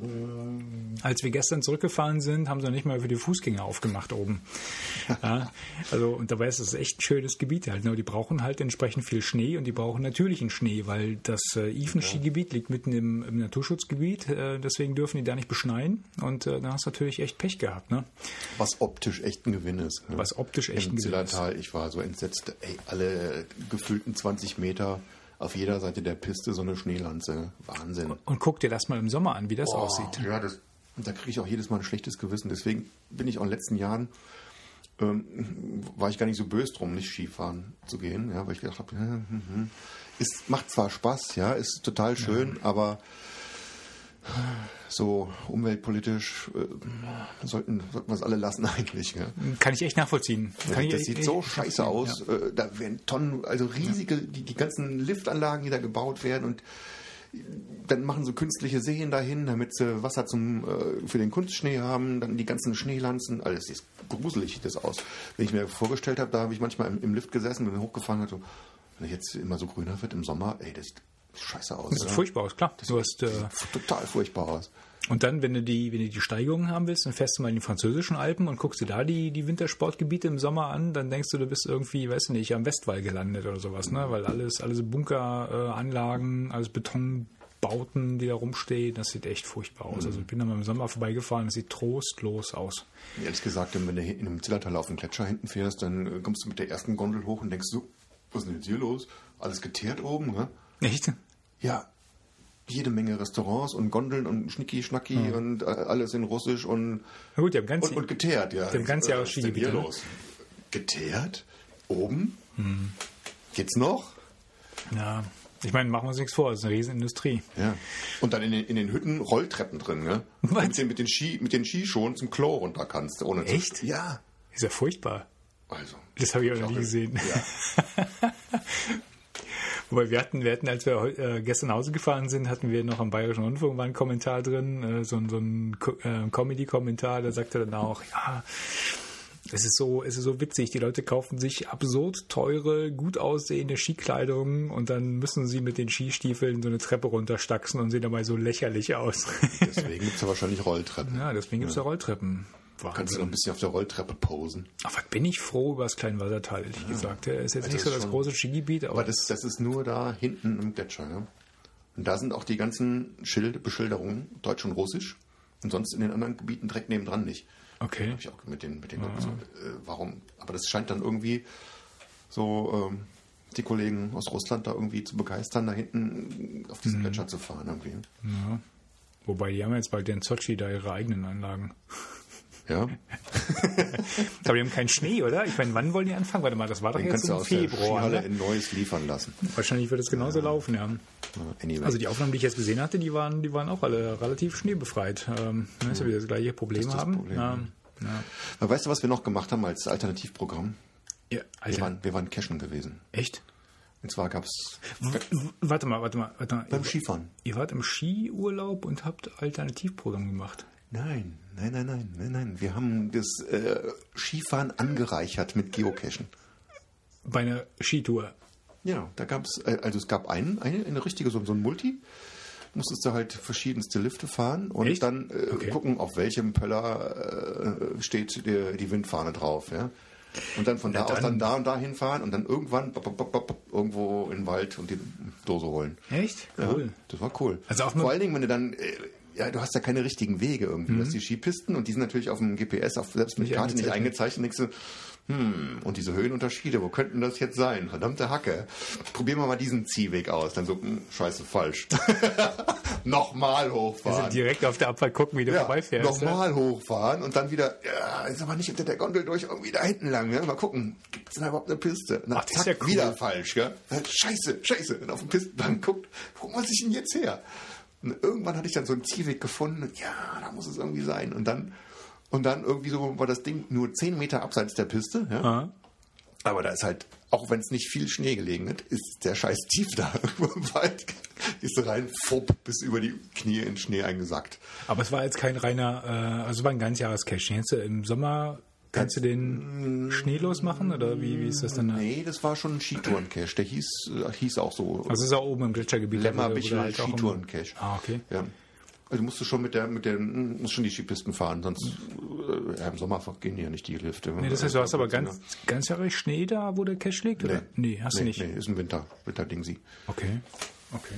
Als wir gestern zurückgefahren sind, haben sie noch nicht mal für die Fußgänger aufgemacht oben. Ja, also, und dabei ist es echt ein schönes Gebiet halt. Ne? Die brauchen halt entsprechend viel Schnee und die brauchen natürlichen Schnee, weil das äh, Ifen-Skigebiet liegt mitten im, im Naturschutzgebiet. Äh, deswegen dürfen die da nicht beschneien. Und äh, da hast du natürlich echt Pech gehabt. Ne? Was optisch echt ein Gewinn ist. Ne? Was optisch echt Im ein Gewinn ist. Zillertal, ich war so entsetzt. Ey, alle gefühlten 20 Meter auf jeder Seite der Piste so eine Schneelanze. Wahnsinn. Und guck dir das mal im Sommer an, wie das Oh, aussieht. Ja, das, und da kriege ich auch jedes Mal ein schlechtes Gewissen. Deswegen bin ich auch in den letzten Jahren, ähm, war ich gar nicht so böse drum, nicht Skifahren zu gehen, ja, weil ich gedacht habe, ja, es macht zwar Spaß, ja, ist total schön, aber so umweltpolitisch äh, sollten, sollten wir es alle lassen eigentlich. Gell? Kann ich echt nachvollziehen. Kann das sieht so scheiße aus. Äh, da werden Tonnen, also riesige, die, die ganzen Liftanlagen, die da gebaut werden und dann machen sie künstliche Seen dahin, damit sie Wasser zum, äh, für den Kunstschnee haben, dann die ganzen Schneelanzen, alles sieht gruselig das aus. Wenn ich mir vorgestellt habe, da habe ich manchmal im, im Lift gesessen, bin hochgefahren und so, wenn ich jetzt immer so grüner wird im Sommer, ey, das scheiße aus. Das sieht oder? furchtbar aus, klar. Du hast, äh, Total furchtbar aus. und dann, wenn du die, wenn du die Steigerungen haben willst, dann fährst du mal in die französischen Alpen und guckst dir da die, die Wintersportgebiete im Sommer an, dann denkst du, du bist irgendwie, weiß nicht, am Westwall gelandet oder sowas, ne? Weil alles, alles Bunkeranlagen, äh, alles Betonbauten, die da rumstehen, das sieht echt furchtbar aus. Also ich bin da mal im Sommer vorbeigefahren, das sieht trostlos aus. Ehrlich gesagt, wenn du in einem Zillertal auf dem Gletscher hinten fährst, dann kommst du mit der ersten Gondel hoch und denkst so, was ist denn jetzt hier los? Alles geteert oben, ne? Echt? Ja, jede Menge Restaurants und Gondeln und Schnicki-Schnacki und äh, alles in Russisch und, Na gut, die haben ganz, und, und geteert, ja. Die haben ganz ist denn Skigebiete, ne? los? Geteert? Oben? Hm. Geht's noch? ja, ich meine, machen wir uns nichts vor, das ist eine Riesenindustrie. Ja. Und dann in den, in den Hütten Rolltreppen drin, ne? Was? Mit den, mit den Ski, mit den Skischuhen zum Klo runter kannst, ohne zu- Echt? Ja. Ist ja furchtbar. Also. Das habe ich auch noch nie gesehen. Ja. Wobei wir hatten, wir hatten, als wir äh, gestern nach Hause gefahren sind, hatten wir noch am Bayerischen Rundfunk war ein Kommentar drin, äh, so, so ein Co- äh, Comedy-Kommentar, da sagte dann auch, ja, es ist so, es ist so witzig, die Leute kaufen sich absurd teure, gut aussehende Skikleidung und dann müssen sie mit den Skistiefeln so eine Treppe runterstaxen und sehen dabei so lächerlich aus. Deswegen gibt's ja wahrscheinlich Rolltreppen. ja, deswegen gibt's ja Rolltreppen. Kannst du noch Wahnsinn. ein bisschen auf der Rolltreppe posen. Aber bin ich froh über das Kleinwassertal, ehrlich gesagt. Ja, ist jetzt Also nicht so das schon- große Skigebiet, aber, Aber das, das ist nur da hinten im Gletscher. Ja? Und da sind auch die ganzen Schild Beschilderungen, Deutsch und Russisch. Und sonst in den anderen Gebieten direkt nebendran nicht. okay. Habe ich auch mit den, mit den Leuten so, äh, warum? Aber das scheint dann irgendwie so ähm, die Kollegen aus Russland da irgendwie zu begeistern, da hinten auf diesen Gletscher zu fahren irgendwie. Ja. Wobei, die haben jetzt bald in Sochi da ihre eigenen Anlagen. Ja, Aber die haben keinen Schnee, oder? Ich meine, wann wollen die anfangen? Warte mal, das war doch den jetzt im der Februar. Skihalle Ne? in Neues liefern lassen. Wahrscheinlich wird es genauso laufen, ja. Ja, Anyway. Also die Aufnahmen, die ich jetzt gesehen hatte, die waren, die waren auch alle relativ schneebefreit. Ähm, ne, dass wir wieder das gleiche Problem Das das haben. Problem, ja. Ja. Weißt du, was wir noch gemacht haben als Alternativprogramm? Ja, Wir Alter, waren, wir waren cashen gewesen. echt? Und zwar gab es Warte mal, warte mal, warte mal. beim Skifahren. ihr wart im Skiurlaub und habt Alternativprogramm gemacht. Nein, nein, nein, nein, nein, nein. Wir haben das äh, Skifahren angereichert mit Geocachen. Bei einer Skitour. Ja, da gab es, äh, also es gab einen, eine, eine richtige, so, so ein Multi. Musstest du halt verschiedenste Lifte fahren und Echt? dann äh, Okay. gucken, auf welchem Pöller äh, steht die, die Windfahne drauf. Ja? Und dann von da aus dann da und da hinfahren und dann irgendwann bop, bop, bop, irgendwo in den Wald und die Dose holen. Echt? Ja, Cool. das war cool. Also auch Vor allen Dingen, wenn du dann, äh, ja, du hast ja keine richtigen Wege irgendwie. Du hast die Skipisten und die sind natürlich auf dem GPS, auf, selbst mit Nicht Karte nicht eingezeichnet. Denkst du, hm, und diese Höhenunterschiede, wo könnten das jetzt sein? Verdammte Hacke. Probieren wir mal diesen Ziehweg aus. Dann so, hm, scheiße, falsch. Nochmal hochfahren. Also direkt auf der Abfahrt gucken, wie du Ja, vorbeifährst. ja? nochmal hochfahren und dann wieder, ja, ist aber nicht unter der Gondel durch, irgendwie da hinten lang. Ja? Mal gucken, gibt es da überhaupt eine Piste? Dann Ach, das ist zack, ja cool. wieder falsch. Gell? Scheiße, scheiße. Und auf dem Pistenbank guckt, wo muss ich denn jetzt her? Und irgendwann hatte ich dann so einen Ziehweg gefunden. Und ja, da muss es irgendwie sein. Und dann, und dann irgendwie so war das Ding nur 10 Meter abseits der Piste. Ja? Aha. Aber da ist halt, auch wenn es nicht viel Schnee gelegen hat, ist der scheiß tief da. Im Wald ist rein, fupp, bis über die Knie in Schnee eingesackt. Aber es war jetzt kein reiner, äh, also es war ein Ganzjahrescache. Jetzt äh, im Sommer kannst du den schneelos machen oder wie, wie ist das denn? da? Nee, das war schon ein Skitouren-Cache. Der hieß, äh, hieß auch so. Also ist auch oben im Gletschergebiet. du Lemmerbichel halt Skitouren-Cache. Ah, okay. Ja. Also musst du schon mit der, mit der, musst schon die Skipisten fahren, sonst äh, ja, im Sommer gehen die ja nicht die Lifte. Nee, das heißt, du hast aber ganz, ganzjährig Schnee da, wo der Cache liegt, oder? Nee, hast du nicht. Nee, ist ein Winter, Winterding sie. Okay. Okay.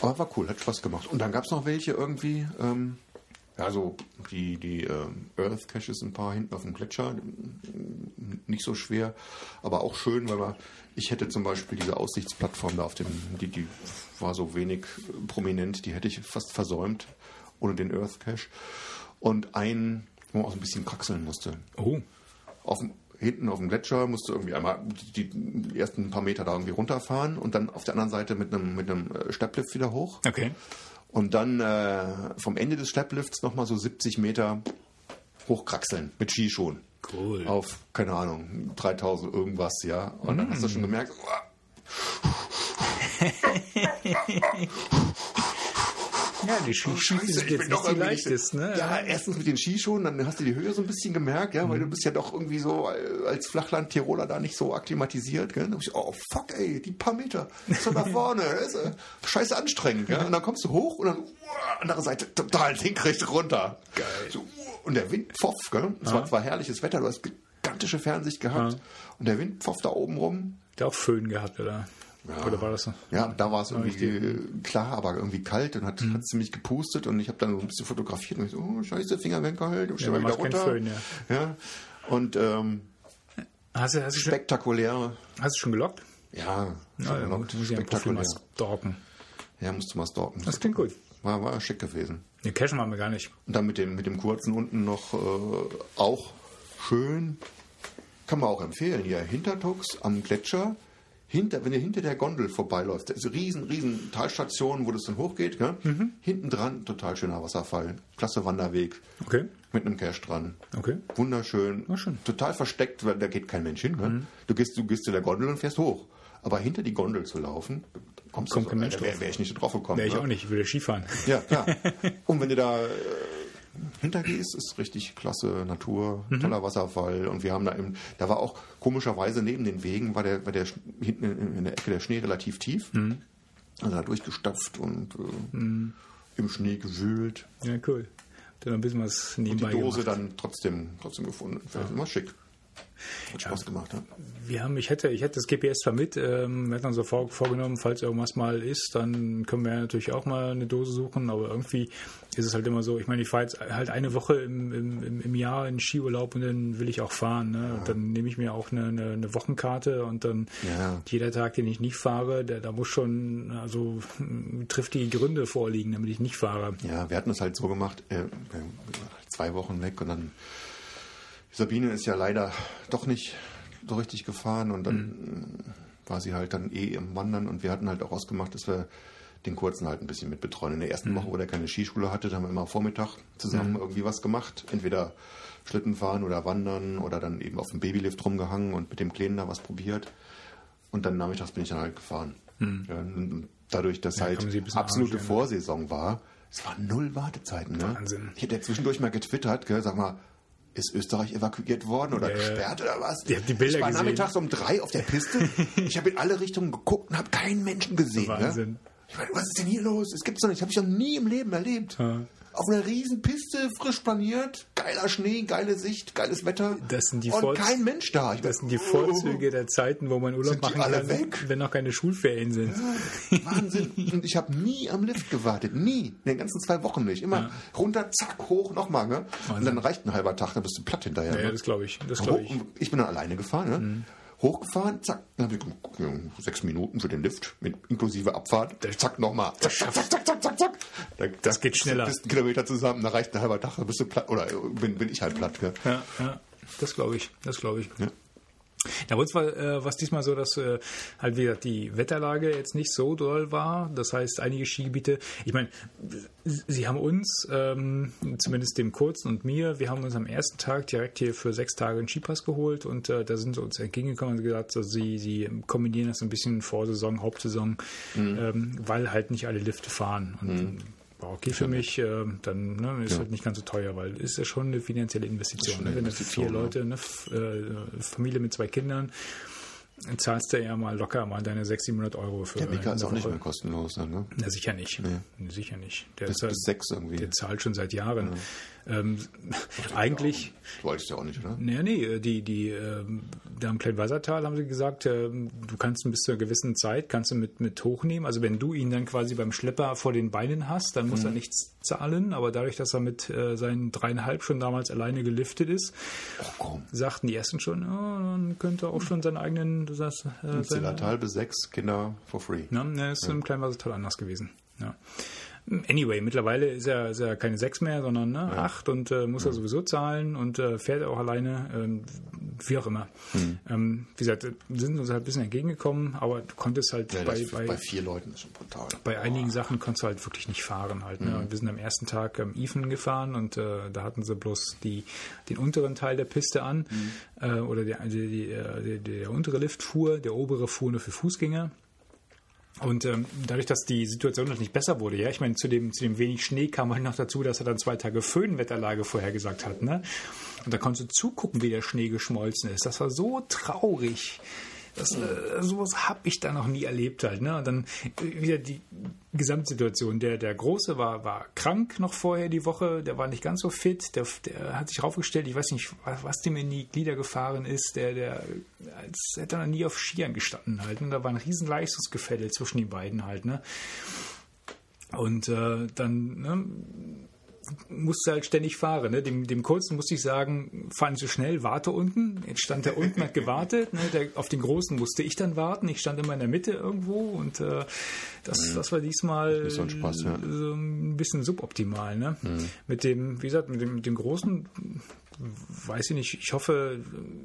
Aber war cool, hat Spaß gemacht. Und dann gab es noch welche irgendwie, ähm, ja, so die, die ähm, Earth Caches, ein paar hinten auf dem Gletscher, nicht so schwer, aber auch schön, weil man, ich hätte zum Beispiel diese Aussichtsplattform da auf dem, die, die war so wenig äh, prominent, die hätte ich fast versäumt, ohne den Earth Cache. Und einen, wo man auch so ein bisschen kraxeln musste. Oh. Auf dem, hinten auf dem Gletscher musst du irgendwie einmal die, die ersten paar Meter da irgendwie runterfahren und dann auf der anderen Seite mit einem, mit einem äh, Stepplift wieder hoch. Okay. Und dann äh, vom Ende des Schlepplifts nochmal so 70 Meter hochkraxeln mit Skischuhen. Cool. Auf, keine Ahnung, 3000 irgendwas, ja. Und dann hast du schon gemerkt, Ja, die Ski Scheiße, sind jetzt nicht die leichtesten, ne? Ja, erstens mit den Skischuhen, dann hast du die Höhe so ein bisschen gemerkt, ja, weil du bist ja doch irgendwie so als Flachland-Tiroler da nicht so akklimatisiert, gell? Ich, oh fuck, ey, die paar Meter, so nach vorne, das ist äh, scheiße anstrengend, gell? Und dann kommst du hoch und dann, uh, andere Seite, total senkrecht runter. Geil. So, uh, und der Wind pfofft, gell? Es war zwar herrliches Wetter, du hast gigantische Fernsicht gehabt und der Wind pfofft da oben rum. Der auch Föhn gehabt, oder? Oder war das so? Ja, da war es irgendwie klar, aber irgendwie kalt und hat, Mhm. hat ziemlich gepustet und ich habe dann so ein bisschen fotografiert und ich so, oh, scheiße, Finger weggehalten, ich Ja, wieder runter. Föhn, ja. Und ähm, Hast du, hast schon, spektakulär, hast du schon gelockt? ja, schon Ja, ja, gelockt, muss ich spektakulär. mal stalken. Ja, musst du mal stalken. Das klingt gut. War, war schick gewesen. Ne, cashen waren wir gar nicht. Und dann mit dem, mit dem kurzen unten noch äh, auch schön, kann man auch empfehlen, hier Hintertux am Gletscher. Hinter, wenn ihr hinter der Gondel vorbeiläuft, da ist eine riesen, riesen Talstation, wo das dann hochgeht. Gell? Mhm. Hinten dran, total schöner Wasserfall. Klasse Wanderweg Okay. mit einem Cache dran. Okay. Wunderschön. Na schön. Mhm. Total versteckt, weil da geht kein Mensch hin. Gell? Du, gehst, du gehst zu der Gondel und fährst hoch. Aber hinter die Gondel zu laufen, kommst Kommt du kein Mensch da wäre wär ich nicht drauf gekommen. Wäre ich ne? auch nicht, ich ja Skifahren. Ja, klar. Und wenn du da hintergehst, ist richtig klasse Natur, Mhm. toller Wasserfall. Und wir haben da im, da war auch komischerweise neben den Wegen, war der, war der hinten in, in der Ecke der Schnee relativ tief. Mhm. Also da durchgestapft und äh, im Schnee gewühlt. Ja, cool. Dann ein bisschen was Und die nebenbei Dose gemacht. dann trotzdem, trotzdem gefunden. Fällt Immer schick. Hat Spaß gemacht, ne? Wir haben, ich hätte, ich hätte das GPS zwar mit, ähm, wir hatten uns so vor, vorgenommen, falls irgendwas mal ist, dann können wir natürlich auch mal eine Dose suchen, aber irgendwie ist es halt immer so, ich meine, ich fahre jetzt halt eine Woche im, im, im- Jahr in Skiurlaub und dann will ich auch fahren, ne? Und dann nehme ich mir auch eine, eine, eine Wochenkarte und dann Ja. jeder Tag, den ich nicht fahre, der, da muss schon, also triftige Gründe vorliegen, damit ich nicht fahre. Ja, wir hatten es halt so gemacht, äh, äh, zwei Wochen weg und dann Sabine ist ja leider doch nicht so richtig gefahren und dann äh, war sie halt dann eh im Wandern und wir hatten halt auch ausgemacht, dass wir den kurzen halt ein bisschen mit betreuen. In der ersten Woche, wo der keine Skischule hatte, haben wir immer am Vormittag zusammen irgendwie was gemacht. Entweder Schlitten fahren oder wandern oder dann eben auf dem Babylift rumgehangen und mit dem Kleinen da was probiert. Und dann nachmittags bin ich dann halt gefahren. Ja, und dadurch, dass halt ein bisschen absolute? Vorsaison war, es waren null Wartezeiten. Ne? Wahnsinn. Ich hätte ja zwischendurch mal getwittert, gell, sag mal, ist Österreich evakuiert worden oder Ja, gesperrt oder was? Ich die Bilder ich war gesehen. nachmittags um drei auf der Piste. ich habe in alle Richtungen geguckt und habe keinen Menschen gesehen. Wahnsinn. Ne? Ich meine, was ist denn hier los? Das gibt's doch nicht. Das habe ich noch nie im Leben erlebt. Ja. Auf einer riesen Piste, frisch planiert, geiler Schnee, geile Sicht, geiles Wetter. Das sind die und Voll- kein Mensch da. Ich Das sind die Vorzüge der Zeiten, wo man Urlaub Sind die machen alle kann, weg? wenn noch keine Schulferien sind. Wahnsinn. Und ich habe nie am Lift gewartet. Nie. In den ganzen zwei Wochen nicht. Immer runter, zack, hoch, nochmal. Ne? Und dann reicht ein halber Tag, dann bist du platt hinterher. Ja, ne? ja, das glaube ich. Das glaube Hoch, ich. Mhm. ich bin dann alleine gefahren. Ne? Hochgefahren, zack, dann hab ich sechs Minuten für den Lift, mit inklusive Abfahrt. Zack, nochmal. Zack, zack, zack, zack, zack, zack, zack. Da, Das geht schneller. Bist Kilometer zusammen, da reicht ein halber Tag, dann bist du platt. Oder bin, bin ich halt platt. Gell? Ja, ja, das glaube ich. Das glaube ich. Ja, bei uns war äh, was diesmal so, dass äh, halt wieder die Wetterlage jetzt nicht so doll war. Das heißt, einige Skigebiete, ich meine, sie haben uns, ähm, zumindest dem Kurzen und mir, wir haben uns am ersten Tag direkt hier für sechs Tage einen Skipass geholt und äh, da sind sie uns entgegengekommen und gesagt, also sie, sie kombinieren das so ein bisschen Vorsaison, Hauptsaison, ähm, weil halt nicht alle Lifte fahren. Und war okay für mich, äh, dann ne, ist halt nicht ganz so teuer, weil ist ja schon eine finanzielle Investition. schon eine ne? Wenn du vier Leute, eine F- äh, Familie mit zwei Kindern, zahlst du ja mal locker mal deine 600, 700 Euro für Der Mika ist auch nicht mehr kostenlos. Ne? Na, sicher nicht. Nee. Sicher nicht. Der, Bis, halt, bis sechs irgendwie. der zahlt schon seit Jahren. Ähm, eigentlich, Du wolltest ja auch nicht, oder? Nee, nee, die, die, ähm, da im Kleinwassertal haben sie gesagt, ähm, du kannst ihn bis zu einer gewissen Zeit, kannst du mit, mit hochnehmen. Also wenn du ihn dann quasi beim Schlepper vor den Beinen hast, dann muss er nichts zahlen. Aber dadurch, dass er mit äh, seinen dreieinhalb schon damals alleine geliftet ist, komm. sagten die ersten schon, ja, dann könnte er auch schon seinen eigenen, das, heißt, äh, seine, Zillertal bis sechs Kinder for free. Ne, ne, ist im Kleinwassertal anders gewesen. Ja. Anyway, mittlerweile ist er, ist er keine sechs mehr, sondern ne, acht und äh, muss er sowieso zahlen und äh, fährt auch alleine. Ähm, wie auch immer. Hm. Ähm, wie gesagt, wir sind uns halt ein bisschen entgegengekommen, aber du konntest halt Ja, bei, bei, bei vier Leuten ist schon brutal. bei einigen Sachen konntest du halt wirklich nicht fahren halt. Ne? Und wir sind am ersten Tag ähm, Even gefahren und äh, da hatten sie bloß die, den unteren Teil der Piste an äh, oder der, die, die, äh, der, der untere Lift fuhr, der obere fuhr nur für Fußgänger. Und ähm, dadurch, dass die Situation noch nicht besser wurde, ja, ich meine, zu dem, zu dem wenig Schnee kam halt noch dazu, dass er dann zwei Tage Föhnwetterlage vorhergesagt hat, ne? Und da konntest du zugucken, wie der Schnee geschmolzen ist. Das war so traurig. Das, äh, sowas habe ich da noch nie erlebt halt. Ne? Und dann äh, wieder die Gesamtsituation. Der, der Große war, war krank noch vorher die Woche, der war nicht ganz so fit, der, der hat sich raufgestellt, ich weiß nicht, was, dem in die Glieder gefahren ist, der, der als hätte er noch nie auf Skiern gestanden halt. Und da war ein riesen Leistungsgefälle zwischen den beiden halt. Ne? Und äh, dann ne, musste halt ständig fahren. Ne? Dem, dem Kurzen musste ich sagen, fahr nicht so schnell, warte unten. Jetzt stand der unten, hat gewartet. Ne? Der, auf den Großen musste ich dann warten. Ich stand immer in der Mitte irgendwo und äh, das, das war diesmal Nicht so ein Spaß, ja. so ein bisschen suboptimal. Ne? Mit dem, wie gesagt, mit dem, mit dem Großen weiß ich nicht, ich hoffe,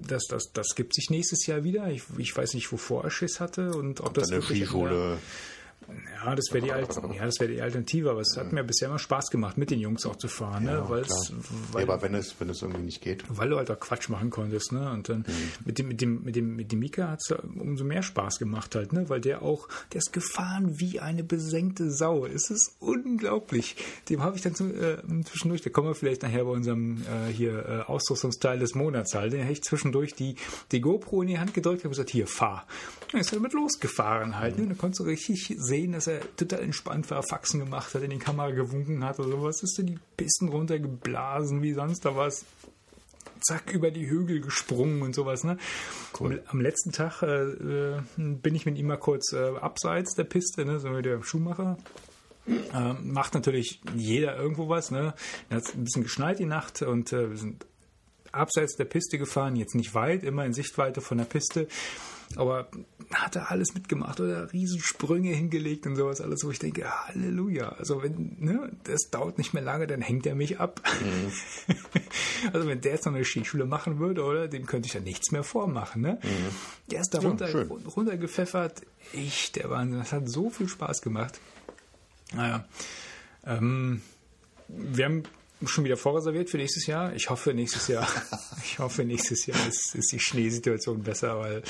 dass das, das gibt sich nächstes Jahr wieder. Ich, ich weiß nicht, wovor er Schiss hatte und ob das Dann eine Skischule. Ja, das wäre die, Alt ja, das wär die Alternative, aber es hat mir bisher immer Spaß gemacht, mit den Jungs auch zu fahren, ne? Weil's, weil, ja, aber wenn es, wenn es irgendwie nicht geht. weil du halt auch Quatsch machen konntest, ne? Und dann mit dem, mit dem, mit dem, mit dem Mika hat es umso mehr Spaß gemacht halt, ne? Weil der auch, der ist gefahren wie eine besenkte Sau. Es ist unglaublich. Dem habe ich dann zum, äh, zwischendurch, da kommen wir vielleicht nachher bei unserem äh, hier äh, Ausrüstungsteil des Monats halt. Den habe ich zwischendurch die, die GoPro in die Hand gedrückt und gesagt, hier, fahr. Dann ist er damit losgefahren halt. Ne? Und dann konntest du richtig sehen, dass er total entspannt war, Faxen gemacht hat, in die Kamera gewunken hat oder sowas. Ist denn die Pisten runtergeblasen wie sonst da was zack über die Hügel gesprungen und sowas. Ne? Am, am letzten Tag äh, äh, bin ich mit ihm mal kurz äh, abseits der Piste, ne? so wie der Schuhmacher. Ähm, macht natürlich jeder irgendwo was. Ne? Da hat ein bisschen geschneit die Nacht und äh, wir sind abseits der Piste gefahren, jetzt nicht weit, immer in Sichtweite von der Piste. Aber hat er alles mitgemacht oder Riesensprünge hingelegt und sowas alles, wo ich denke, Halleluja. Also wenn, ne, das dauert nicht mehr lange, dann hängt er mich ab. also wenn der jetzt noch eine Skischule machen würde, oder, dem könnte ich ja nichts mehr vormachen. Ne? Der ist da runter, schön. runtergepfeffert. Ich, der Wahnsinn. Das hat so viel Spaß gemacht. Naja. Ähm, wir haben schon wieder vorreserviert für nächstes Jahr. Ich hoffe nächstes Jahr, ich hoffe nächstes Jahr ist, ist die Schneesituation besser, weil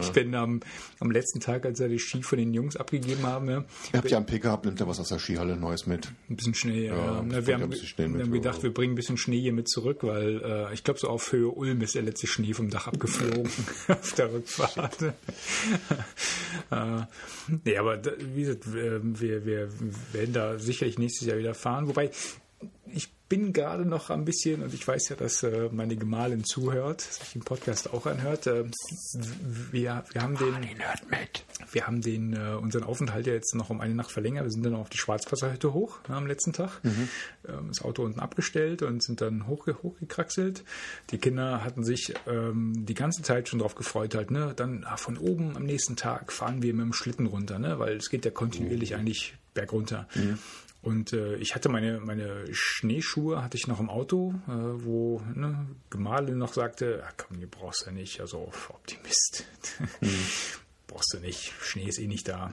ich bin am, am letzten Tag, als wir die Ski von den Jungs abgegeben haben, ne, Ihr habt ja einen Pick gehabt, nimmt ihr was aus der Skihalle Neues mit. ein bisschen Schnee. Ja, Ja, ja. Na, wir haben, Schnee wir haben gedacht, wir bringen ein bisschen Schnee hier mit zurück, weil äh, ich glaube, so auf Höhe Ulm ist der letzte Schnee vom Dach abgeflogen auf der Rückfahrt. äh, nee, aber wie gesagt, wir, wir werden da sicherlich nächstes Jahr wieder fahren. Wobei, ich bin gerade noch ein bisschen, und ich weiß ja, dass äh, meine Gemahlin zuhört, sich den Podcast auch anhört. Äh, wir, wir haben den. hört mit. Wir haben den, äh, unseren Aufenthalt ja jetzt noch um eine Nacht verlängert. Wir sind dann auf die Schwarzwasserhütte hoch ne, am letzten Tag. Ähm, das Auto unten abgestellt und sind dann hochge hochgekraxelt. Die Kinder hatten sich ähm, die ganze Zeit schon drauf gefreut halt. Ne? Dann ah, von oben am nächsten Tag fahren wir mit dem Schlitten runter, ne? weil es geht ja kontinuierlich eigentlich bergunter. Und äh, ich hatte meine, meine Schneeschuhe hatte ich noch im Auto, äh, wo ne, Gemahlin noch sagte, ah, komm, die brauchst du ja nicht, also Optimist. brauchst du nicht, Schnee ist eh nicht da.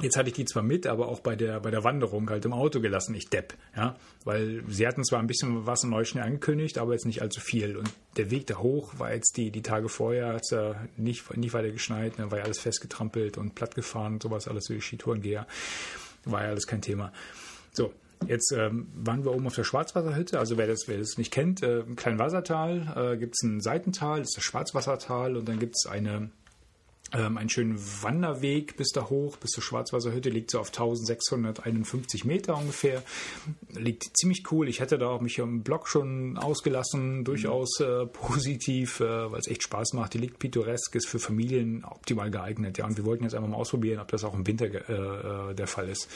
Jetzt hatte ich die zwar mit, aber auch bei der, bei der Wanderung halt im Auto gelassen, ich Depp. Ja? Weil sie hatten zwar ein bisschen was im Neuschnee angekündigt, aber jetzt nicht allzu viel. Und der Weg da hoch war jetzt die, die Tage vorher, hat es ja nicht, nicht weiter geschneit, dann war ja alles festgetrampelt und plattgefahren und sowas, alles für die Skitourengeher. War ja alles kein Thema. So, jetzt ähm, waren wir oben auf der Schwarzwasserhütte. Also wer das, wer das nicht kennt, äh, im kleinen Wassertal äh, gibt es ein Seitental, das ist das Schwarzwassertal und dann gibt es eine ähm, einen schönen Wanderweg bis da hoch, bis zur Schwarzwasserhütte, liegt so auf 1651 Meter ungefähr. Liegt ziemlich cool. Ich hatte da auch mich im Blog schon ausgelassen, durchaus äh, positiv, äh, weil es echt Spaß macht. Die liegt pittoresk, ist für Familien optimal geeignet. Ja, und wir wollten jetzt einfach mal ausprobieren, ob das auch im Winter äh, äh, der Fall ist.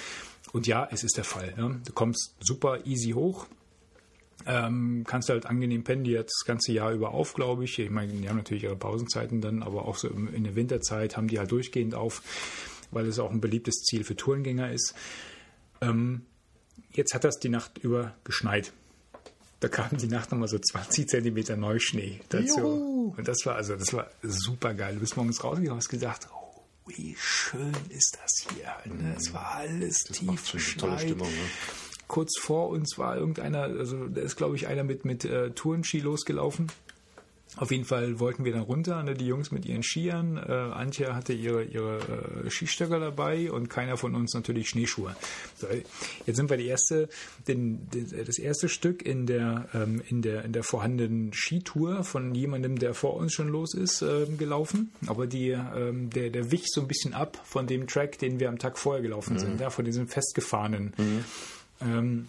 Und ja, es ist der Fall. Ne? Du kommst super easy hoch. Ähm, kannst halt angenehm pennen, die jetzt das ganze Jahr über auf, glaube ich. Ich meine, die haben natürlich ihre Pausenzeiten dann, aber auch so in der Winterzeit haben die halt durchgehend auf, weil es auch ein beliebtes Ziel für Tourengänger ist. Ähm, jetzt hat das die Nacht über geschneit. Da kam die Nacht nochmal so 20 Zentimeter Neuschnee dazu. Uh, und das war also, das war super geil. Du bist morgens rausgegangen und hast gedacht, oh, wie schön ist das hier. Ne? Es war alles Das tief macht eine tolle. Stimmung. Ne? Kurz vor uns war irgendeiner, also da ist glaube ich einer mit, mit äh, Tourenski losgelaufen. Auf jeden Fall wollten wir dann runter, ne, die Jungs mit ihren Skiern. Äh, Antje hatte ihre, ihre äh, Skistöcker dabei und keiner von uns natürlich Schneeschuhe. So, jetzt sind wir die erste, den, den, das erste Stück in der, ähm, in, der, in der vorhandenen Skitour von jemandem, der vor uns schon los ist, ähm, gelaufen. Aber die, ähm, der, der wich so ein bisschen ab von dem Track, den wir am Tag vorher gelaufen sind, ja, von diesem festgefahrenen. Ähm,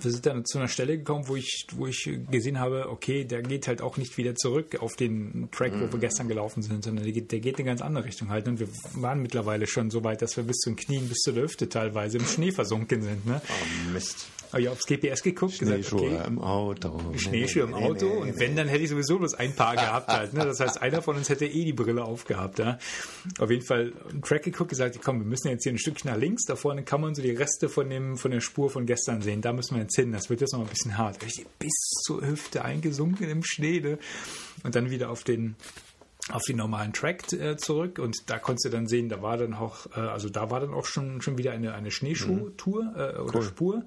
wir sind dann zu einer Stelle gekommen, wo ich, wo ich gesehen habe, okay, der geht halt auch nicht wieder zurück auf den Track, wo wir gestern gelaufen sind, sondern der geht, der geht in eine ganz andere Richtung halt. Und wir waren mittlerweile schon so weit, dass wir bis zu den Knien, bis zur Hüfte teilweise im Schnee versunken sind. Ne? Oh, Mist. Habe ich aufs GPS geguckt, gesagt, Schneeschuhe okay, im Auto. Schneeschuhe im Nee, nee, Auto nee, und nee. wenn, dann hätte ich sowieso bloß ein Paar gehabt halt. Ne? Das heißt, einer von uns hätte eh die Brille aufgehabt. Ja? Auf jeden Fall einen Track geguckt, gesagt, komm, wir müssen jetzt hier ein Stückchen nach links, da vorne kann man so die Reste von, dem, von der Spur von gestern sehen. Da müssen wir jetzt hin, das wird jetzt noch ein bisschen hart. Ich bis zur Hüfte eingesunken im Schnee ne? und dann wieder auf den auf den normalen Track äh, zurück und da konntest du dann sehen, da war dann auch, äh, also da war dann auch schon, schon wieder eine, eine Schneeschuh-Tour äh, oder Spur.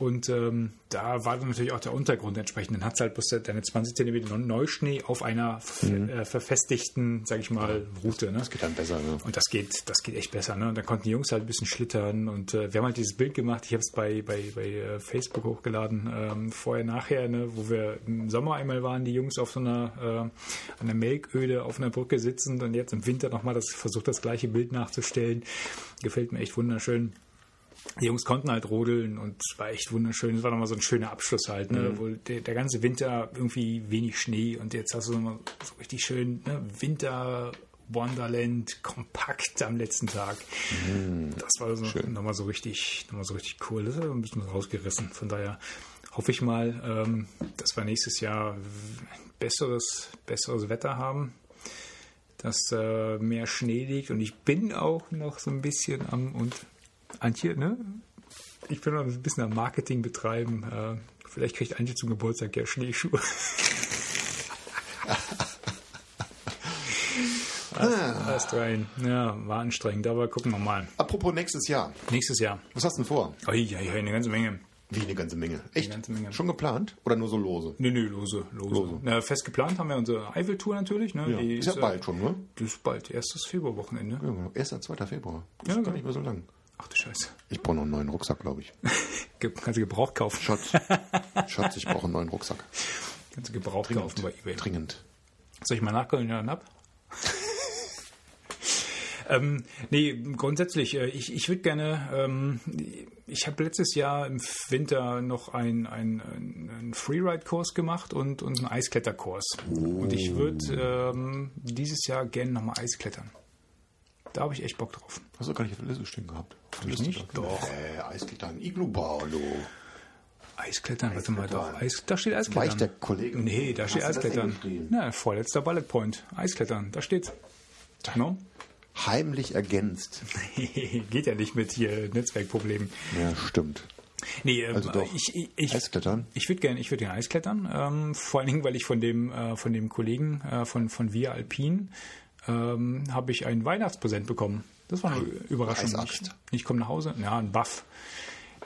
Und ähm, da war dann natürlich auch der Untergrund entsprechend. Dann hat es halt bloß deine 20 Zentimeter Neuschnee auf einer f- äh, verfestigten, sag ich mal, Route. Ne? Das geht dann besser. Ne? Und das geht, das geht echt besser. Ne? Und da konnten die Jungs halt ein bisschen schlittern. Und äh, wir haben halt dieses Bild gemacht. Ich habe es bei, bei, bei äh, Facebook hochgeladen, ähm, vorher, nachher, ne? wo wir im Sommer einmal waren, die Jungs auf so einer, äh, an einer Melköde auf einer Brücke sitzend und jetzt im Winter nochmal das, versucht, das gleiche Bild nachzustellen. Gefällt mir echt wunderschön. Die Jungs konnten halt rodeln und es war echt wunderschön. Es war nochmal so ein schöner Abschluss halt, ne? Wo der, der ganze Winter irgendwie wenig Schnee und jetzt hast du nochmal so richtig schön ne? Winter Wonderland kompakt am letzten Tag. Das war so nochmal so richtig, nochmal so richtig cool. Das ist ein bisschen rausgerissen. Von daher hoffe ich mal, ähm, dass wir nächstes Jahr besseres, besseres Wetter haben dass äh, mehr Schnee liegt und ich bin auch noch so ein bisschen am und Antje, ne? Ich bin noch ein bisschen am Marketing betreiben. Äh, vielleicht kriegt Antje zum Geburtstag ja Schneeschuhe. Erst rein. Ja, war anstrengend, aber gucken wir mal. Apropos nächstes Jahr. Nächstes Jahr. Was hast du denn vor? Ui, ui, ui, eine ganze Menge. Wie eine ganze Menge. Echt? ganze Menge. Schon geplant? Oder nur so lose? Nö, nö, lose, lose. Lose. Na, fest geplant haben wir unsere Eifel-Tour natürlich. Ne? Ja. Die Ist ja äh, bald schon, ne? Die ist bald, erstes Februarwochenende. Ja, genau. 1. 2. Februar. Das Ja, ist gar genau. nicht mehr so lang. Ach du Scheiße. Ich brauche noch einen neuen Rucksack, glaube ich. Kannst du Gebrauch kaufen. Schatz, Schatz, ich brauche einen neuen Rucksack. Kannst du Gebrauch kaufen bei eBay. Dringend. Soll ich mal nachgucken, ja, ab? ähm, nee, grundsätzlich, äh, ich, ich würde gerne, ähm, ich habe letztes Jahr im Winter noch einen ein, ein Freeride-Kurs gemacht und, und einen Eiskletterkurs. Und ich würde ähm, dieses Jahr gerne nochmal Eisklettern. Da habe ich echt Bock drauf. Hast du gar nicht auf der Liste stehen gehabt? Auf der Liste nicht? da. Doch. Äh, Eisklettern, Iglu-Bau, du. Eisklettern, warte mal doch. Eis, da steht Eisklettern. Weicht der Kollege? Nee, da steht Hast das Eisklettern. Na, vorletzter Bullet Point. Eisklettern, da steht's. No? Heimlich ergänzt. Geht ja nicht mit hier Netzwerkproblemen. Ja, stimmt. Nee, ähm, Also doch. ich, ich, ich, Eisklettern? ich würde gerne ich würd gerne Eisklettern. Ähm, vor allen Dingen, weil ich von dem, äh, von dem Kollegen äh, von, von Via Alpin ähm, habe ich ein Weihnachtspräsent bekommen. Das war eine Überraschung. Ich, ich komme nach Hause, ja, ein Buff.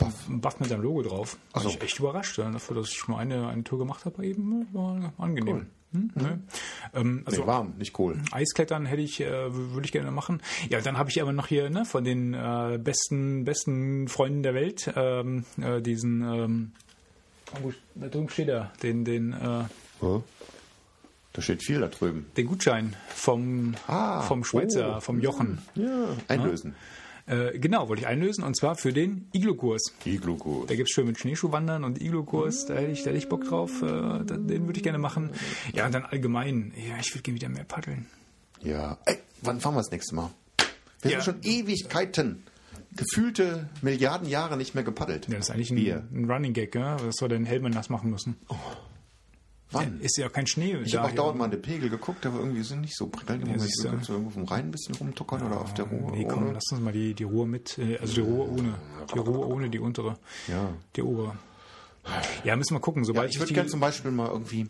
Ein Buff mit seinem Logo drauf. War so. ich echt überrascht. Ja, dafür, dass ich schon mal eine, eine Tour gemacht habe, eben war angenehm. Hm, ne? ähm, also Nee, warm, nicht cool. Eisklettern hätte ich, äh, würde ich gerne machen. Ja, dann habe ich aber noch hier ne, von den äh, besten, besten Freunden der Welt ähm, äh, diesen, ähm, da drüben steht er, den, den, äh, Ja. Da steht viel da drüben. den Gutschein vom, Ah, vom Schweizer, oh. vom Jochen. Ja, einlösen. Äh, genau, wollte ich einlösen und zwar für den Iglu-Kurs. Iglu-Gut. Da gibt es schön mit Schneeschuhwandern und Iglu-Kurs, da hätte ich, da hätte ich Bock drauf, äh, den würde ich gerne machen. Ja, und dann allgemein, ja, ich würde gerne wieder mehr paddeln. Ja. Ey, wann fahren wir das nächste Mal? Wir Ja. haben schon Ewigkeiten, gefühlte Milliarden Jahre nicht mehr gepaddelt. Ja, das ist eigentlich Wir. ein, ein Running Gag, ja? Was soll denn Helmen nass machen müssen? Wann? Ist ja kein Schnee. ich habe auch dauernd mal den Pegel geguckt, aber irgendwie sind nicht so prickelnd. Du. kannst du irgendwo vom Rhein ein bisschen rumtuckern oder auf der Ruhr. Nee, komm, ohne. lass uns mal die, die Ruhe mit, äh, also die Ruhe ohne. Die Ruhe ohne die untere. Ja. Die obere. Ja, müssen wir gucken, Ja, sobald ich ich würde gerne zum Beispiel mal irgendwie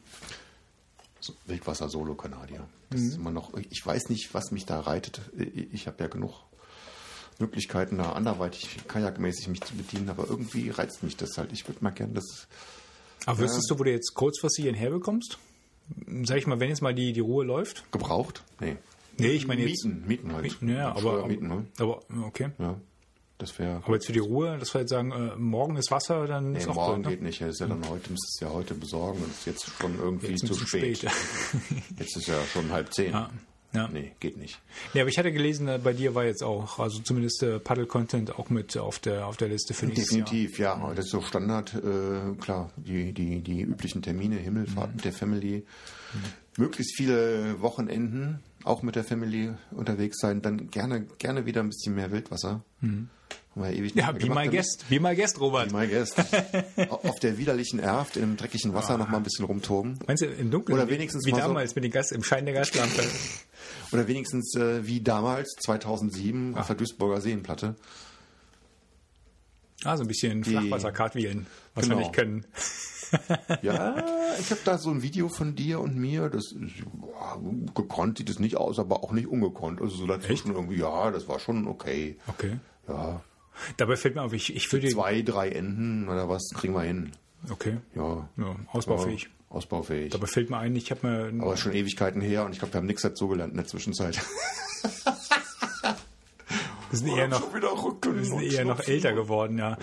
So, Wildwasser-Solo-Kanadier. Das ist immer noch, ich weiß nicht, was mich da reitet. Ich habe ja genug Möglichkeiten, da anderweitig kajakmäßig mich zu bedienen, aber irgendwie reizt mich das halt. Ich würde mal gerne das. Aber wüsstest du, wo du jetzt kurzfristig ihn herbekommst? Sag ich mal, wenn jetzt mal die, die Ruhe läuft? Gebraucht? Nee. Nee, ich meine jetzt. Mieten, Mieten halt. Mieten, ja, aber, Steuermieten, ne? aber okay. Ja. Das wäre. Aber jetzt für die Ruhe, dass wir jetzt sagen, äh, morgen ist Wasser, dann Nee, ist auch morgen blöd, ne? geht nicht. Das ist ja dann heute, müsste es ja heute besorgen und ist jetzt schon irgendwie Jetzt zu bisschen spät. Jetzt ist ja schon halb zehn. ja. Ja. Nee, geht nicht. ja, aber ich hatte gelesen, äh, bei dir war jetzt auch, also zumindest äh, Paddle-Content auch mit auf der auf der Liste für nächstes Jahr. Definitiv, ja. Das ist so Standard, äh, klar, die, die, die üblichen Termine, Himmelfahrten der Family, möglichst viele Wochenenden auch mit der Family unterwegs sein, dann gerne, gerne wieder ein bisschen mehr Wildwasser. Haben wir ja ewig Ja, be gemacht my guest, be my guest, Robert. Be my guest. Auf der widerlichen Erft, dem dreckigen Wasser noch mal ein bisschen rumtoben. Meinst du im Dunkeln? Oder wie- wenigstens wie so- damals mit den Gas, im Schein der Gaslampe. Oder wenigstens äh, wie damals, 2007, auf der Duisburger Seenplatte. ah, so ein bisschen Flachwasser-Kartwheelen, was wir Genau. nicht können. Ja, ich habe da so ein Video von dir und mir. Das ja, gekonnt sieht es nicht aus, aber auch nicht ungekonnt. Also so dazwischen irgendwie, ja, das war schon okay. Okay. Ja, Dabei fällt mir auf, ich, ich würde. zwei, drei Enden oder was kriegen wir hin. Okay. Ja, Ja, ausbaufähig. Ja, ausbaufähig. Dabei fällt mir ein, ich habe mir. aber schon Ewigkeiten her und ich glaube, wir haben nichts dazu gelernt in der Zwischenzeit. wir sind eher noch. Wir sind eher noch älter geworden, ja. Ja,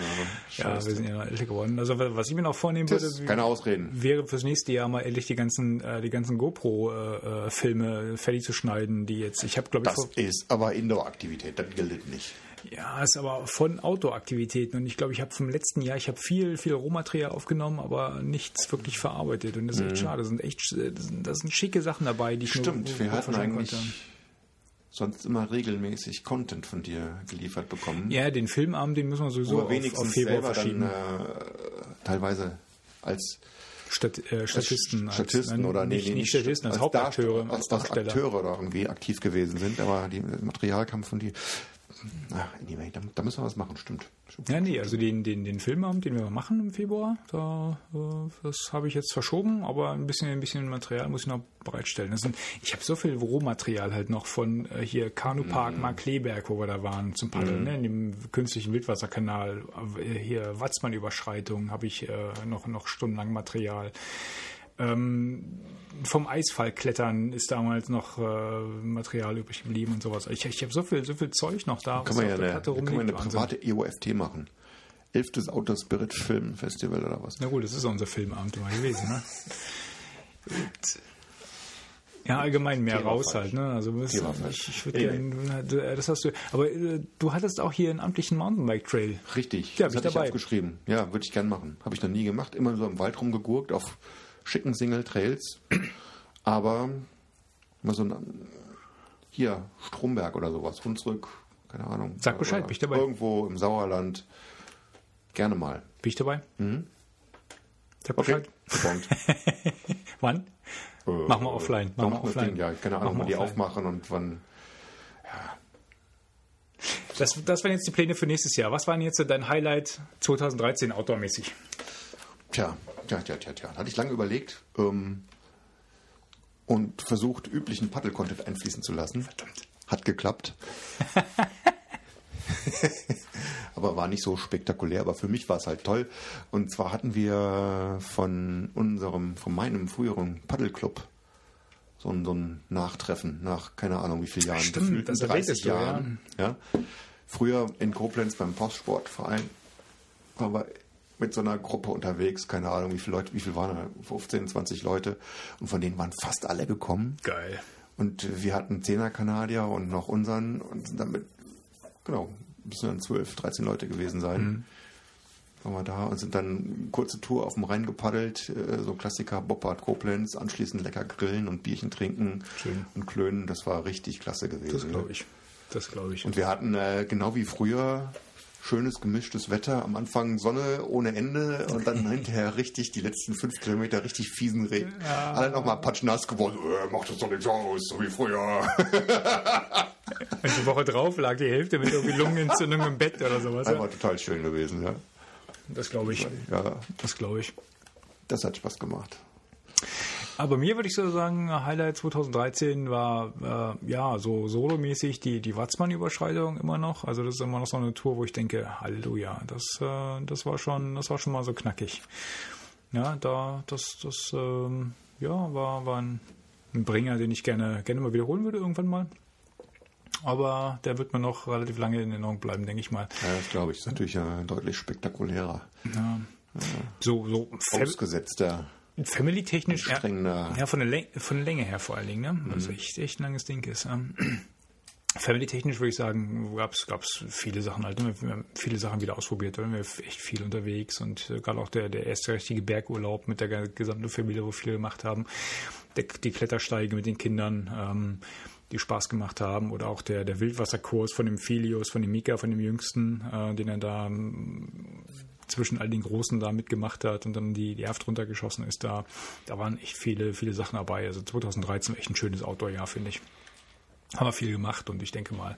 scheiße. wir sind eher noch älter geworden. Also was ich mir noch vornehmen würde, Das, keine Ausreden. wäre fürs nächste Jahr mal endlich die ganzen, äh, die ganzen GoPro-Filme fertig zu schneiden, die jetzt. Ich habe glaube ich Das ist aber Indoor-Aktivität, das gilt nicht. Ja, ist aber von Outdoor-Aktivitäten und ich glaube, ich habe vom letzten Jahr, ich habe viel, viel Rohmaterial aufgenommen, aber nichts wirklich verarbeitet und das ist echt schade. Das sind echt, das sind, das sind schicke Sachen dabei, die ich Mhm. Stimmt, nur wir hatten eigentlich konnte. sonst immer regelmäßig Content von dir geliefert bekommen. Ja, den Filmabend, den müssen wir sowieso auf, wenigstens auf Februar verschieben. dann äh, teilweise als Stat, äh, Statisten. als- Statisten nein, oder nee, nicht, nee, nicht Statisten, als, Hauptakteure, Darsteller- als Darsteller. Akteure da irgendwie aktiv gewesen sind, aber die das Material kam von dir. Ach, anyway, da, da müssen wir was machen, stimmt. Ja, nee, also den, den, den Filmabend, den wir machen im Februar, da, äh, das habe ich jetzt verschoben, aber ein bisschen, ein bisschen Material muss ich noch bereitstellen. Sind, ich habe so viel Rohmaterial halt noch von äh, hier Kanupark Mhm. Markleberg, wo wir da waren zum Paddeln, ne, in dem künstlichen Wildwasserkanal, äh, hier Watzmann-Überschreitung habe ich äh, noch, noch stundenlang Material. Ähm, vom Eisfallklettern ist damals noch äh, Material übrig geblieben und sowas. Ich, ich habe so viel, so viel Zeug noch da. Kann man ja eine, kann man eine private EOFT machen. Elftes Outer Spirit Film Festival oder was? Na gut, das ist unser Filmabend immer gewesen, ne? Ja, allgemein mehr Thema raus falsch. halt, ne? Also falsch. ich, ich würde gerne, das hast du, aber äh, du hattest auch hier einen amtlichen Mountainbike-Trail. Richtig, Ja, das bin ich hatte ich dabei. aufgeschrieben. Ja, würde ich gern machen. Habe ich noch nie gemacht. Immer so im Wald rumgegurkt auf schicken Single-Trails. Aber mal so ein, hier, Stromberg oder sowas, Hunsrück, keine Ahnung. Sag Bescheid, bin ich dabei. Irgendwo im Sauerland. Gerne mal. Bin ich dabei? Mhm. Sag Okay, Bescheid. Punkt. Wann? Äh, Machen wir offline. Machen wir offline. Ding, ja, keine Ahnung, wann die offline. aufmachen und wann. Das, das waren jetzt die Pläne für nächstes Jahr. Was waren jetzt so dein Highlight 2013 outdoormäßig? Tja, tja, tja, tja, tja. Hatte ich lange überlegt ähm, und versucht, üblichen Paddle-Content einfließen zu lassen. Verdammt. Hat geklappt. aber war nicht so spektakulär. Aber für mich war es halt toll. Und zwar hatten wir von unserem, von meinem früheren Paddelclub so ein, so ein Nachtreffen nach keine Ahnung wie vielen Jahren. Stimmt, gefühlten das erwähntest du, Jahren. Ja. Früher in Koblenz beim Postsportverein wir mit so einer Gruppe unterwegs, keine Ahnung, wie viele Leute, wie viel waren da? 15, 20 Leute. Und von denen waren fast alle gekommen. Geil. Und wir hatten 10er Kanadier und noch unseren und sind damit, genau, müssen dann 12, 13 Leute gewesen sein. Waren wir da und sind dann eine kurze Tour auf dem Rhein gepaddelt, äh, so Klassiker, Boppard, Koblenz, anschließend lecker grillen und Bierchen trinken Schön. und klönen. Das war richtig klasse gewesen. Das glaube ich. Das glaube ich. Und wir hatten äh, genau wie früher schönes gemischtes Wetter. Am Anfang Sonne ohne Ende und dann hinterher richtig die letzten fünf Kilometer richtig fiesen Regen. Alle nochmal patschnass geworden. Äh, macht das doch nichts aus, so wie früher. Und die Woche drauf lag die Hälfte mit irgendwie Lungenentzündung im Bett oder sowas. Das Ja. war total schön gewesen, ja. Das glaube ich. Ja, Das glaube ich. das hat Spaß gemacht. Aber mir würde ich so sagen, Highlight 2013 war äh, ja so solomäßig die, die Watzmann-Überschreitung immer noch. Also das ist immer noch so eine Tour, wo ich denke, Halleluja, das, äh, das war schon, das war schon mal so knackig. Ja, da, das, das, ähm, ja, war, war ein, ein Bringer, den ich gerne, gerne mal wiederholen würde irgendwann mal. Aber der wird mir noch relativ lange in Erinnerung bleiben, denke ich mal. Ja, das glaube ich. Das ist natürlich äh, deutlich spektakulärer. Ja. So, so Fam Ausgesetzter, Family-technisch, ja, strengender. ja von, der Länge, von der Länge her vor allen Dingen, ne? Was echt, echt ein langes Ding ist. Ähm, Family-technisch würde ich sagen, gab es viele Sachen halt. ne? Wir haben viele Sachen wieder ausprobiert, da waren wir echt viel unterwegs und äh, gerade auch der, der erste richtige Bergurlaub mit der ge- gesamten Familie, wo viele gemacht haben. Der, die Klettersteige mit den Kindern, ähm, die Spaß gemacht haben oder auch der, der Wildwasserkurs von dem Filius, von dem Mika, von dem Jüngsten, äh, den er da ähm, zwischen all den Großen da mitgemacht hat und dann die, die Erft runtergeschossen ist da. Da waren echt viele, viele Sachen dabei. Also 2013 war echt ein schönes Outdoor-Jahr, finde ich. Haben wir viel gemacht und ich denke mal,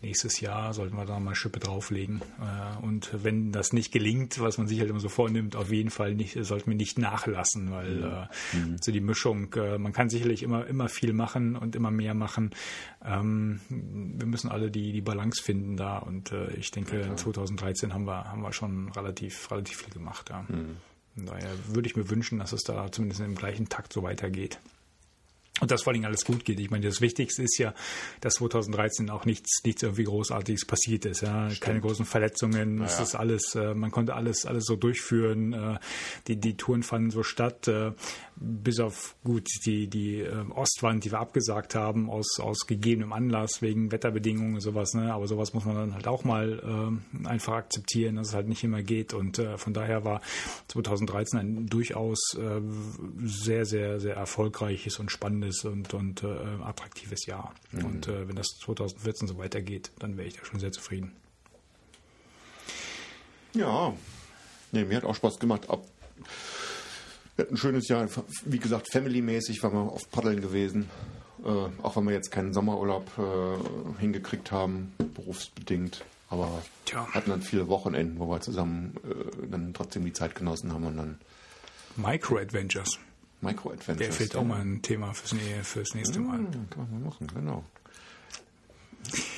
nächstes Jahr sollten wir da mal Schippe drauflegen. Äh, Und wenn das nicht gelingt, was man sich halt immer so vornimmt, auf jeden Fall nicht, sollten wir nicht nachlassen, weil äh, so die Mischung, äh, man kann sicherlich immer, immer viel machen und immer mehr machen. Ähm, Wir müssen alle die, die Balance finden da und ich denke, in 2013 haben wir, haben wir schon relativ, relativ viel gemacht. Ja. Von daher würde ich mir wünschen, dass es da zumindest im gleichen Takt so weitergeht. Und dass vor allem alles gut geht. Ich meine, das Wichtigste ist ja, dass 2013 auch nichts, nichts irgendwie Großartiges passiert ist. Ja, keine großen Verletzungen. Es ist alles, äh, man konnte alles, alles so durchführen. Äh, die, die Touren fanden so statt, äh, bis auf gut die, die äh, Ostwand, die wir abgesagt haben aus, aus gegebenem Anlass wegen Wetterbedingungen und sowas. Ne? Aber sowas muss man dann halt auch mal äh, einfach akzeptieren, dass es halt nicht immer geht. Und äh, von daher war 2013 ein durchaus sehr, sehr, sehr erfolgreiches und spannendes und, und äh, attraktives Jahr. Und äh, wenn das 2014 so weitergeht, dann wäre ich da schon sehr zufrieden. Ja, nee, mir hat auch Spaß gemacht. Ab, wir hatten ein schönes Jahr, wie gesagt, family-mäßig waren wir oft paddeln gewesen. Äh, auch wenn wir jetzt keinen Sommerurlaub äh, hingekriegt haben, berufsbedingt. Aber Tja. hatten dann viele Wochenenden, wo wir zusammen äh, dann trotzdem die Zeit genossen haben und dann Micro-Adventures. Micro-Adventures. Der fehlt ja. auch mal ein Thema fürs, fürs nächste Mal. Ja, kann man mal machen, genau.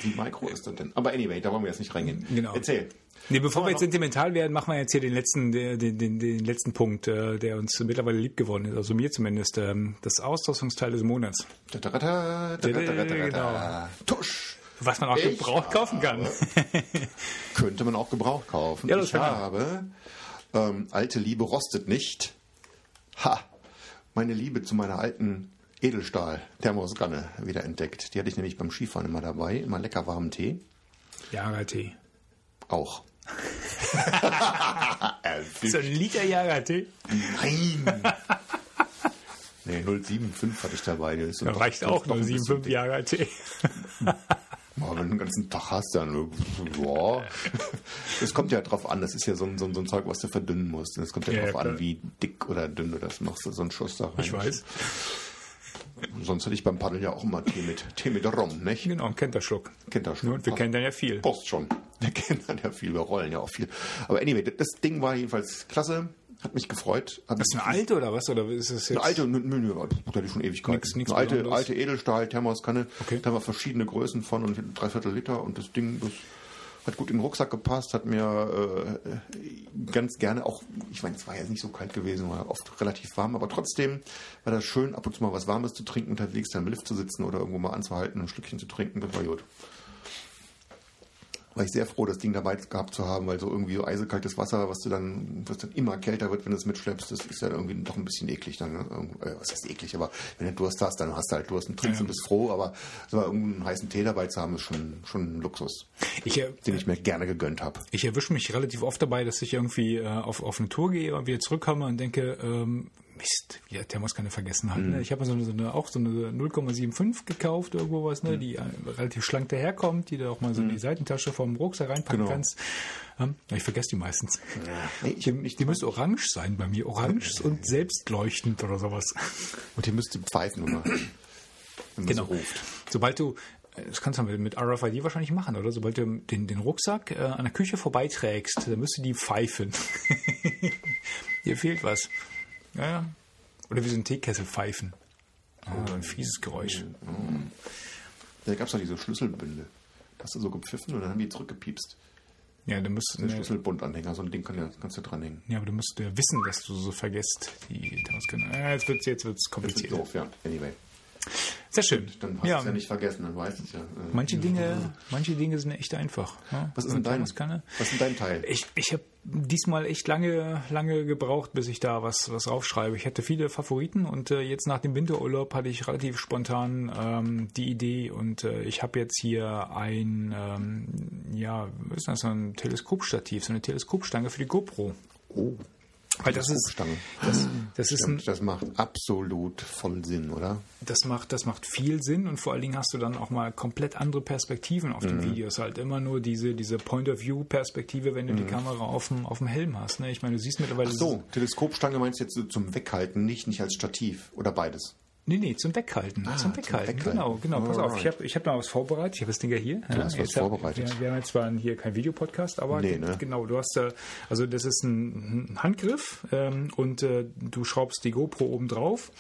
Wie Micro ist das denn? Aber anyway, da wollen wir jetzt nicht reingehen. Genau. Erzähl. Nee, bevor wir jetzt sentimental werden, machen wir jetzt hier den letzten, den, den, den letzten Punkt, äh, der uns mittlerweile lieb geworden ist, also mir zumindest, ähm, das Ausrüstungsteil des Monats. Genau. Tusch! Was man auch ich gebraucht kaufen kann. könnte man auch gebraucht kaufen. Ja, das ich habe ähm, Alte Liebe rostet nicht. Ha! Meine Liebe zu meiner alten Edelstahl-Thermoskanne wieder entdeckt. Die hatte ich nämlich beim Skifahren immer dabei. Immer lecker warmen Tee. Jagertee. Auch. So ein Liter Jagertee. Nein! nee, 075 hatte ich dabei. Das reicht auch doch ein bisschen 075 dick. Jagertee. Aber wenn du den ganzen Tag hast, dann, ja. Das kommt ja drauf an. Das ist ja so ein, so ein, so ein Zeug, was du verdünnen musst. Und es kommt ja, Ja, drauf klar. an, wie dick oder dünn du das machst. So ein Schuss da rein. Ich weiß. Sonst hätte ich beim Paddeln ja auch immer Tee mit, Tee mit Rum, nicht? Genau, ein Kenterschluck. Schon. Und wir kennen dann ja viel. Post schon. Wir kennen dann ja viel, wir rollen ja auch viel. Aber anyway, das Ding war jedenfalls klasse. Hat mich gefreut. Hat Das ist eine alte oder was? Oder ist es jetzt? Eine alte, nö, nö, nö, das hatte ich schon Ewigkeit. Nix- nix eine alte, alte Edelstahl-Thermoskanne. Okay. Da haben wir verschiedene Größen von und dreiviertel Liter und das Ding, das hat gut in den Rucksack gepasst, hat mir äh, ganz gerne auch, ich meine, es war ja nicht so kalt gewesen, war oft relativ warm, aber trotzdem war das schön, ab und zu mal was Warmes zu trinken, unterwegs dann im Lift zu sitzen oder irgendwo mal anzuhalten, ein Stückchen zu trinken, das war gut. War ich sehr froh, das Ding dabei gehabt zu haben, weil so irgendwie so eisekaltes Wasser, was du dann, was dann immer kälter wird, wenn du es mitschleppst, das ist ja irgendwie doch ein bisschen eklig dann. Ne? Äh, was heißt eklig? Aber wenn du Durst hast, dann hast du halt Durst und trinkst Ja. und bist froh. Aber so irgendeinen heißen Tee dabei zu haben, ist schon, schon ein Luxus, Ich, den ich mir gerne gegönnt habe. ich erwische mich relativ oft dabei, dass ich irgendwie äh, auf, auf eine Tour gehe und wieder zurückkomme und denke, ähm, Mist, wie der Thermoskanne vergessen hat. Ne? Ich habe so eine, so eine, auch so eine 0,75 gekauft, irgendwo was, ne? die äh, relativ schlank daherkommt, die du auch mal so in die Seitentasche vom Rucksack reinpacken Genau. kannst. Ähm, ich vergesse die meistens. Nee, ich, Die, die müsste orange sein bei mir. Orange und selbstleuchtend oder sowas. und hier müsste pfeifen immer, Genau. so. Sobald du, äh, das kannst du mit mit RFID wahrscheinlich machen, oder? Sobald du den, den Rucksack äh, an der Küche vorbeiträgst, dann müsste die pfeifen. Dir fehlt was. Ja, ja. Oder wie so ein Teekessel pfeifen. Oh, ein fieses Geräusch. Da gab es doch diese Schlüsselbünde. Hast du so gepfiffen und dann haben die zurückgepiepst. Ja, du musst, Der ne, Schlüsselbundanhänger, so ein Ding kann ja, kannst du dranhängen. ja, aber du musst ja wissen, dass du so vergisst. Die, ja, jetzt wird es jetzt wird's Das ist kompliziert. doof, ja. Anyway. Sehr schön. Dann hast du ja, es ja nicht vergessen, dann weißt du es ja. Äh, manche Dinge, manche Dinge sind echt einfach. Ne? Was ist denn dein, was ist denn dein Teil? Ich, ich habe diesmal echt lange, lange gebraucht, bis ich da was, was raufschreibe. Ich hatte viele Favoriten und äh, jetzt nach dem Winterurlaub hatte ich relativ spontan ähm, die Idee und äh, ich habe jetzt hier ein, ähm, ja, was ist das, so ein Teleskopstativ, so eine Teleskopstange für die GoPro. Oh, Weil das ist, das, das ist ein, das macht absolut voll Sinn, oder? das macht, das macht viel Sinn und vor allen Dingen hast du dann auch mal komplett andere Perspektiven auf Mhm. den Videos. Halt immer nur diese, diese Point-of-View-Perspektive, wenn du die Kamera auf dem, auf dem Helm hast. Ne? Ich meine, du siehst mittlerweile. Mhm. Ach so, Teleskopstange meinst du jetzt so zum Weghalten, nicht, nicht als Stativ oder beides? Nee, nee, zum Weghalten. Ah, zum Weghalten. Genau, genau. Pass auf, ich habe ich hab da was vorbereitet. Ich habe das Ding ja hier. Du hast was jetzt hab- vorbereitet. Wir, wir haben jetzt zwar hier kein Videopodcast, aber Nee, ne? genau, du hast äh, also das ist ein, ein Handgriff ähm, und äh, du schraubst die GoPro oben drauf.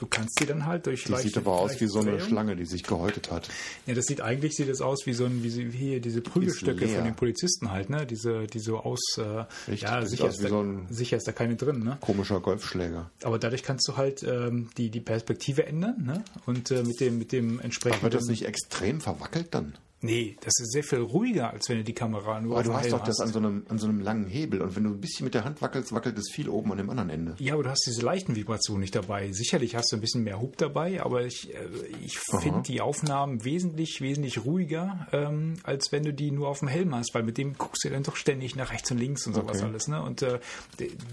Du kannst die dann halt durch Die sieht aber aus wie so eine Schlange, die sich gehäutet hat. Ja, das sieht eigentlich sieht das aus wie so ein wie, sie- hier diese Prügelstöcke von den Polizisten halt, ne? Diese die so aus äh, ja, sicher ist, wie da, so ein- sicher ist da keine drin, ne? Komischer Golfschläger. Aber dadurch kannst du halt ähm, die die Perspektive ändern, ne? Und äh, mit dem mit dem entsprechenden Wird das nicht extrem verwackelt dann? Nee, das ist sehr viel ruhiger, als wenn du die Kamera nur Aber auf du hast doch das hast. an so, einem, an so einem langen Hebel und wenn du ein bisschen mit der Hand wackelst, wackelt es viel oben an dem anderen Ende. ja, aber du hast diese leichten Vibrationen nicht dabei. Sicherlich hast du ein bisschen mehr Hub dabei, aber ich, äh, ich finde die Aufnahmen wesentlich, wesentlich ruhiger, ähm, als wenn du die nur auf dem Helm hast, weil mit dem guckst du dann doch ständig nach rechts und links und sowas Okay. alles. Ne? Und äh,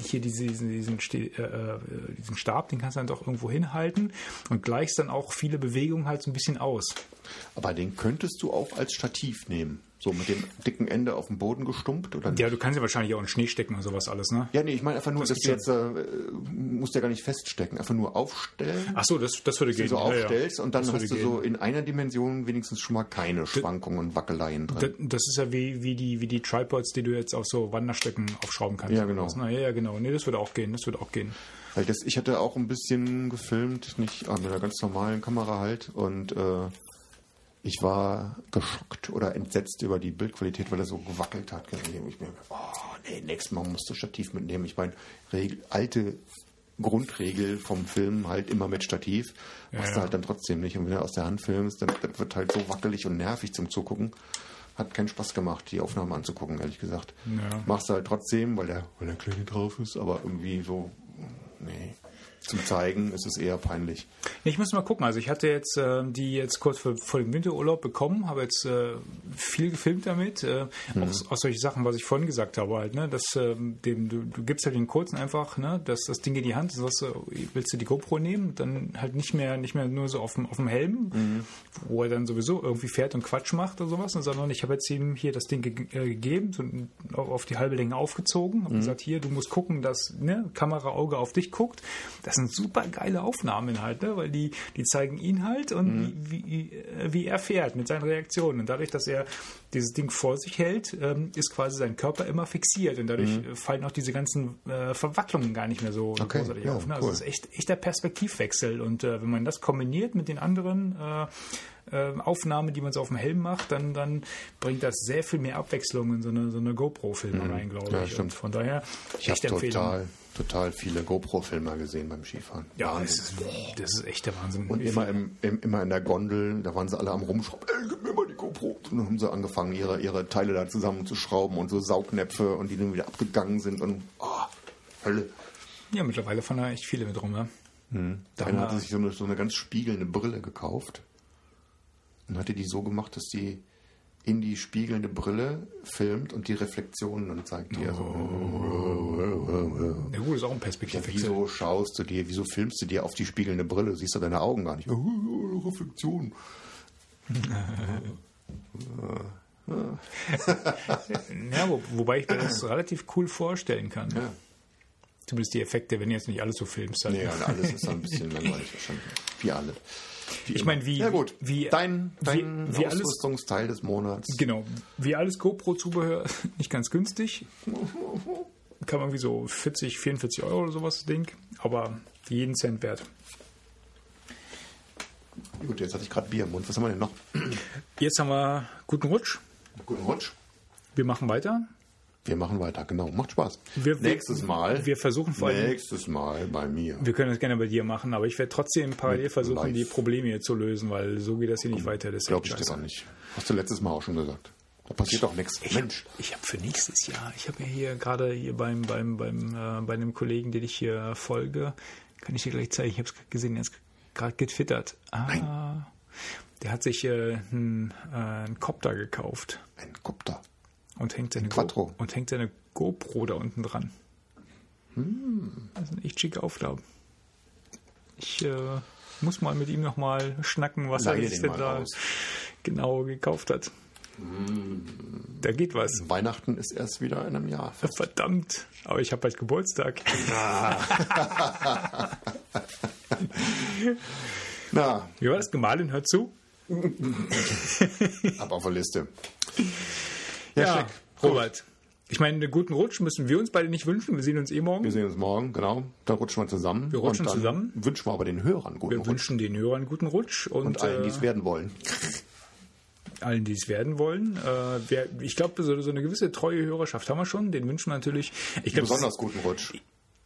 hier diese, diesen, diesen, äh, äh, diesen Stab, den kannst du dann doch irgendwo hinhalten und gleichst dann auch viele Bewegungen halt so ein bisschen aus. Aber den könntest du auch als Stativ nehmen. So mit dem dicken Ende auf dem Boden gestumpt oder nicht? Ja, du kannst ja wahrscheinlich auch in Schnee stecken und sowas alles, ne? Ja, nee, ich meine einfach nur, Das dass du jetzt, äh, musst ja gar nicht feststecken, einfach nur aufstellen, Ach so, das, das würde gehen. so Ja, ja. aufstellst und dann Das hast du gehen. so in einer Dimension wenigstens schon mal keine Schwankungen und Wackeleien drin. Das, ist ja wie, wie, die, wie die Tripods, die du jetzt auf so Wanderstöcken aufschrauben kannst. Ja, genau. ne? Ja, ja, genau. Nee, das würde auch gehen. Das würde auch gehen. Weil das, ich hatte auch ein bisschen gefilmt, nicht ah, mit einer ganz normalen Kamera halt und äh, ich war geschockt oder entsetzt über die Bildqualität, weil er so gewackelt hat. Ich mir, oh nee, nächstes Mal musst du Stativ mitnehmen. Ich meine, alte Grundregel vom Film halt immer mit Stativ. Machst ja. du halt dann trotzdem nicht. Und wenn du aus der Hand filmst, dann das wird halt so wackelig und nervig zum Zugucken. Hat keinen Spaß gemacht, die Aufnahmen anzugucken, ehrlich gesagt. Ja. Machst du halt trotzdem, weil der, weil der Kleine drauf ist, aber irgendwie so, nee. Zum Zeigen ist es eher peinlich. Ich muss mal gucken. Also ich hatte jetzt äh, die jetzt kurz vor, vor dem Winterurlaub bekommen, habe jetzt äh, viel gefilmt damit. Äh, Mhm. auch, auch solche Sachen, was ich vorhin gesagt habe halt, ne? Dass ähm, dem, du, du gibst halt den kurzen einfach, ne, das, das Ding in die Hand, sagst du, willst du die GoPro nehmen, dann halt nicht mehr, nicht mehr nur so auf dem, auf dem Helm, Mhm. wo er dann sowieso irgendwie fährt und Quatsch macht oder sowas, sondern ich habe jetzt ihm hier das Ding ge äh, gegeben, so auf die halbe Länge aufgezogen, Mhm. habe gesagt, hier, du musst gucken, dass ne, Kamera Auge auf dich guckt. Das sind super geile Aufnahmen halt, ne? weil die, die zeigen ihn halt und Mhm. wie, wie, äh, wie er fährt mit seinen Reaktionen. Und dadurch, dass er dieses Ding vor sich hält, ähm, ist quasi sein Körper immer fixiert und dadurch äh, fallen auch diese ganzen äh, Verwacklungen gar nicht mehr so Mhm. Okay, großartig ja, auf. Ne? Also cool. es ist echt, echt der Perspektivwechsel. Und wenn man das kombiniert mit den anderen äh, äh, Aufnahmen, die man so auf dem Helm macht, dann, dann bringt das sehr viel mehr Abwechslung in so eine, so eine GoPro-Filme rein, glaube Mhm. Ja, ich. stimmt. Und von daher Ich echt Empfehlung. total, total viele GoPro-Filmer gesehen beim Skifahren. Ja, es ist, das ist echt der Wahnsinn. Und immer, im, im, immer in der Gondel, da waren sie alle am Rumschrauben. Ey, gib mir mal die GoPro. Und dann haben sie angefangen, ihre, ihre Teile da zusammenzuschrauben und so Saugnäpfe und die dann wieder abgegangen sind und oh, Hölle. Ja, mittlerweile fahren da echt viele mit rum, ne? Da haben Einer hatte sich so eine, so eine ganz spiegelnde Brille gekauft und hatte die so gemacht, dass die in die spiegelnde Brille filmt und die Reflexionen dann zeigt die. Also, Ja gut, ist auch ein ja, Perspektivwechsel. wieso schaust du dir, wieso filmst du dir auf die spiegelnde Brille? Siehst du deine Augen gar nicht. Reflexion. Ja, wo, wobei ich mir das relativ cool vorstellen kann. Ja. Zumindest die Effekte, wenn du jetzt nicht alles so filmst. Halt. Nee, alles ist ein bisschen langweilig wahrscheinlich. Wie alle. Wie Ich meine, wie- Ja, gut. wie- dein dein wie- wie alles- Ausrüstungsteil des Monats. Genau. Wie alles GoPro-Zubehör, nicht ganz günstig. Kann man irgendwie so 40, 44 Euro oder sowas, Ding. Aber Jeden Cent wert. Gut, jetzt hatte ich gerade Bier im Mund. Was haben wir denn noch? Jetzt haben wir guten Rutsch. Guten Rutsch. Wir machen weiter. Wir machen weiter, genau. Macht Spaß. Wir- Nächstes Mal. Wir versuchen vor allem, Nächstes Mal bei mir. wir können das gerne bei dir machen, aber ich werde trotzdem parallel versuchen, live. die Probleme hier zu lösen, weil so geht das hier nicht weiter. Das ist Glaube ich dir doch nicht. Hast du letztes Mal auch schon gesagt. Da passiert doch nichts. Mensch. Ich habe für nächstes Jahr, ich habe mir hier gerade hier beim, beim, beim, äh, bei einem Kollegen, den ich hier folge, kann ich dir gleich zeigen, ich habe es gesehen, er ist gerade getwittert. Ah, der hat sich äh, einen, äh, einen Copter gekauft Ein Kopter. Und hängt seine, Quattro. Go und hängt seine GoPro da unten dran. Hm. Das ist eine echt schicke Aufgabe. Ich äh, muss mal mit ihm nochmal schnacken, was Leih er sich den denn da aus. genau gekauft hat. Da geht was. Weihnachten ist erst wieder in einem Jahr. Verdammt, aber ich habe bald Geburtstag. Na, Wie war das? Gemahlin hört zu? ab auf der Liste. Ja, schick. Robert. Ich meine, einen guten Rutsch müssen wir uns beide nicht wünschen. Wir sehen uns eh morgen. Wir sehen uns morgen, genau. Dann rutschen wir zusammen. Wir rutschen zusammen. Wünschen wir aber den Hörern guten Wir Rutsch. wünschen den Hörern guten Rutsch und, Und allen, die äh, es werden wollen. allen, die es werden wollen. Äh, ich glaube, so, eine gewisse treue Hörerschaft haben wir schon. Den wünschen wir natürlich. Ich glaube, Besonders guten Rutsch.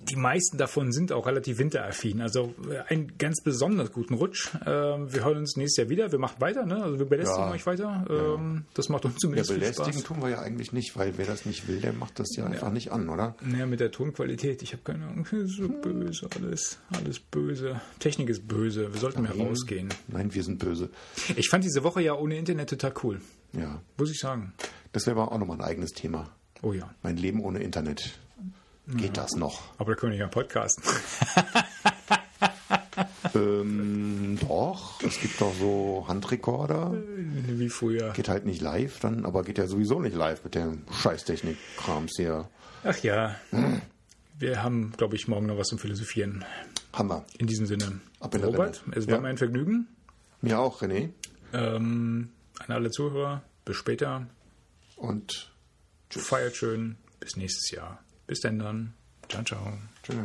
Die meisten davon sind auch relativ winteraffin. Also äh, einen ganz besonders guten Rutsch. Ähm, wir hören uns nächstes Jahr wieder. Wir machen weiter, ne? Also wir belästigen Ja. euch weiter. Ähm, Das macht uns Ja, zumindest viel belästigen Spaß. tun wir ja eigentlich nicht, weil wer das nicht will, der macht das ja einfach nicht an, oder? Naja, mit der Tonqualität. Ich habe keine Ahnung. So böse alles. Alles böse. Technik ist böse. Wir sollten mehr rausgehen. Nein, wir sind böse. Ich fand diese Woche ja ohne Internet total cool. Ja. Muss ich sagen. Das wäre aber auch nochmal ein eigenes Thema. Oh ja. Mein Leben ohne Internet. Geht das noch? Aber da können wir nicht am Podcasten. ähm, doch, es gibt doch so Handrekorder. Wie früher. Geht halt nicht live dann, aber geht ja sowieso nicht live mit der Scheißtechnik-Krams hier. Ach ja. Wir haben, glaube ich, morgen noch was zum Philosophieren. Hammer. In diesem Sinne. Ab in Robert, Rinne. es war Ja. mir ein Vergnügen. Mir auch, René. Ähm, an alle Zuhörer, bis später. Und Feiert schön. Bis nächstes Jahr. Bis denn dann. Ciao, ciao. tschüss.